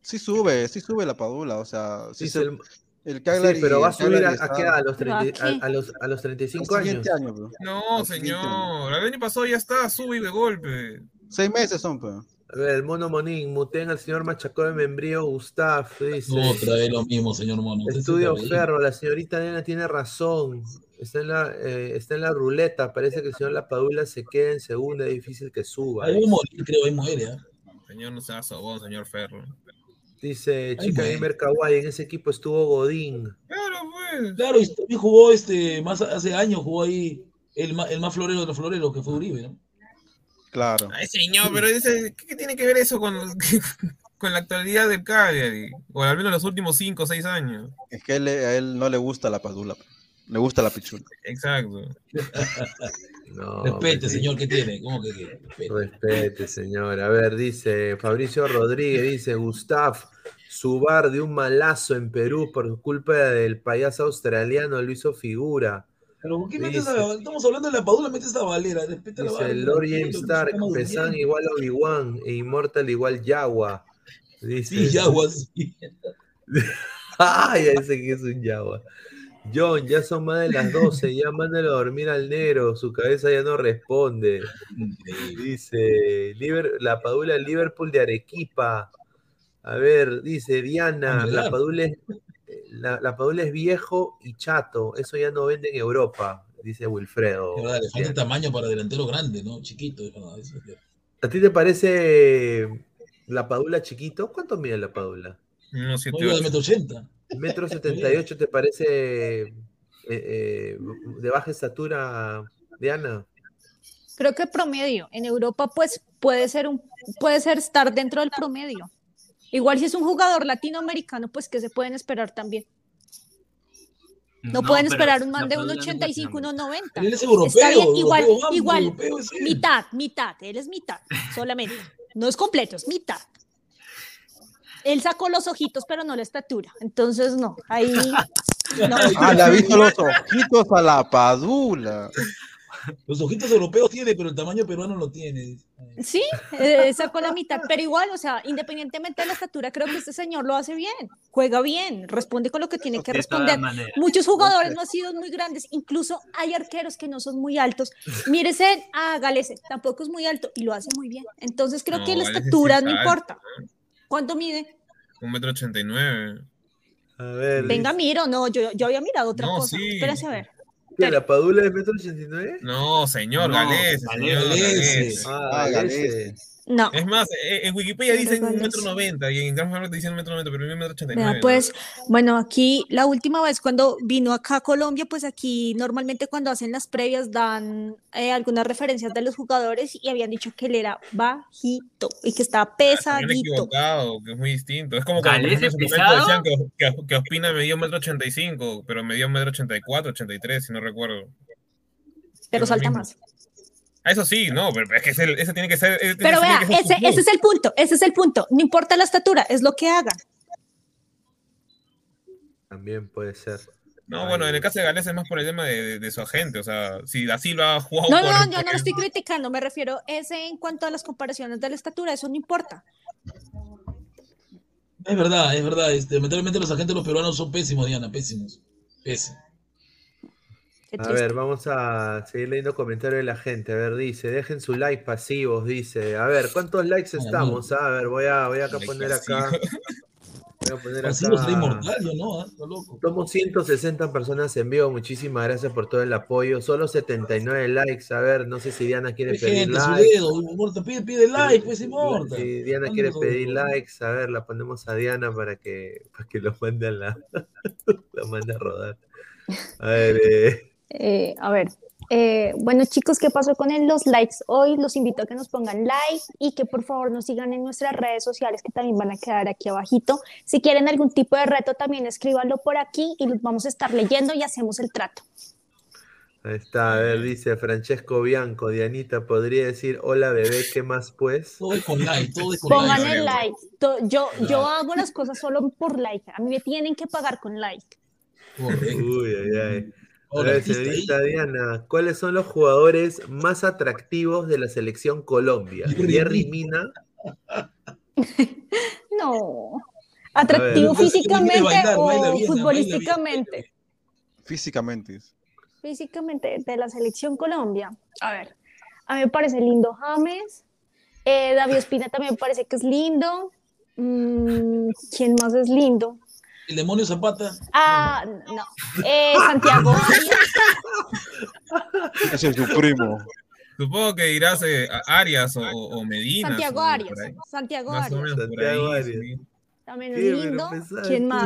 Sí sube, sí sube la Padula, o sea, sí
Sí,
se-
el-
el
sí, pero va a
el
subir a, a
está-
qué? A los,
¿Pero a
30 a,
qué?
a los, a los
el
35 años.
año.
No, señor. El año pasado ya está, sube de golpe.
Seis meses son, pues.
A ver, el mono Monín, muteen al señor Machacó de Membrío Gustav, dice.
Otra vez lo mismo, señor Mono.
Estudio Ferro, la señorita Nena tiene razón. Está en, la, eh, está en la ruleta. Parece que el señor Lapadula se queda en segunda. Es difícil que suba.
Ahí va a morir, creo, ahí muere. ¿ah?
Señor, no sea sobón, señor Ferro.
Dice Chica. Gamer Kawaii. En ese equipo estuvo Godín.
Claro, pues.
Claro, y también jugó este, más hace años, jugó ahí el, el más florero de los floreros, que fue Uribe, ¿no?
Claro.
Ay, señor, pero ese- ¿qué, qué tiene que ver eso con, [LAUGHS] con la actualidad del Cagliari? O al menos los últimos cinco o seis años.
Es que él- a él no le gusta la padula. Le gusta la pichula.
Exacto. [LAUGHS]
No,
Respete,
sí.
señor, ¿qué tiene? ¿Cómo que qué? Respete.
Respete, señor. A ver, dice Fabricio Rodríguez, dice Gustav, su bar de un malazo en Perú por culpa del payaso australiano lo hizo figura.
Pero ¿por qué metes
Dice-
a, estamos hablando de la Padula, metes a Valera, respeta la
Dice
Valera.
Lord James Stark, Pesan igual a Obi-Wan e Immortal igual Yagua. Dice,
Sí, Yagua, sí. [LAUGHS]
Ay, ya dice que es un Yagua. John, ya son más de las 12, ya mándalo a dormir al negro, su cabeza ya no responde. Dice, Liber- la Padula Liverpool de Arequipa. A ver, dice Diana, la
claro.
Padula, es, la, la Padula es viejo y chato, eso ya no vende en Europa, dice Wilfredo.
Es verdad, le falta tamaño para delantero grande, ¿no? Chiquito, eso es.
¿A ti te parece la Padula chiquito? ¿Cuánto mide la Padula?
No,
Oiga, de metro ochenta.
¿Metro setenta y ocho te parece eh, eh, de baja estatura, Diana?
Creo que promedio. En Europa, pues puede ser un, puede ser estar dentro del promedio. Igual si es un jugador latinoamericano, pues que se pueden esperar también. No, pueden esperar un man de un
Padula no es
85, 1,90.
Él es europeo,
Está bien, igual,
europeo,
igual,
europeo es él.
mitad, mitad, él es mitad, solamente. No es completo, es mitad. Él sacó los ojitos, pero no la estatura. Entonces, no, ahí. No.
Ah, le ha visto los ojitos a la padula. [LAUGHS]
Los ojitos europeos tiene, pero el tamaño peruano lo tiene.
Sí, eh, sacó la mitad, pero igual, o sea, independientemente de la estatura, creo que este señor lo hace bien, juega bien, responde con lo que tiene que responder. Muchos jugadores no han sido muy grandes, incluso hay arqueros que no son muy altos. Mírese a Galese, tampoco es muy alto y lo hace muy bien. Entonces creo
No,
que la estatura
es
no importa. ¿Cuánto mide?
Un metro ochenta y nueve.
A ver,
Venga, miro, no, yo, yo había mirado otra
No,
cosa.
sí.
Espérese a ver.
¿Qué, ¿La Padula es metro ochenta y nueve?
No, señor,
No,
Galés. Galés.
Ah. Galese.
No.
Es más, eh, en Wikipedia dicen un metro noventa y en Transfer dicen un metro noventa, pero un metro ochenta y
Vea,
nueve.
pues, bueno, aquí la última vez cuando vino acá a Colombia, pues aquí normalmente cuando hacen las previas dan eh, algunas referencias de los jugadores y habían dicho que él era bajito y que estaba
Me han
pesadito.
equivocado, que es muy distinto. Es como cuando por
¿Galés
ejemplo, en momento decían que, que, que Ospina medía un metro ochenta y cinco, pero medía un metro ochenta y cuatro, ochenta y tres, si no recuerdo.
pero salta más.
Eso sí, no, pero es que ese, ese tiene que ser. ese
Pero
tiene
vea,
ser
ese, es el punto, ese es el punto. No importa la estatura, es lo que hagan.
También puede ser.
No, bueno, en el caso de Gales es más por el tema de, de- de su agente, o sea, si así lo ha jugado
No,
por-
no, yo no lo estoy criticando, me refiero ese en cuanto a las comparaciones de la estatura, eso no importa.
Es verdad, es verdad. Este, lamentablemente los agentes los peruanos son pésimos, Diana, pésimos. Pésimos.
A ver, vamos a seguir leyendo comentarios de la gente. A ver, dice, dejen su like pasivos, dice. A ver, ¿cuántos likes estamos? A ver, voy a, voy a acá poner acá. [LAUGHS] Voy a poner
Pasivo será
acá.
inmortal, no. Está loco.
Somos 160 personas en vivo. Muchísimas gracias por todo el apoyo. Solo 79 likes. A ver, no sé si Diana quiere
Hay
pedir
gente, su
likes.
dedo, pide, pide like, pues Inmortal.
Si Diana quiere pedir likes, a ver, la ponemos a Diana para que, para que lo mande a la, [LAUGHS] lo mande a rodar. A ver, eh,
Eh, a ver, eh, bueno chicos, ¿qué pasó con los likes hoy? Los invito a que nos pongan like y que por favor nos sigan en nuestras redes sociales que también van a quedar aquí abajito. Si quieren algún tipo de reto también escríbanlo por aquí y los vamos a estar leyendo y hacemos el trato.
ahí está, a ver, dice Francesco Bianco, Dianita, ¿podría decir hola bebé, qué más pues?
Todo es con like, todo es con
Pongan
like.
el like. To- Yo, yo hago las cosas solo por like. A mí me tienen que pagar con like.
Correcto.
Uy, ay, ay. A
Ahora,
ver,
artista ahí.
señorita Diana, ¿cuáles son los jugadores más atractivos de la selección Colombia?
Jerry Mina. [LAUGHS]
No. Atractivo
ver.
físicamente
Bailar,
o
bien, bien.
futbolísticamente.
Físicamente.
Físicamente de la selección Colombia. A ver, a mí me parece lindo James. Eh, David Espina también me parece que es lindo. Mm, ¿Quién más es lindo?
El demonio Zapata.
Ah, no. Eh, [LAUGHS] Santiago.
Ese es su primo.
Supongo que irás eh, a Arias o, o Medina.
Santiago Arias. Santiago Arias.
Santiago Arias.
sí.
También es lindo. ¿Quién más?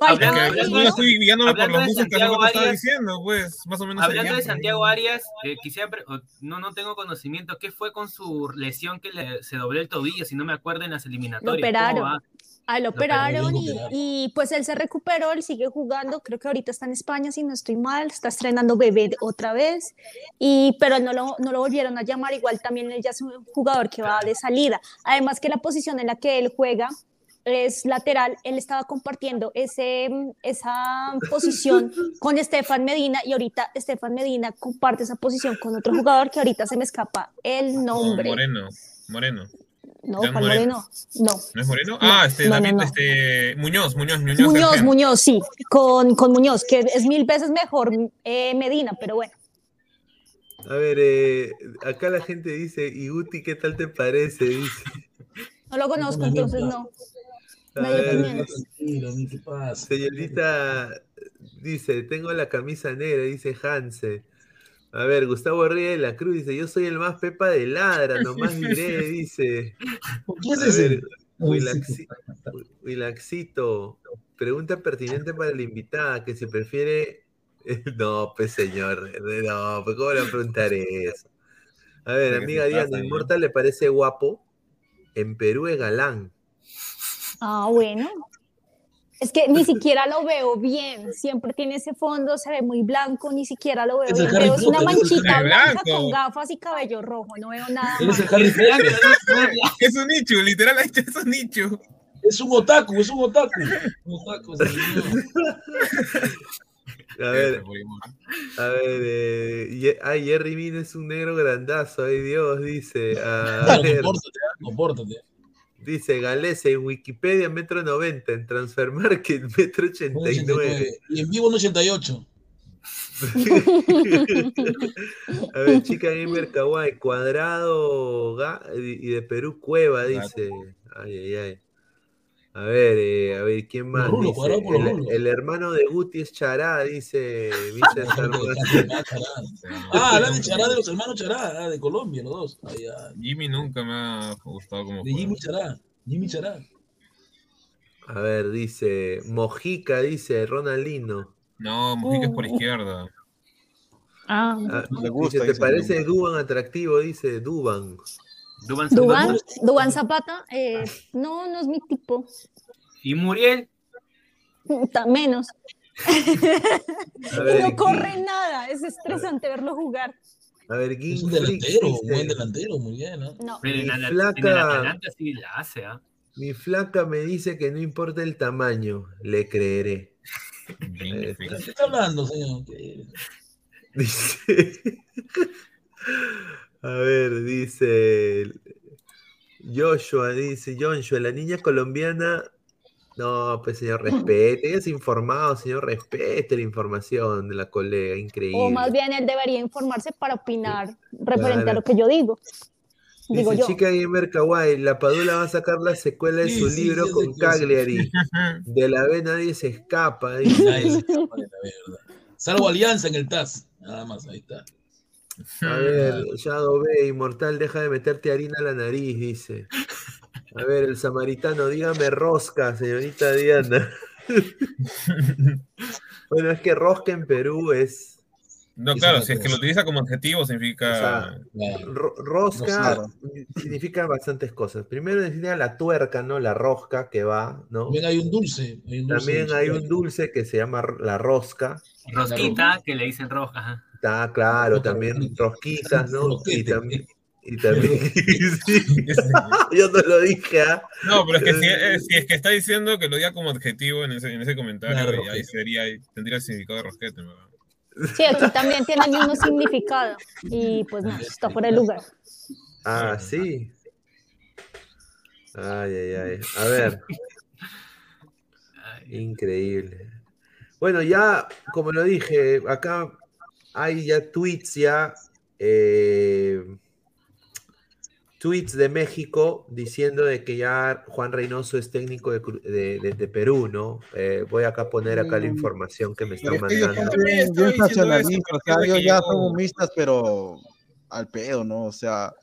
Hablando,
es
yo estoy guiándome por
de
gustos que estaba
Arias-
diciendo, pues, más o menos.
Hablando de Santiago Arias, eh, quisiera pre- o- no, no tengo conocimiento. ¿Qué fue con su lesión que le, se dobló el tobillo? Si no me acuerdo en las
Lo
eliminatorias.
operaron. Ah, lo operaron y, y, pues él se recuperó, él sigue jugando, creo que ahorita está en España, si no estoy mal, está estrenando Bebé otra vez, y, pero no lo, no lo volvieron a llamar, igual también él ya es un jugador que va de salida, además que la posición en la que él juega es lateral, él estaba compartiendo ese, esa posición con Estefan Medina y ahorita Estefan Medina comparte esa posición con otro jugador que ahorita se me escapa el
con
nombre.
Moreno. Moreno.
No, Juan
Moreno.
Moreno, no.
¿No es Moreno?
No,
ah, este,
no, no,
David,
no.
este, Muñoz, Muñoz, Muñoz.
Muñoz,
García.
Muñoz, sí, con, con Muñoz, que es mil veces mejor eh, Medina, pero bueno.
A ver, eh, acá la gente dice, y Guti, ¿qué tal te parece? Dice.
No lo conozco,
No, no,
entonces
no.
A ver. Señorita, dice, tengo la camisa negra, dice Hanse. A ver, Gustavo Reyes de la Cruz dice, yo soy el más pepa de ladra, [LAUGHS] nomás diré, dice.
¿Quién es
A
ese?
ver, Wilaxi- Wilaxito, pregunta pertinente para la invitada, que si prefiere... [LAUGHS] No, pues señor, no, pues cómo le voy a preguntar eso. A ver,
¿Qué
amiga
se
Diana? ¿Inmortal le parece guapo? En Perú es galán.
Ah, bueno. Es que ni siquiera lo veo bien. Siempre tiene ese fondo, se ve muy blanco, ni siquiera lo veo
Es
bien.
Harry
Veo es una manchita blanca con gafas y cabello rojo. No veo nada
es
más.
el Harry Potter.
Es un nicho, literal, [LAUGHS] es un nicho.
Es un otaku, es un otaku. Un otaku, señor.
A ver, a ver, eh, ay, Jerry Mina es un negro grandazo, ay Dios, dice. A
Claro,
ver,
compórtate, compórtate.
Dice Galese, en Wikipedia metro 90, en Transfer Market [LAUGHS] metro 89.
Y en vivo en 88. [LAUGHS]
A ver, chica gamer kawaii, cuadrado y de Perú Cueva, dice. Ay, ay, ay. A ver, eh, a ver, ¿quién más? Dice, el, hermano de Guti es Chará, dice. [LAUGHS] Sarmazo.
Ah, [LAUGHS] hablan de Chará, de los hermanos Chará, ah, de Colombia, los dos. Ay, ah,
Jimmy nunca me ha gustado como
de. Jimmy Chará. Jimmy Chará.
A ver, dice Mojica, dice Ronaldinho.
No, Mujica es por
Oh.
izquierda.
Ah,
Ah,
Le gusta,
dice, ¿te
dice,
parece Duban atractivo? Dice Duban.
Dubán
Dubán,
Zapata.
Dubán Zapata, eh, no, no es mi tipo.
Y Muriel.
Menos. [LAUGHS]
Ver,
no corre nada, es estresante verlo jugar.
A ver,
Es
Gin
un delantero, un buen delantero, muy bien, ¿no?
No.
Pero en,
Mi
la- en
flaca-
Atalanta sí la hace, ¿ah?
Mi flaca me dice que no importa el tamaño, le creeré. Eh.
¿Qué está hablando, señor? ¿Qué- [LAUGHS]
Dice. A ver, dice. Joshua, dice Joshua, la niña colombiana. No, pues señor, [CLEARS THROAT] respete. Ella es informado, señor, respete la información de la colega, increíble.
O más bien él debería informarse para opinar referente a lo que yo digo. Digo
Dice
yo.
Chica Gamer Kawaii, la Padula va a sacar la secuela de su
sí,
libro
sí,
con
sí, sí.
Cagliari. [LAUGHS] De la B nadie se escapa. dice.
Nadie se escapa de la verdad. Salvo Alianza en el TAS. Nada más, ahí está.
A [LAUGHS] ver, Shadow B, Inmortal, deja de meterte harina a la nariz, dice. A ver, el samaritano, dígame rosca, señorita Diana. [LAUGHS] bueno, es que rosca en Perú es.
No, claro, si es que lo utiliza como adjetivo
O
significa.
sea,
Claro.
ro- rosca significa bastantes cosas. Primero significa la tuerca, ¿no? La rosca que va, ¿no?
También hay un dulce. Hay un dulce
También hay un dulce que se llama la rosca.
Rosquita, que le dicen roja. Ajá.
Está claro, también rosquitas, ¿no? Y también. Y también [LAUGHS] sí. [LAUGHS] Yo no lo dije, ¿ah?
No, pero es que si, eh, si es que está diciendo que lo diga como adjetivo en ese, en ese comentario, ahí sería, tendría el significado de rosquete, ¿verdad?
Sí, aquí también tiene el mismo significado. Y pues no, está fuera de lugar.
Ah, sí. Ay, ay, ay. A ver, increíble. Bueno, ya, como lo dije, acá hay ya tweets ya. eh, tweets de México diciendo de que ya Juan Reynoso es técnico de, de- de- de Perú, ¿no? Eh, voy acá a poner acá la
Mm,
información que me están
es
mandando.
son bien, bien nacionalistas, o sea, ellos ya son humistas, pero al pedo, ¿no? O sea,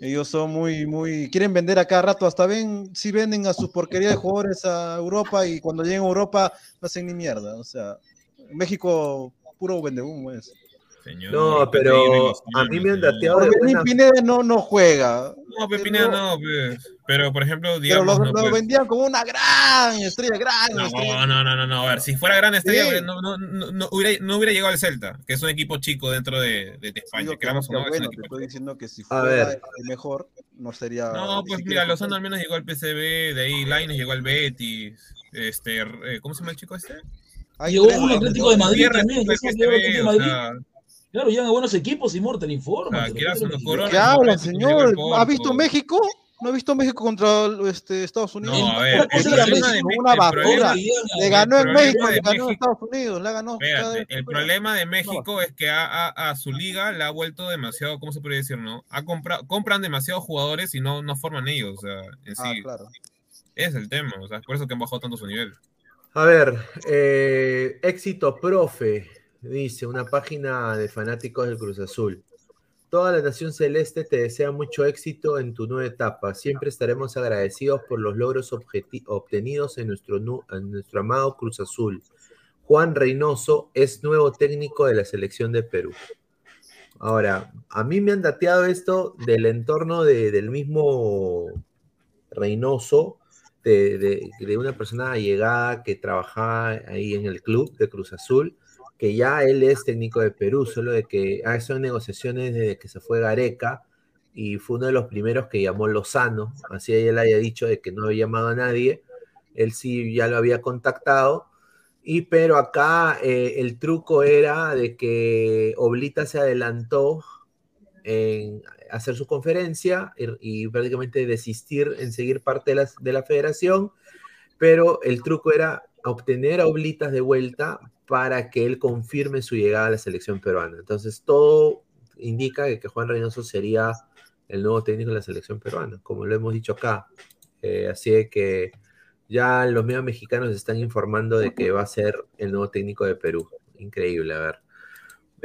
ellos son muy, muy, quieren vender a cada rato, hasta ven, si venden a sus porquerías de jugadores a Europa y cuando llegan a Europa no hacen ni mierda, o sea, México puro vende humo es.
No, pero a mí me han dateado de
Orbelín
buena
Pineda no, no juega.
No, Pepineda no, pues. Pero, por ejemplo,
Pero
digamos.
lo,
no,
lo
pues,
vendían como una gran estrella, gran estrella.
No, no, no, no, no. A ver, si fuera gran estrella,
Sí.
no, no, no, no hubiera, no hubiera llegado al Celta, que es un equipo chico dentro de, de, de España.
Que
es
te estoy diciendo que si
A
fuera
ver.
el mejor, no sería.
No, pues mira, Lozano al menos llegó al PCB, de ahí Laines llegó al Betis, este, eh, ¿cómo se llama el chico este?
Llegó un. Atlético de Madrid también. ¿Qué Claro, llegan a buenos equipos, Immortal, informa.
Ah,
¿Qué habla,
Porto, llegó
señor? ¿Ha visto México? ¿No ha visto México contra este, Estados Unidos?
No, a ver, el
es la
problema de
México,
una basura. Le ganó en México, le ganó en Estados Unidos, ganó.
Espérate, el problema de México es que a, a- a su liga le ha vuelto demasiado, ¿cómo se puede decir, no? Ha comprado, compran demasiados jugadores y no, no forman ellos, o sea, en
Ah, claro.
Es el tema, o sea, es por eso que han bajado tanto su nivel.
A ver, eh, éxito profe, dice una página de fanáticos del Cruz Azul. Toda la nación celeste te desea mucho éxito en tu nueva etapa. Siempre estaremos agradecidos por los logros obtenidos en nuestro, nuestro amado Cruz Azul. Juan Reynoso es nuevo técnico de la selección de Perú. Ahora, a mí me han dateado esto del entorno de- del mismo Reynoso, de, de- de una persona allegada que trabajaba ahí en el club de Cruz Azul, que ya él es técnico de Perú, solo de que ah, son negociaciones desde que se fue Gareca y fue uno de los primeros que llamó Lozano, así él haya dicho de que no había llamado a nadie, él sí ya lo había contactado, y pero acá eh, el truco era de que Oblita se adelantó en hacer su conferencia y, y prácticamente desistir en seguir parte de la, de la federación, pero el truco era obtener a Oblitas de vuelta para que él confirme su llegada a la selección peruana. Entonces todo indica que, Juan Reynoso sería el nuevo técnico de la selección peruana, como lo hemos dicho acá. Eh, así que ya los medios mexicanos están informando de que va a ser el nuevo técnico de Perú. Increíble, a ver.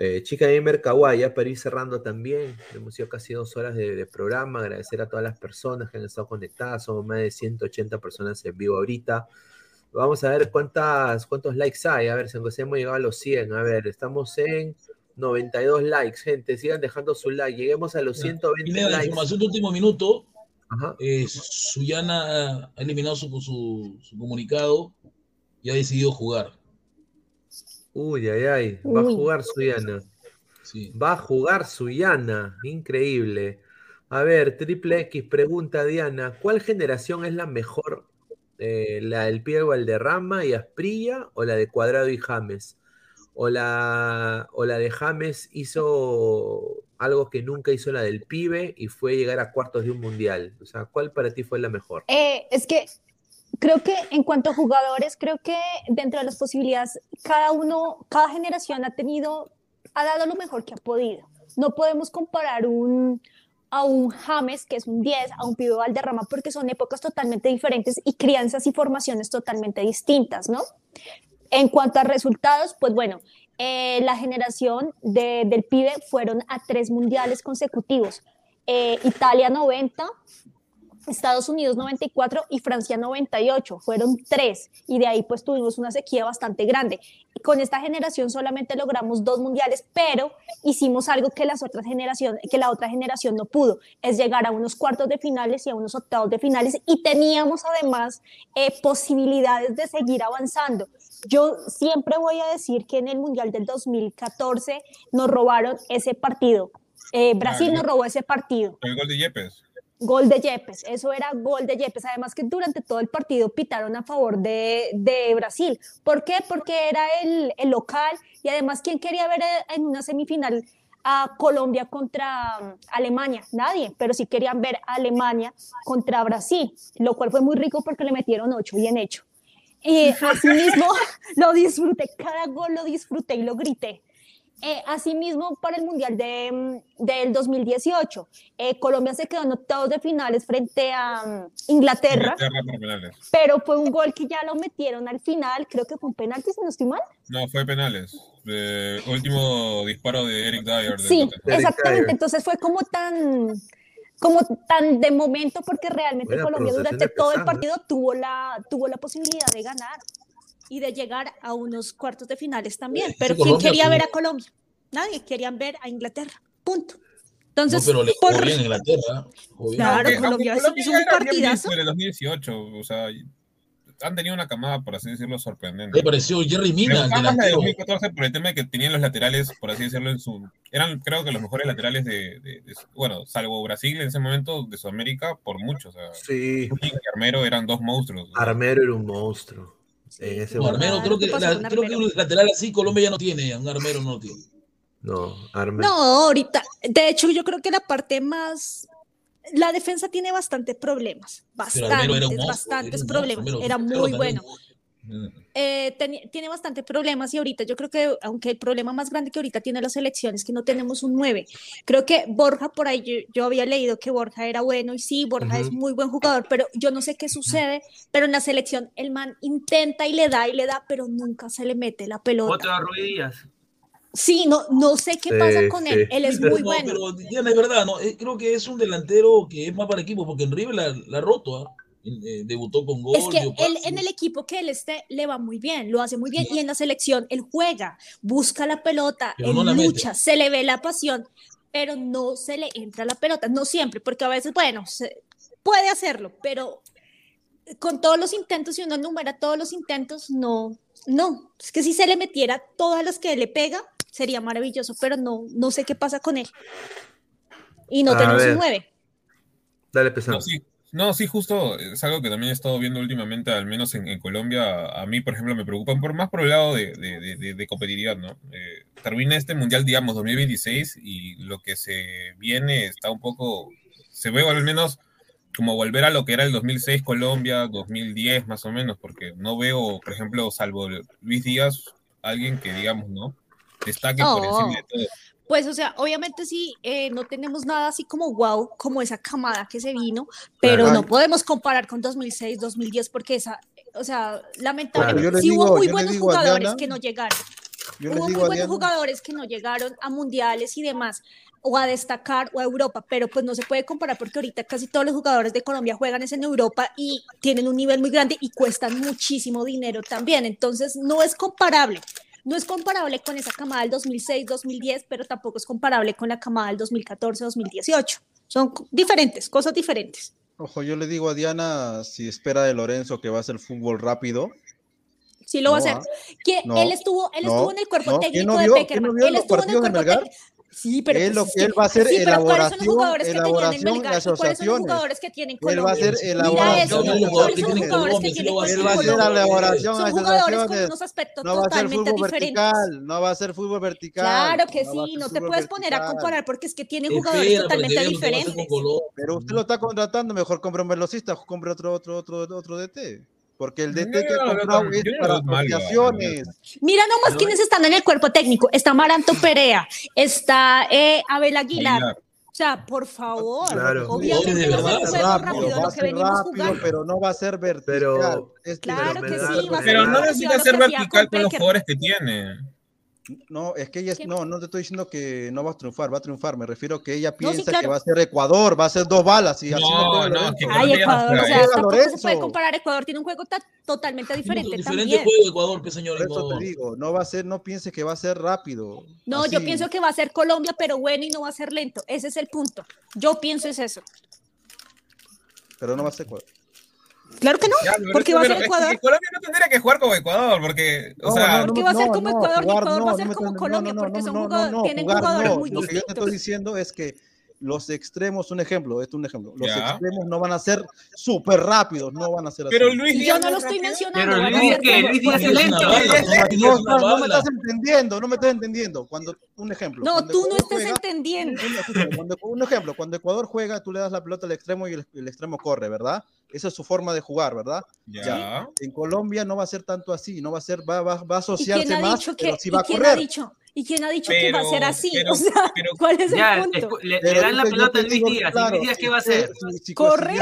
Eh, Chica Gamer Kawaii, ya para ir cerrando también, hemos sido casi dos horas de, de programa, agradecer a todas las personas que han estado conectadas, somos más de 180 personas en vivo ahorita. Vamos a ver cuántas, cuántos likes hay, a ver si hemos llegado a los 100, a ver, estamos en 92 likes, gente, sigan dejando su like, lleguemos a los 120
Pineda,
likes.
información de último minuto.
Ajá.
Eh, Suyana ha eliminado su, su, su comunicado y ha decidido jugar.
Uy, ay, ay, va a jugar Suyana.
Sí.
Va a jugar Suyana, increíble. A ver, Triple X pregunta a Diana, ¿cuál generación es la mejor? Eh, ¿La del Piero Valderrama y Asprilla o la de Cuadrado y James? ¿O la, o la de James hizo algo que nunca hizo la del pibe y fue llegar a cuartos de un mundial? O sea, ¿cuál para ti fue la mejor?
Eh, es que creo que en cuanto a jugadores, creo que dentro de las posibilidades, cada uno, cada generación ha tenido, ha dado lo mejor que ha podido. No podemos comparar un, a un James, que es un 10, a un Pibe Valderrama, porque son épocas totalmente diferentes y crianzas y formaciones totalmente distintas, ¿no? En cuanto a resultados, pues bueno, eh, la generación de, del pibe fueron a tres mundiales consecutivos. Eh, Italia 90, Estados Unidos 94 y Francia 98. Fueron tres. Y de ahí pues tuvimos una sequía bastante grande. Con esta generación solamente logramos dos mundiales, pero hicimos algo que, las otras generaciones, que la otra generación no pudo, es llegar a unos cuartos de finales y a unos octavos de finales. Y teníamos además eh, posibilidades de seguir avanzando. Yo siempre voy a decir que en el Mundial del 2014 nos robaron ese partido. Eh, Brasil
Ah,
nos robó ese partido.
El gol de Yepes.
Gol de Yepes, eso era gol de Yepes. Además que durante todo el partido pitaron a favor de, de Brasil. ¿Por qué? Porque era el, el local y además, ¿quién quería ver eh, en una semifinal a Colombia contra um, Alemania? Nadie, pero sí querían ver a Alemania contra Brasil, lo cual fue muy rico porque le metieron ocho, bien hecho. Y [LAUGHS] así mismo [LAUGHS] lo disfruté, cada gol lo disfruté y lo grité. Eh, asimismo, para el Mundial de, mm, del 2018, eh, Colombia se quedó en octavos de finales frente a mm, Inglaterra, pero fue un gol que ya lo metieron al final, creo que fue un penalti, si no estoy mal.
No, fue penales. Eh, último disparo de Eric Dyer.
Sí,
Tottenham.
exactamente. Entonces fue como tan, como tan de momento porque realmente Colombia durante todo el partido tuvo la, tuvo la posibilidad de ganar y de llegar a unos cuartos de finales también. Pero ¿quién
Colombia
quería ver a Colombia? Nadie querían ver a Inglaterra. Punto. Entonces,
no, pero le
por-
bien Inglaterra. bien.
Claro,
Aunque-
Colombia
aunque
hizo- un partidazo.
en el 2018, o sea, han tenido una camada, por así decirlo, sorprendente.
Me pareció Jerry Mina, el
la de
delantero.
2014 por el tema de que tenían los laterales, por así decirlo, en su... Eran, creo que los mejores laterales de, de- de- bueno, salvo Brasil en ese momento, de Sudamérica, por mucho. O sea,
Sí.
Y Armero eran dos monstruos.
Armero era un monstruo. Ese
No, Armero,
momento.
creo que, la- creo que un lateral así Colombia ya no tiene, un armero no lo tiene.
No, Armero.
No, ahorita, de hecho, yo creo que la parte más. La defensa tiene bastantes problemas. Bastantes,
monstruo,
bastantes problemas.
monstruo,
Era muy bueno.
también.
Eh, teni- tiene bastantes problemas y ahorita yo creo que, aunque el problema más grande que ahorita tiene la selección es que no tenemos un 9. Creo que Borja, por ahí yo, yo había leído que Borja era bueno y sí, Borja es
Ujú.
muy buen jugador, pero yo no sé qué sucede, pero en la selección el man intenta y le da y le da, pero nunca se le mete la pelota.
Otro Ruiz Díaz.
Sí, no, no sé qué pasa con él. Él es muy
no,
bueno.
Pero Diana, es verdad, ¿no? Eh, creo que es un delantero que es más para equipo, porque en River la, roto, ¿ah? Eh, debutó con gol.
Es que
dio
él en el equipo que él esté le va muy bien, lo hace muy bien y en la selección él juega, busca la pelota, él
no la mete.
lucha, se le ve la pasión, pero no se le entra la pelota, no siempre, porque a veces, bueno, se- puede hacerlo, pero con todos los intentos, si uno enumera todos los intentos, no, no, es que si se le metiera todas las que le pega, sería maravilloso, pero no, no sé qué pasa con él. Y no
A
tenemos
ver.
un 9.
Dale, pesado.
No, sí, no, sí, justo es algo que también he estado viendo últimamente, al menos en, en Colombia. A mí, por ejemplo, me preocupan por más por el lado de, de- de- competitividad, ¿no? Eh, termina este mundial, digamos, 2026 y lo que se viene está un poco, se ve al menos como volver a lo que era el 2006 Colombia, 2010 más o menos, porque no veo, por ejemplo, salvo Luis Díaz, alguien que, digamos, ¿no? Destaque por encima de todo.
Pues, o sea, obviamente sí, eh, no tenemos nada así como wow, como esa camada que se vino, pero
Claro.
no podemos comparar con 2006, 2010, porque esa, o sea, lamentablemente sí
digo-
hubo muy buenos jugadores
Diana-
que no llegaron. Hubo muy buenos
Diana-
jugadores que no llegaron a mundiales y demás, o a destacar, o a Europa, pero pues no se puede comparar porque ahorita casi todos los jugadores de Colombia juegan es en Europa y tienen un nivel muy grande y cuestan muchísimo dinero también. Entonces, no es comparable. No es comparable con esa camada del 2006, 2010, pero tampoco es comparable con la camada del 2014, 2018. Son diferentes, cosas diferentes.
Ojo, yo le digo a Diana si espera de Lorenzo que va a hacer fútbol rápido.
Sí lo va a hacer.
ah.
Que
No,
él estuvo, él
no,
estuvo en el cuerpo
no. ¿Quién
técnico de Peckerman. él estuvo en el cuerpo técnico. Sí, pero pues
lo
es
que
que-
él va a hacer
sí, pero ¿cuáles son los
elaboración,
jugadores que tenían en
elaboración
Melgar?
y
¿Y cuáles son los jugadores que tienen
Él va a
Colombia?
hacer
Mira
elaboración.
eso,
y
¿cuáles son los jugadores que
sí
tienen
lo va a hacer.
Él va a hacer
Colombia?
elaboración,
Son jugadores con unos aspectos
No va a ser
totalmente
fútbol
diferentes.
vertical, no va a ser fútbol vertical.
Claro que
no
sí, no te puedes poner a
vertical.
comparar porque es que tiene
Espera,
jugadores
para
totalmente diferentes.
Colombia.
Pero usted lo está contratando, mejor compra un velocista, compre otro, otro, otro, otro DT. Porque el DT
Yo
que
no
ha comprado es
yo no lo
para asociaciones.
Mira nomás quiénes están en el cuerpo técnico. Está Maranto Perea, está eh, Abel Aguilar.
Aguilar.
O sea, por favor,
Claro.
obviamente
De
va a
verdad,
ser
rápido,
lo que venimos
rápido,
jugando.
pero no va a ser vertical.
Pero-
Es
Claro que
Melgar,
sí, va a ser
Pero no necesita ser
que
vertical
con
con los jugadores que tiene.
No, es que ella no, no te estoy diciendo que no va a triunfar, va a triunfar. Me refiero que ella
sí,
piensa
claro.
que va a ser Ecuador, va a ser dos balas y así
No,
no
no, que
Ay, Ecuador, o sea, tampoco se puede comparar. Ecuador tiene un juego ta- totalmente diferente
Diferente
también.
juego Ecuador, pues señor.
Por eso
no.
te digo, no va a ser, no piense que va a ser rápido.
No, yo
Así.
pienso que va a ser Colombia, pero bueno y no va a ser lento. Ese es el punto. Yo pienso es eso.
Pero no va a ser Ecuador.
Claro que no,
Ya,
porque va a ser
pero es que
Ecuador.
Colombia no tendría que jugar como Ecuador, porque, o
No,
sea,
no, no,
Porque va a ser
no,
como
no,
Ecuador y
jugar
Ecuador va a
no,
ser
no
como Colombia,
no, no,
porque
no,
son
no,
jugadores-
no,
tienen jugadores
no.
muy
Lo que yo te estoy diciendo es que los extremos, un ejemplo, esto es un ejemplo, los
Ya.
extremos no van a ser súper rápidos, no van a ser así.
pero Luis
Yo no lo
es
estoy
rápido.
mencionando.
Pero Luis que Luis Díaz es lento.
No, estás- no me estás entendiendo, no me estás entendiendo. Cuando, un ejemplo.
No, tú no
Ecuador
estás
juega-
entendiendo.
un, un ejemplo, cuando Ecuador juega, tú le das la pelota al extremo y el, el extremo corre, ¿verdad? Esa es su forma de jugar, ¿verdad?
Ya. ya.
En Colombia no va a ser tanto así, no va a ser, va, va, va a asociarse más,
que,
sí va a
quién. Ha dicho, ¿Y quién ha dicho pero, que va a ser así?
Pero,
o sea,
pero,
¿cuál es el punto?
Le, le, dan la pelota a Luis Díaz,
claro,
Luis Díaz ¿qué va a hacer?
Correr.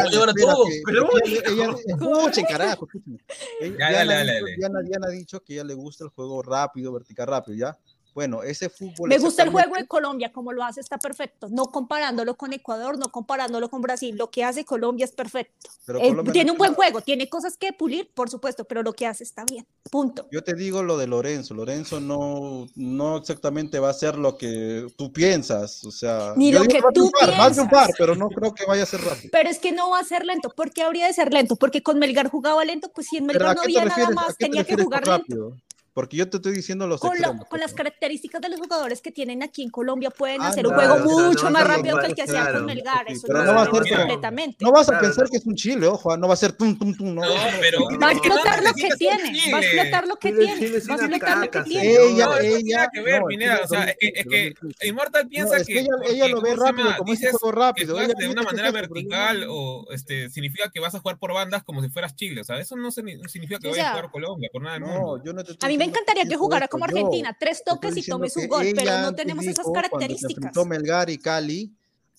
Escuchen, carajo, escuchen. Diana, Diana, Diana ha dicho que ella le gusta el juego rápido, vertical rápido, ¿ya? Bueno, ese fútbol...
Me gusta el juego de Colombia, como lo hace, está perfecto. No comparándolo con Ecuador, no comparándolo con Brasil. Lo que hace Colombia es perfecto.
Pero
eh, tiene un buen juego, tiene cosas que pulir, por supuesto, pero lo que hace está bien. Punto.
Yo te digo lo de Lorenzo. Lorenzo no, no exactamente va a ser lo que tú piensas. O sea,
ni lo que tú
par, piensas. Más un
par,
pero no creo que vaya a ser rápido.
Pero es que no va a ser lento. ¿Por qué habría de ser lento? Porque con Melgar jugaba lento, pues si en Melgar no había nada más, tenía que jugar lento.
Porque yo te estoy diciendo los
con,
extremos, lo,
con las características de los jugadores que tienen aquí en Colombia pueden
ah,
hacer
claro, un juego
mucho
no,
más
no,
rápido no, que el que hacía
claro,
con Melgar.
Sí,
eso claro,
no, va a ser
completamente.
No vas a pensar que es un chile, ojo, ah, no va a ser tum, tum, tum. No,
no, pero,
va a explotar lo que tiene. Va a explotar lo que tiene. Va a explotar lo que tiene.
Ella, ella.
que ver, Pineda. O sea, es que Inmortal piensa que.
Ella lo ve rápido, como es juego rápido.
De una manera vertical o este significa que vas a jugar por bandas como si fueras chile. O sea, eso no significa que vayas a jugar Colombia por nada.
No, yo no te estoy
encantaría que
jugaras
como Argentina, tres toques y tomes
un
gol, pero no tenemos esas características.
Melgar y Cali,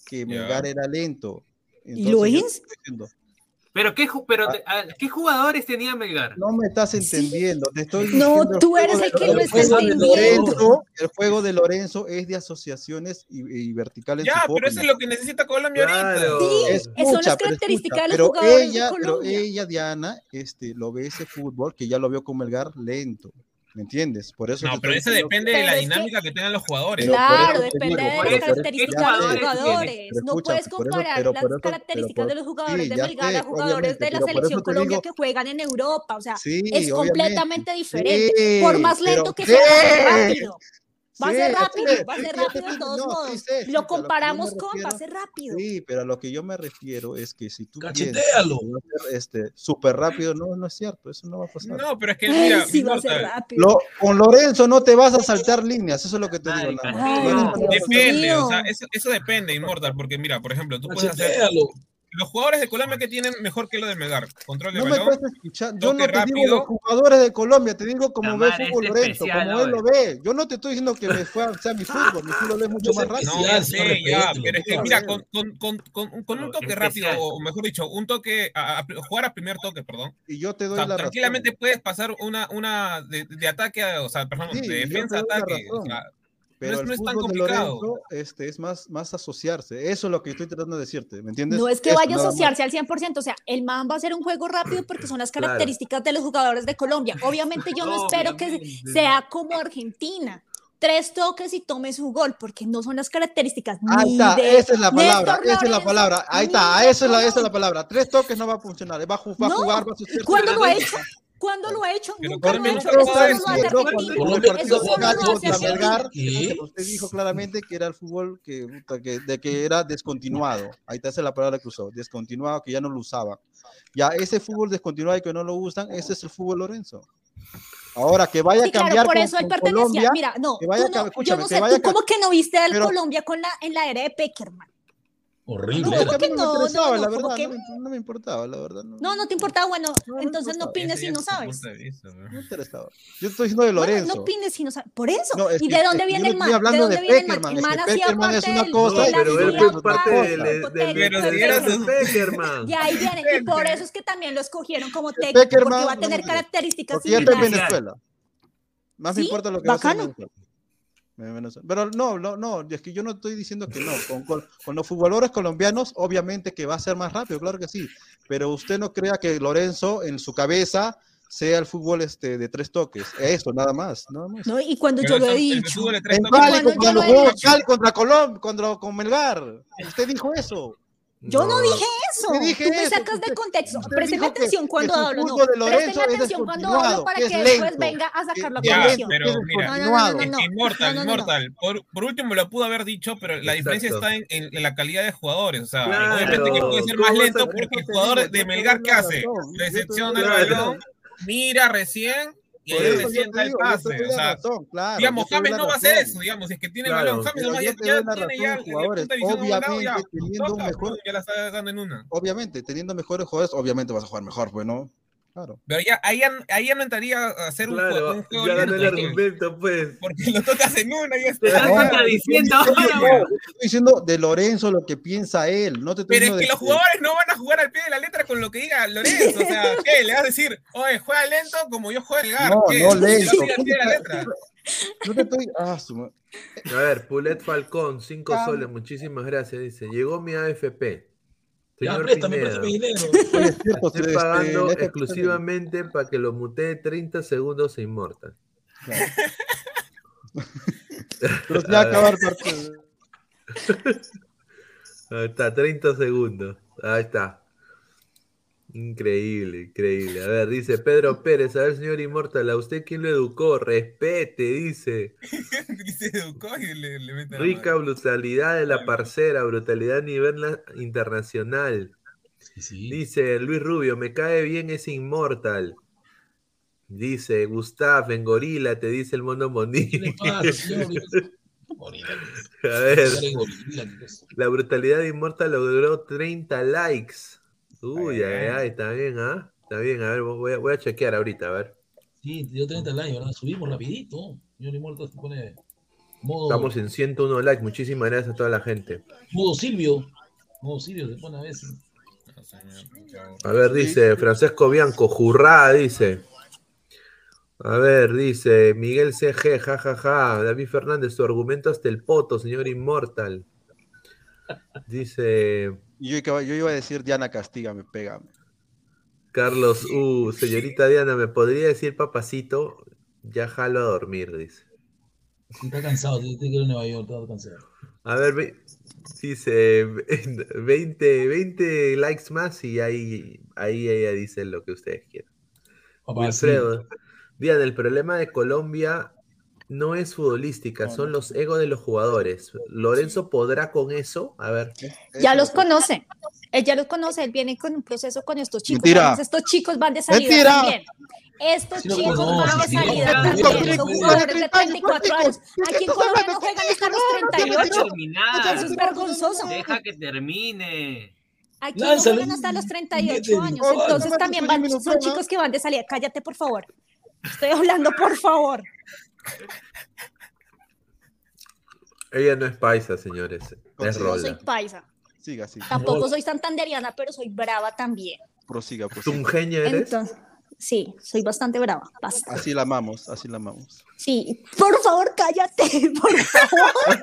que Melgar era lento. Entonces, ¿Y lo?
Pero ah. Ah, qué, jugadores tenía Melgar?
No me estás entendiendo. Te estoy
no, tú eres el que no está entendiendo.
El juego de Lorenzo es de asociaciones y, verticales.
Ya, pero eso es lo que necesita Colombia
claro.
ahorita.
Sí, son las características de los jugadores
pero ella, Diana, este, lo ve ese fútbol que ya lo vio con Melgar lento. ¿me entiendes? Por eso
no, pero eso depende de la dinámica que... tengan los jugadores.
Claro, depende de las características de los
jugadores.
No puedes comparar las características de los jugadores de Melgar a jugadores de la selección Colombia que juegan en Europa, o sea, es completamente diferente. Por más lento que sea, rápido. Va a ser rápido, va a ser rápido de todos modos. lo comparamos con, va a ser rápido.
Sí, pero a lo que yo me refiero es que si tú Cachetealo. este súper rápido, no, no es cierto, eso no va a pasar.
No, pero es que mira,
sí va a ser rápido.
con Lorenzo no te vas a saltar líneas, eso es lo que te digo.
Depende, o sea, eso, depende, Inmortal, porque mira, por ejemplo, tú puedes hacer los jugadores de Colombia que tienen mejor que lo de Melgar. Control de
no
balón, me
estás escuchando. Yo no te
rápido.
digo los jugadores de Colombia, te digo como ve fútbol Lorenzo, como él lo ve. Yo no te estoy diciendo que me fue sea mi fútbol, mi fútbol es mucho más rápido.
No, ya sé, ya, pero es que mira, con, con, un toque rápido, o mejor dicho, un toque, a, jugar a primer toque, perdón.
Y yo te doy
o
sea,
Tranquilamente puedes pasar una, una de, ataque, a, o sea, perdón, de defensa ataque.
Pero
no es, no es tan
este, es más, más asociarse. Eso es lo que estoy tratando de decirte, ¿me entiendes?
No es que vaya a asociarse al 100%, o sea, el man va a ser un juego rápido porque son las [CLEARS THROAT] características de los jugadores de Colombia. Obviamente yo no espero que sea como Argentina, tres toques y tome su gol, porque no son las características.
Ahí está,
de
esa es la palabra, esa es la palabra, ahí está, esa es la, palabra. Tres toques no va a funcionar, va a, jugar,
no,
va a
lo ha hecho? ¿Cuándo lo ha hecho? Nunca lo ha hecho.
Usted dijo claramente que era el fútbol que, era descontinuado. Ahí te la palabra que usó. Descontinuado, que ya no lo usaban. Ya ese fútbol descontinuado y que no lo usan, ese es el fútbol Lorenzo. Ahora, que vaya a cambiar
claro,
por
eso Mira, no,
que
no, yo no sé, ¿tú ¿cómo que no viste al Colombia con la, en la era de Peckerman?
Horrible.
No, que no, me
no, no, la
verdad,
que...
no, no, me importaba, la verdad. No,
no, te importaba,
ah, bueno,
entonces no opines si no sabes.
Vista, no
me interesaba. Yo estoy diciendo de Lorenzo.
Bueno, no opines si no sabes. Por eso. ¿Y
que,
de dónde viene el
mal?
¿De dónde
de
viene el
mal?
Hacía
parte es una cosa,
pero él fue parte del...
Eras
de Peckerman.
Y ahí viene, y por eso es que también lo escogieron como técnico, porque va a tener características
similares. En Venezuela. Más importa lo que va a pero no, no, no, es que yo no estoy diciendo que no. Con, con, con, los futboladores colombianos, obviamente que va a ser más rápido, claro que sí. Pero usted no crea que Lorenzo en su cabeza sea el fútbol este de tres toques. Eso, nada más. Nada más.
No, y cuando
Pero
yo lo he dicho.
En contra, contra, contra contra, con Melgar. Usted dijo eso.
Yo no, no dije eso. Tú me
eso?
sacas de contexto. Presten atención
que,
cuando
que
hablo. No. Presten atención cuando hablo para
que, es
que
después
venga a sacar la conexión.
Pero mira,
no, no,
Inmortal, Inmortal. Por, por, último, lo pudo haber dicho, pero la
Exacto.
diferencia está en, en, en, la calidad de jugadores. O sea,
claro.
obviamente que puede ser más lento porque el jugador de Melgar, ¿qué hace? Recepciona el balón, mira recién y
Por
ahí
eso yo
recién
te
da el
digo, yo te
pase.
doy
O
la
sea,
razón, claro,
digamos, James no va a hacer eso, digamos, si es que tiene
Claro.
balón. James nomás ya, ya tiene ya el de ya
un mejor-
ya la está dando en una.
Obviamente, teniendo mejores jugadores, obviamente vas a jugar mejor, pues, ¿no? Claro.
Pero ya, ahí, ya- ahí ya no entraría a hacer un
Claro,
juego, un juego
ya ganó el
lento,
argumento, pues.
Porque lo tocas en una y ya
Te
está.
estás contradiciendo ahora, No, te estoy diciendo de Lorenzo lo que piensa él, no te estoy
Pero es que
de
los jugadores no van a jugar al pie de la letra con lo que diga Lorenzo. O sea, [LAUGHS] ¿qué? Le vas a decir, oye, juega lento como yo juego el GAR.
No,
¿Qué?
no lento. No [LAUGHS] te estoy. Ah, su
A ver, Pulet Falcón, 5
Ah.
soles, muchísimas gracias. Dice, llegó mi AFP.
Ya,
Señor
préstame, dinero. [LAUGHS]
Estoy
este,
pagando exclusivamente para que lo mutee 30 segundos e inmortal. [LAUGHS]
Pero ya acaba el partido. [LAUGHS]
Ahí está, 30 segundos. Ahí está. Increíble, increíble. A ver, dice Pedro Pérez, a ver, señor Inmortal, ¿a usted quién lo educó? Respete, dice. [LAUGHS]
Se educó y le, le mete la
Rica brutalidad de la parcera, brutalidad a nivel na- internacional. Dice Luis Rubio, me cae bien ese Inmortal. Dice Gustav en Gorila, te dice el mono Moní.
¿Qué le pasa, [LAUGHS] señor?
A ver, la brutalidad de Inmortal logró 30 likes. Uy, ay, ay, está bien, ¿ah? Está bien, a ver, voy a, voy a chequear ahorita, a ver.
Sí, dio 30 likes, ¿verdad? Subimos rapidito. Señor Inmortal se pone modo,
Estamos en 101 likes, muchísimas gracias a toda la gente.
modo Silvio. Modo Silvio se pone a veces.
A ver, dice Francesco Bianco, jurrá, dice. A ver, dice Miguel CG, jajaja. David Fernández, su argumento hasta el poto, señor Inmortal. Dice
yo, iba- yo iba a decir, Diana, castígame, pégame.
Carlos U, señorita Diana, ¿me podría decir papacito? Ya jalo a dormir, dice.
Está cansado, tiene que ir a Nueva York, está cansado.
A ver, ve- dice [LAUGHS] 20, 20 likes más y ahí, ahí ella dice lo que ustedes quieran. Wilfredo, Diana, el problema de Colombia no es futbolística, son los egos de los jugadores. ¿Lorenzo podrá con eso? A ver.
Ya los conoce. Él ya los conoce, él viene con un proceso con estos chicos.
Mentira.
Estos chicos van de salida
Mentira.
también. Estos
Sí
chicos
conoce,
van de salida también. Son jugadores de
30
34 años. Aquí en Colombia no juegan hasta los 38.
terminar.
Eso es vergonzoso.
Deja que termine.
Aquí no juegan hasta los 38
Métele.
años. Entonces
no,
también
no,
van,
no, no,
son
no.
chicos que van de salida. Cállate, por favor. Estoy hablando, por favor.
Ella no es paisa, señores. Es
Yo soy paisa.
Siga, siga.
Tampoco soy santanderiana, pero soy brava también.
Prosiga, prosiga.
¿Tungeña eres?
Entonces, sí, soy bastante brava. bastante.
Así la amamos, así la amamos.
Sí, por favor, cállate, por favor.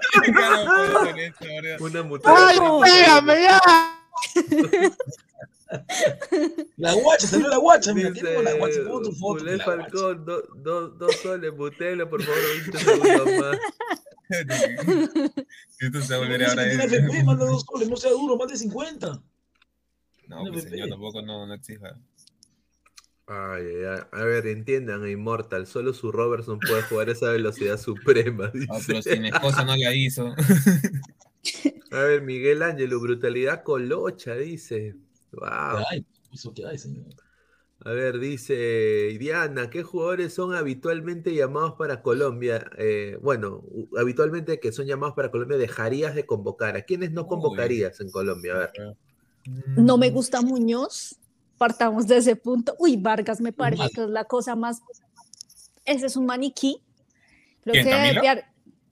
Una mutada.
¡Ay,
ya! [LAUGHS]
La guacha, salió la guacha, mira,
Dice,
tiene la guacha, pongo tu foto. Guacha.
Falcón, do- do- dos soles, butelo, por favor, 20 segundos más. [LAUGHS]
Esto se va a volver ahora eso.
FP, manda dos soles, no sea duro, más de 50.
No, pues señor, tampoco no, no exija.
Ay, ay, ay. A ver, entiendan, Immortal, solo su Robertson puede jugar esa velocidad suprema.
No, [LAUGHS]
dice.
pero si mi esposa no la hizo.
A ver, Miguel Ángelo, brutalidad colocha, dice. Wow.
Ay, eso que hay, señor.
A ver, dice Diana, ¿qué jugadores son habitualmente llamados para Colombia? Eh, bueno, habitualmente que son llamados para Colombia dejarías de convocar. ¿A quiénes no convocarías en Colombia? A ver.
No me gusta Muñoz. Partamos de ese punto. Uy, Vargas me parece que es la cosa más. Ese es un maniquí. Creo
¿Quién,
que debe
Camilo?
enviar-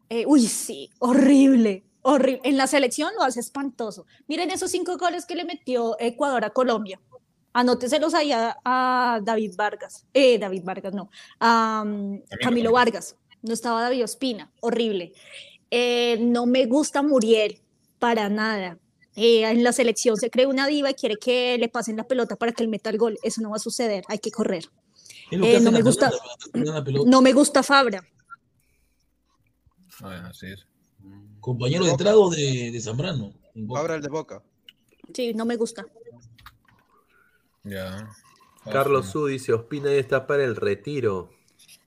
eh, uy, sí, horrible, horrible. En la selección lo hace espantoso. Miren esos cinco goles que le metió Ecuador a Colombia. Anóteselos ahí a, a David Vargas. Eh, David Vargas, no. A um, Camilo Vargas. No estaba David Ospina. Horrible. Eh, no me gusta Muriel para nada. Eh, en la selección se cree una diva y quiere que le pasen la pelota para que él meta el gol. Eso no va a suceder. Hay que correr. Eh, no me gusta. No me gusta Fabra.
Bueno, así es.
Compañero de trago de, de Zambrano.
Abra el de boca.
Sí, no me gusta.
Ya.
Carlos Su dice, Ospina ya está para el retiro.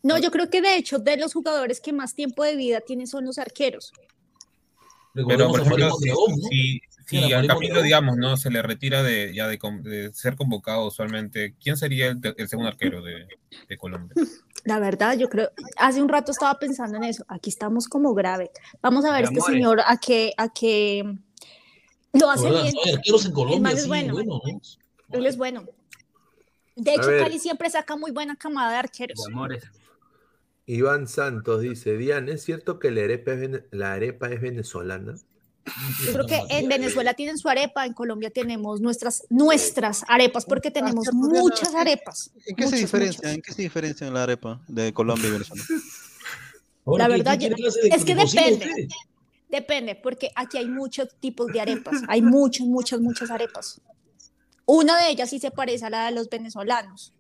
No, yo creo que de hecho de los jugadores que más tiempo de vida tienen son los arqueros.
Pero, por ejemplo, si,
Mondragón, ¿no?
si, si
Era
al Camilo, digamos, no se le retira de, ya de, de ser convocado usualmente, ¿quién sería el, el segundo arquero de, de Colombia? [LAUGHS]
La verdad, yo creo, hace un rato estaba pensando en eso. Aquí estamos como grave. Vamos a ver este
Amores.
señor a que, a que lo hace bien.
En
El es bueno.
bueno, ¿no?
Él es bueno. De hecho. Cali siempre saca muy buena camada de arqueros.
Iván Santos dice, Diana, ¿es cierto que la arepa es, vene- la arepa es venezolana?
Yo creo que en Venezuela tienen su arepa, en Colombia tenemos nuestras, nuestras arepas, porque tenemos muchas arepas.
¿En qué se diferencia?
muchas.
¿En qué se diferencia la arepa de Colombia y Venezuela? [LAUGHS]
La verdad, yo- es que depende. Depende, porque aquí hay muchos tipos de arepas. Hay muchas, muchas, muchas arepas. Una de ellas sí se parece a la de los venezolanos.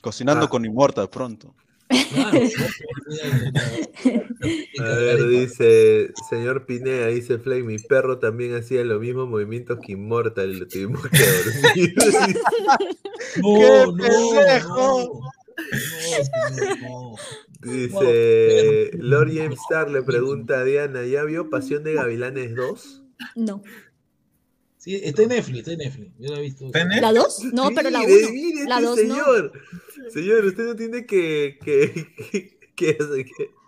Cocinando
Ah.
con Inmortal pronto. [LAUGHS]
A ver, dice, señor Pineda, dice Flay, mi perro también hacía los mismos movimientos que Immortal y lo tuvimos que dormir. [LAUGHS]
No, no,
pendejo!
Dice, Lord James Star le pregunta a Diana, ¿ya vio Pasión de Gavilanes 2?
No.
Sí, está en Netflix, está en Netflix. Yo la he visto.
¿La dos? No, pero la
Mire,
uno.
mire
La
este
dos no.
señor. Señor, usted no tiene que, [LAUGHS] que, que,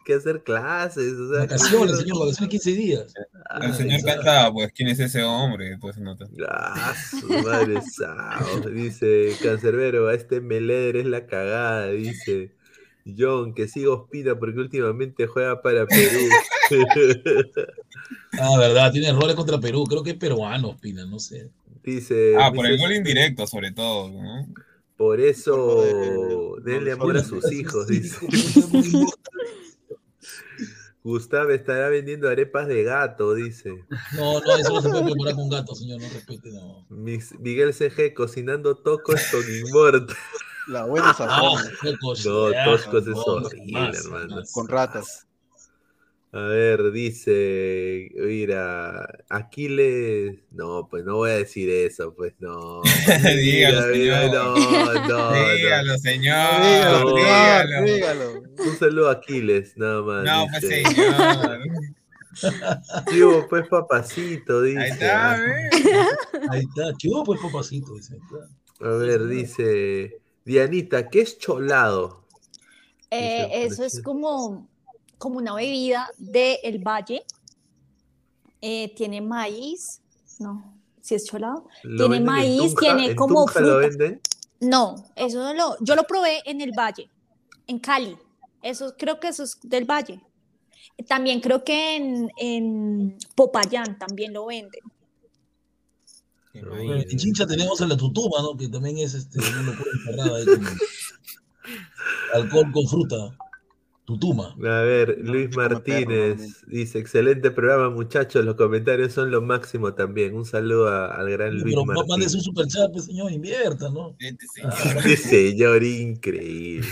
que hacer- clases. O sea,
Vacaciones, señor, vacaciones 15 días.
El señor canta, pues, ¿quién es ese hombre? Entonces no te...
Ah, su madre [LAUGHS] sao. Dice Cancerbero, a este Meleder es la cagada, dice. John, que siga Ospina porque últimamente juega para Perú. [LAUGHS]
Ah, verdad, tiene errores contra Perú. Creo que es peruano, Ospina, no sé.
Dice.
Ah, por el gol indirecto, sobre todo, ¿no?
Por eso, denle amor a sus hijos, dice. [LAUGHS] Gustavo estará vendiendo arepas de gato, dice.
No, no, eso no se puede preparar con gato, señor, no respete, no.
Miguel CG cocinando tocos con Inmortal.
La buena sazón.
Ah,
No, Toscos es horrible, hermano.
Con ratas.
A ver, dice, mira, Aquiles, no, pues no voy a decir eso, pues no. [LAUGHS]
Dígalo,
Mira,
señor.
no, no, no.
Dígalo, señor.
Dígalo,
dígalo.
señor,
dígalo.
Un saludo a Aquiles, nada más.
No, pues, señor. [LAUGHS]
Sí, hubo, pues papacito, dice.
Ahí está,
Ah.
¿ves? [LAUGHS]
Ahí está, ¿qué hubo, pues, papacito? Dice.
A ver, dice, Dianita, ¿qué es cholado?
Eh, eso es como, como una bebida del valle. Eh, tiene maíz, no, si es cholado.
¿Lo
Tiene maíz,
Tunja?
tiene
¿En
como
Tunja lo
fruta.
venden?
No, eso no lo, yo lo probé en el valle, en Cali. Eso creo que eso es del valle. También creo que en, en Popayán también lo venden.
Bueno, en Chincha tenemos a la tutuma, ¿no? Que también es este, una locura encerrada ahí con [LAUGHS] alcohol con fruta. Tutuma.
A ver, Luis Martínez dice, excelente programa muchachos, los comentarios son lo máximo también. Un saludo a- al gran Luis
Pero mándese
Martínez.
un super chat, pues, señor, invierta, ¿no?
Este [LAUGHS] señor increíble.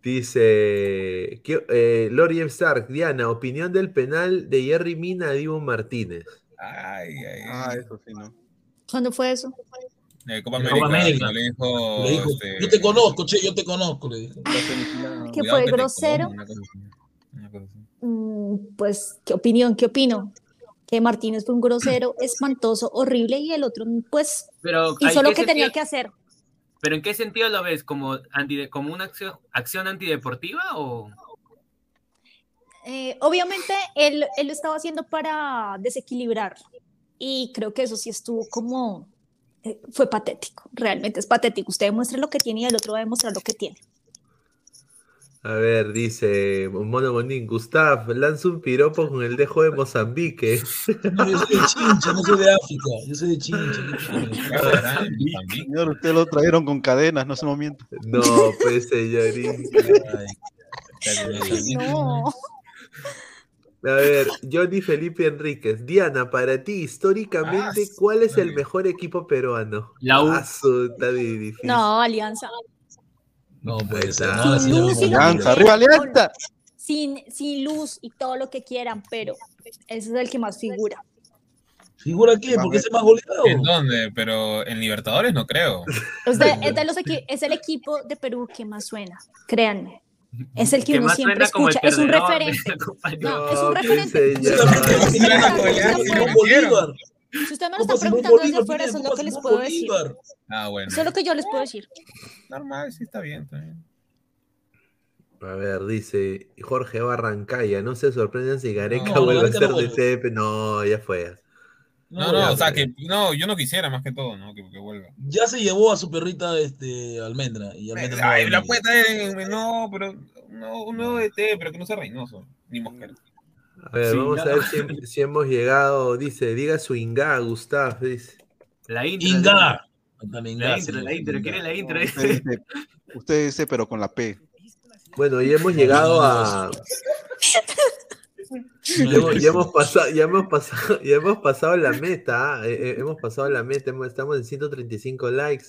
Dice, ¿qué- eh, Lori M. Stark, Diana, opinión del penal de Jerry Mina a Divo Martínez.
Ay, ay,
Ah, eso sí, ¿no?
¿Cuándo fue eso?
De Copa América.
Copa América.
no Le dijo,
Le dijo,
este,
yo te conozco, che, yo te conozco, le dijo.
¿Que
cuidado
fue
que
grosero?
como, una cosa así, una cosa así.
Mm, pues, ¿qué opinión? ¿Qué opino? Que Martínez fue un grosero, [CLEARS THROAT] espantoso, horrible y el otro, pues,
Pero,
hizo
¿en
lo
qué
que tenía que hacer.
¿Pero en qué sentido lo ves? ¿Como, anti, como una acción, acción antideportiva o...?
Eh, obviamente, él, él lo estaba haciendo para desequilibrar y creo que eso sí estuvo como, eh, fue patético, realmente es patético. Usted demuestra lo que tiene y el otro va a demostrar lo que tiene.
A ver, dice Mono Bonín, Gustav, lanza un piropo con el dejo de Mozambique. [LAUGHS]
No, yo soy de Chincha, no soy de África, yo soy de Chincha.
Señor, usted lo trajeron con cadenas, no se me mienta.
No, pues señorín.
No.
A ver, Johnny Felipe Enríquez. Diana, para ti, históricamente, ¿cuál es el mejor equipo peruano?
La U.
Ah, está difícil.
No, Alianza.
No. No, así
Sin luz y
Alianza, arriba Alianza.
Sin, sin luz y todo lo que quieran, pero ese es el que más figura.
¿Figura qué? Porque es el más goleado.
¿En dónde? Pero en Libertadores no creo. [LAUGHS]
De los es el equipo de Perú que más suena, créanme. Es el que,
Que
uno siempre escucha, es un referente. [LAUGHS] No, es un referente. Si ustedes me lo
Simón
preguntando desde afuera- eso es lo que les puedo decir.
Ah, bueno.
Eso es lo que yo les puedo decir.
Normal, sí está bien, está bien.
A ver, dice Jorge Barrancaya. No se sorprendan si Gareca
No,
vuelve a
Gareca
ser de. CP. No, ya fue.
No, no, o sea, que no, yo no quisiera más que todo, ¿no? Que, que vuelva.
Ya se llevó a su perrita este, Almendra. Y Almendra no a
Ay, la
venir.
puede traer no, pero no, un nuevo DT, pero que no sea Reynoso, ni Mosquera.
A ver,
Sí,
vamos a ver si, [LAUGHS] si hemos llegado. Dice, diga su Inga, Gustav. Dice.
La intro.
Inga.
La intro, la intro, quiere la intro.
Usted dice, usted dice, pero con la P.
Bueno, ya hemos llegado a. [LAUGHS] Ya hemos, ya hemos pasado, ya hemos [LAUGHS] pasado, ya hemos pasado la meta, ¿ah? Eh, eh, hemos pasado la meta, hemos- estamos en 135 likes.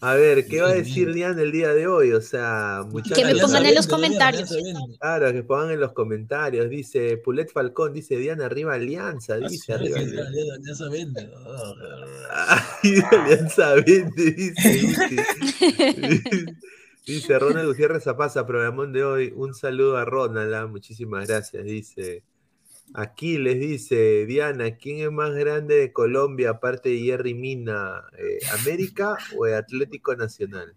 A ver, ¿qué va a decir Diana el día de hoy? O sea, muchachos.
Que me pongan en los comentarios.
Claro, que pongan en los comentarios. Dice Pulet Falcón, dice Diana, arriba Alianza, dice arriba Alianza.
Vende.
Alianza vende, [LAUGHS] [LAUGHS] dice. Dice Ronald Gutiérrez Zapaza, programón de hoy. Un saludo a Ronald, ah, muchísimas gracias. Dice aquí les dice Diana, ¿quién es más grande de Colombia aparte de Jerry Mina? eh, ¿América o el Atlético Nacional?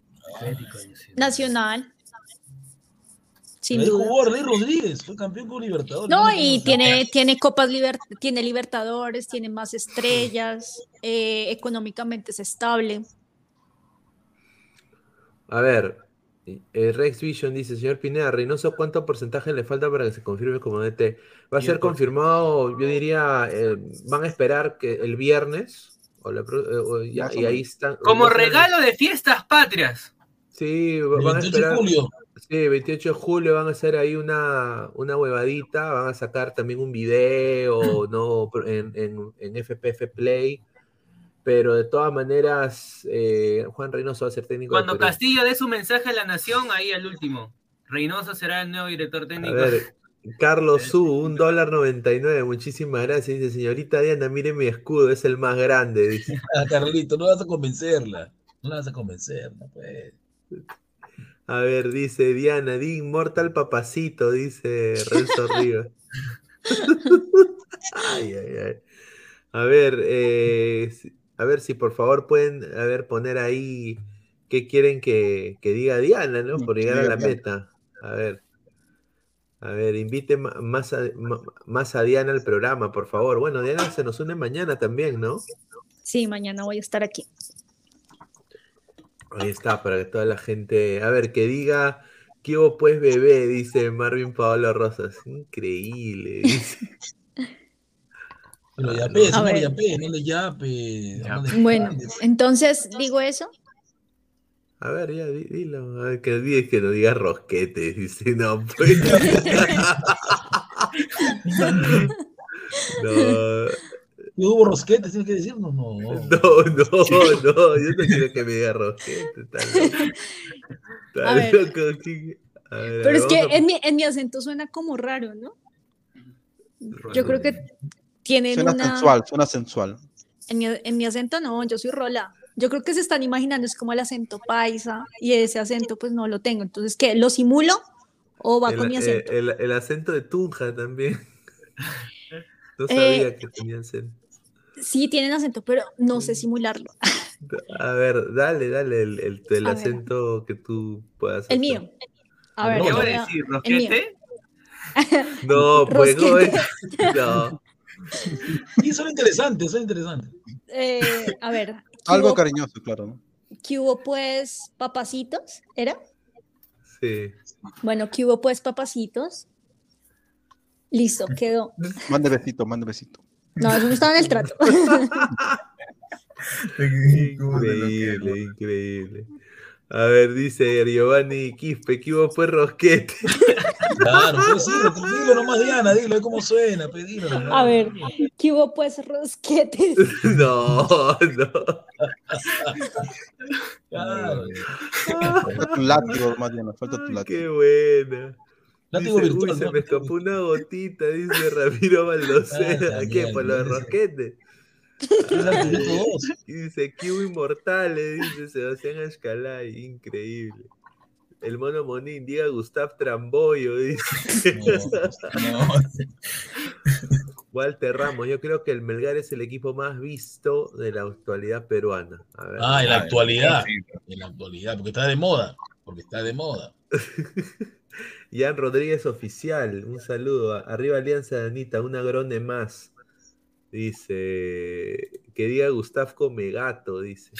Nacional. Sin duda.
Rodríguez, fue campeón con Libertadores.
No,
¿no?
y tiene, tiene Copas Liber- tiene Libertadores, tiene más estrellas, eh, económicamente es estable.
A ver, eh, Rex Vision dice, señor Pineda, Reynoso, ¿cuánto porcentaje le falta para que se confirme como DT? Va a ser
10%.
confirmado, yo diría, eh, van a esperar que el viernes, o la eh, o ya, y ahí están.
Como regalo de fiestas patrias.
Sí, va- van a
28 de
esperar.
julio.
Sí, 28 de julio van a hacer ahí una, una huevadita, van a sacar también un video, [CLEARS THROAT] ¿no? En, en, en FPF Play, pero de todas maneras, eh, Juan Reynoso va a ser técnico
Cuando. Castillo dé su mensaje a la nación, ahí al último. Reynoso será el nuevo director
A
técnico.
ver, Carlos [LAUGHS] Su, un dólar 99, muchísimas gracias. Dice, señorita Diana, mire mi escudo, es el más grande. Dice. [LAUGHS]
Ah, Carlito, no vas a convencerla. No la vas a convencer, no puede.
A ver, dice Diana, di inmortal papacito, dice Renzo [LAUGHS] Rivas. Ay, ay, ay. A ver, eh, a ver si por favor pueden a ver, poner ahí qué quieren que, que diga Diana, ¿no? Por llegar a la meta. A ver. A ver, invite más a, más a Diana al programa, por favor. Bueno, Diana se nos une mañana también, ¿no?
Sí, mañana voy a estar aquí.
Ahí está, para que toda la gente. A ver, que diga. ¿Qué hubo pues bebé? Dice Marvin Paolo Rosas. Increíble. dice. [LAUGHS]
Pero
Ah,
ya
no.
pe,
A
señor,
ver.
ya pe, no le yape. no le-
Bueno, entonces digo eso.
A ver, ya, di- dilo. A ver, que digas que no digas rosquete. [LAUGHS] Dice, no, pues. [LAUGHS] no,
¿Y hubo rosquetes? ¿Tienes que decirnos? No.
no, no, no. Yo no quiero que me diga rosquete.
Pero es que
a-
en mi, en mi acento suena como raro, ¿no? Yo creo que tienen
Suena
una...
sensual, suena sensual.
En mi, en mi acento no, yo soy rola. Yo creo que se están imaginando, es como el acento paisa y ese acento pues no lo tengo. Entonces, ¿qué? ¿Lo simulo o va
el,
con mi
eh,
acento?
el- el acento de Tunja también. [LAUGHS] No
Eh,
sabía que tenía acento.
Sí, tienen acento, pero no sé simularlo.
A ver, dale, dale el, el- el
ver.
acento que tú puedas
El
hacer.
mío. A ver,
¿Qué voy a decir?
el.
¿Rosquete? [LAUGHS]
No, pues [LAUGHS] no,
Sí, son interesantes, son interesantes.
Eh, a ver, ¿qué
Algo
hubo,
cariñoso, claro. ¿no?
qué hubo, pues papacitos? ¿Era?
Sí.
Bueno, ¿qué hubo pues papacitos? Listo, quedó.
Mande besito, mande besito.
No, eso no estaba en el trato. [LAUGHS] [LAUGHS]
Increíble, increíble. A ver, dice Giovanni Quispe, que hubo pues rosquete. [LAUGHS]
Claro, pues sí, dilo nomás, Diana, dilo cómo suena, pedilo.
A ver, ¿qué hubo pues rosquetes? [LAUGHS]
No, no.
Claro.
Falta tu látigo, más bien, falta tu látigo.
Qué buena.
Látigo
Dice,
virtual,
uy, se
¿no?
me escapó una gotita, dice Ramiro Baldocera.
Ah,
¿Qué? ¿Por los rosquetes? [LAUGHS] Y dice, Kiwi Inmortales, dice Sebastián Ashkalay, increíble. El mono Monín, diga Gustav Tramboyo, [LAUGHS] dice.
No,
Walter Ramos, yo creo que el Melgar es el equipo más visto de la actualidad peruana. A ver.
Ah, en la actualidad. En la actualidad, porque está de moda. Porque está de moda. [LAUGHS]
Jan Rodríguez Oficial, un saludo. Arriba Alianza de Anita, un agrone más. Dice, que diga Gustavco Megato, dice.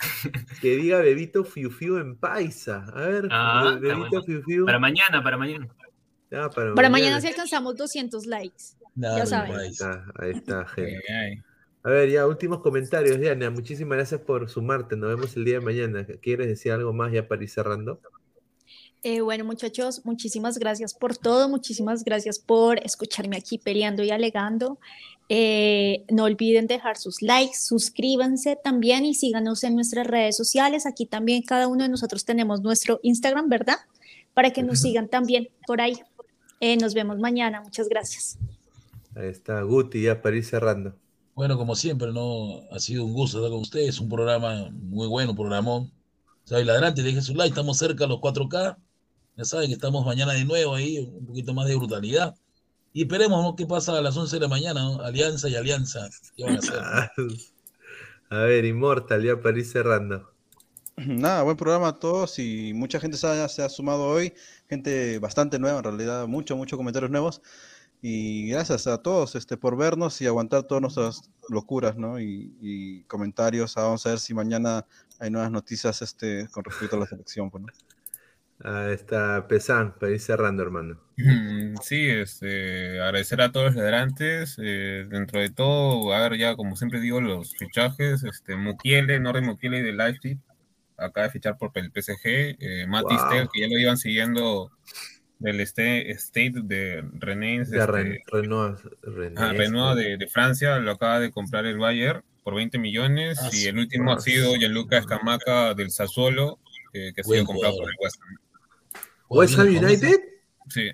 Que diga Bebito Fiu Fiu en paisa. A ver,
Ah,
Bebito
bueno.
Fiu Fiu.
Para mañana, para mañana.
Ah, para,
Para mañana si alcanzamos 200 likes. ya.
Ahí está, ahí está, gente. A ver, ya, últimos comentarios, Diana. Muchísimas gracias por sumarte. Nos vemos el día de mañana. ¿Quieres decir algo más ya para ir cerrando?
Eh, bueno, muchachos, muchísimas gracias por todo, muchísimas gracias por escucharme aquí peleando y alegando. Eh, no olviden dejar sus likes, suscríbanse también y síganos en nuestras redes sociales. Aquí también cada uno de nosotros tenemos nuestro Instagram, ¿verdad? Para que nos sigan también por ahí. Eh, nos vemos mañana, muchas gracias.
Ahí está, Guti, ya para ir cerrando.
Bueno, como siempre, ¿no? Ha sido un gusto estar con ustedes, un programa muy bueno, programón. Soy ladrante, dejen su like, estamos cerca a los 4K. Ya saben que estamos mañana de nuevo ahí, un poquito más de brutalidad. Y esperemos, ¿no? ¿Qué pasa a las 11 de la mañana, ¿no? Alianza y Alianza. ¿Qué van a hacer? [LAUGHS]
A ver, Immortal, ya para ir cerrando.
Nada, buen programa a todos y mucha gente se ha, se ha sumado hoy, gente bastante nueva en realidad, muchos, muchos comentarios nuevos. Y gracias a todos este, por vernos y aguantar todas nuestras locuras, ¿no? Y, y comentarios. Ah, Vamos a ver si mañana hay nuevas noticias este, con respecto a la selección. Pues, ¿no?
Ahí está, Pesan, para ir cerrando, hermano.
Mm, Sí, este, agradecer a todos los ladrantes. eh, dentro de todo, a ver, ya como siempre digo, los fichajes. Este, Mukiele, Norri Mukiele de Leipzig, acaba de fichar por el PSG. Eh, Mati
Wow.
Que ya lo iban siguiendo del este, State de Rennes.
De
este,
Ren- Renoir, Rennes,
Ah, de, de Francia lo acaba de comprar el Bayern por 20 millones
Ah,
y el último
Ah,
ha sido. Gianluca Escamaca del Sassuolo, eh, que ha sido comprado por el West Ham.
West Ham United.
Sí.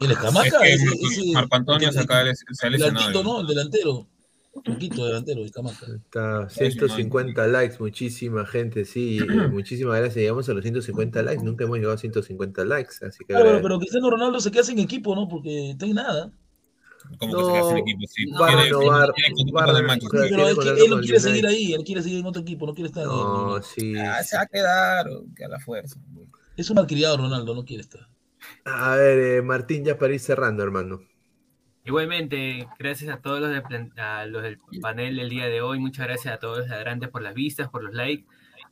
¿Y el Escamaca?
Es que Marco- Antonio
el-
se, acaba de- se ha
El
lesionado.
altito, ¿no? El delantero. Turquito delantero, Escamaca.
Está 150 likes, muchísima gente, sí, [CLEARS THROAT] muchísimas gracias. Llegamos a los 150 likes, nunca hemos llegado a 150 likes, así que
Claro, pero, Cristiano Ronaldo se queda sin equipo, ¿no? Porque está en nada.
Como
No,
que se queda sin equipo, sí.
va a renovar,
el
Pero es que él no
el
quiere seguir ahí, él quiere seguir en otro equipo, no quiere estar en
No,
el-
sí.
Ah, se va a quedar que a la fuerza.
Es un malcriado Ronaldo, no quiere estar.
A ver, eh, Martín, ya para ir cerrando, hermano.
Igualmente, gracias a todos los, de plan- a los del panel el día de hoy. Muchas gracias a todos los ladrantes por las vistas, por los likes.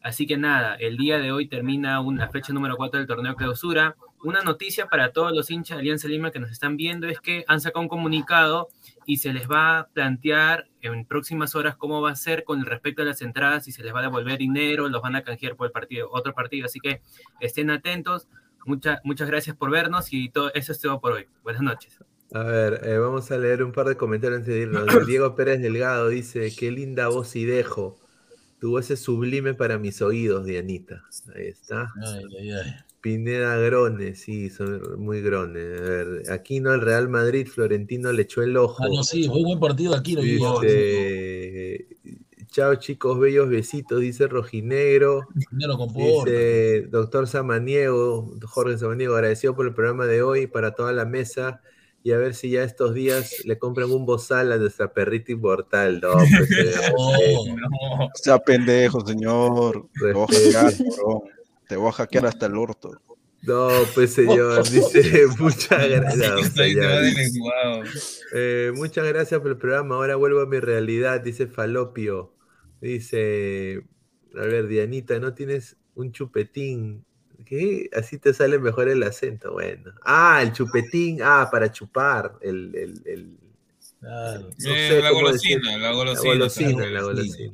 Así que nada, el día de hoy termina una fecha número 4 del torneo clausura. Una noticia para todos los hinchas de Alianza Lima que nos están viendo es que han sacado un comunicado y se les va a plantear en próximas horas cómo va a ser con respecto a las entradas, si se les va a devolver dinero, los van a canjear por el partido, otro partido. Así que estén atentos. Muchas muchas gracias por vernos y todo eso es todo por hoy. Buenas noches.
A ver, eh, vamos a leer un par de comentarios antes de irnos. [COUGHS] Diego Pérez Delgado dice, qué linda voz y dejo. Tu voz es sublime para mis oídos, Dianita. Ahí está.
Ay, ay, ay.
Pineda Grone, sí, son muy grones. A ver, Aquino el Real Madrid, Florentino le echó el ojo.
Ah, no, sí, fue un buen partido aquí. ¿no?
Dice, chao chicos, bellos besitos, dice Rojinegro. Dice doctor Samaniego, Jorge Samaniego, agradecido por el programa de hoy para toda la mesa y a ver si ya estos días le compran un bozal a nuestra perrita inmortal. No, pues, [LAUGHS] eh,
No,
Sea pendejo, señor.
Respeto.
Te voy a hackear hasta el orto.
No, pues señor, [LAUGHS] dice [LAUGHS] muchas gracias. Eh, muchas gracias por el programa. Ahora vuelvo a mi realidad, dice Falopio. Dice, a ver, Dianita, ¿no tienes un chupetín? ¿Qué? Así te sale mejor el acento. Bueno. Ah, el chupetín. Ah, para chupar. El, el, el-
Eh, la golosina, la golosina,
La golosina, la golosina.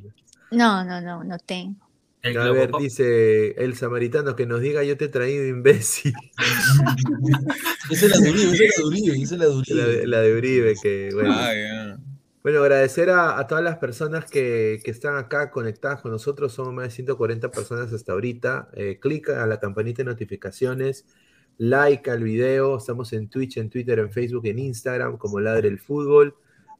No, no, no, no tengo.
El
A ver,
pop.
dice el samaritano que nos diga yo te he traído imbécil. [LAUGHS]
Esa es la de Uribe, esa es la de Uribe, esa es la de [LAUGHS]
La
Uribe.
de, la de Uribe, que bueno.
Ah, ya.
Bueno, agradecer a, a todas las personas que, que están acá conectadas con nosotros. Somos más de 140 personas hasta ahorita. Eh, clic a la campanita de notificaciones, like al video. Estamos en Twitch, en Twitter, en Facebook, en Instagram, como Ladre el Fútbol.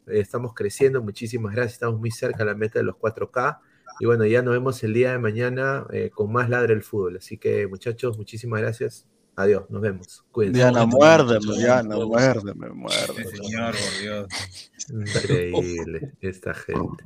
Eh, estamos creciendo. Muchísimas gracias. Estamos muy cerca de la meta de los 4K. Y bueno, ya nos vemos el día de mañana eh, con más Ladre el Fútbol. Así que, muchachos, muchísimas gracias. Adiós, nos vemos. Cuídense.
Diana, muérdeme, Diana, muérdeme, muérdeme.
señor, por Dios.
Increíble esta gente.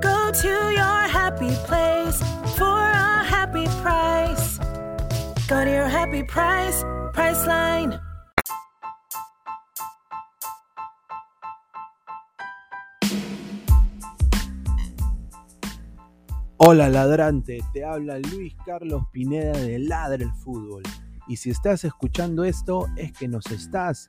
Go to your happy place for a happy price. Go to your happy price, Priceline.
Hola ladrante, te habla Luis Carlos Pineda de Ladre el Fútbol. Y si estás escuchando esto es que nos estás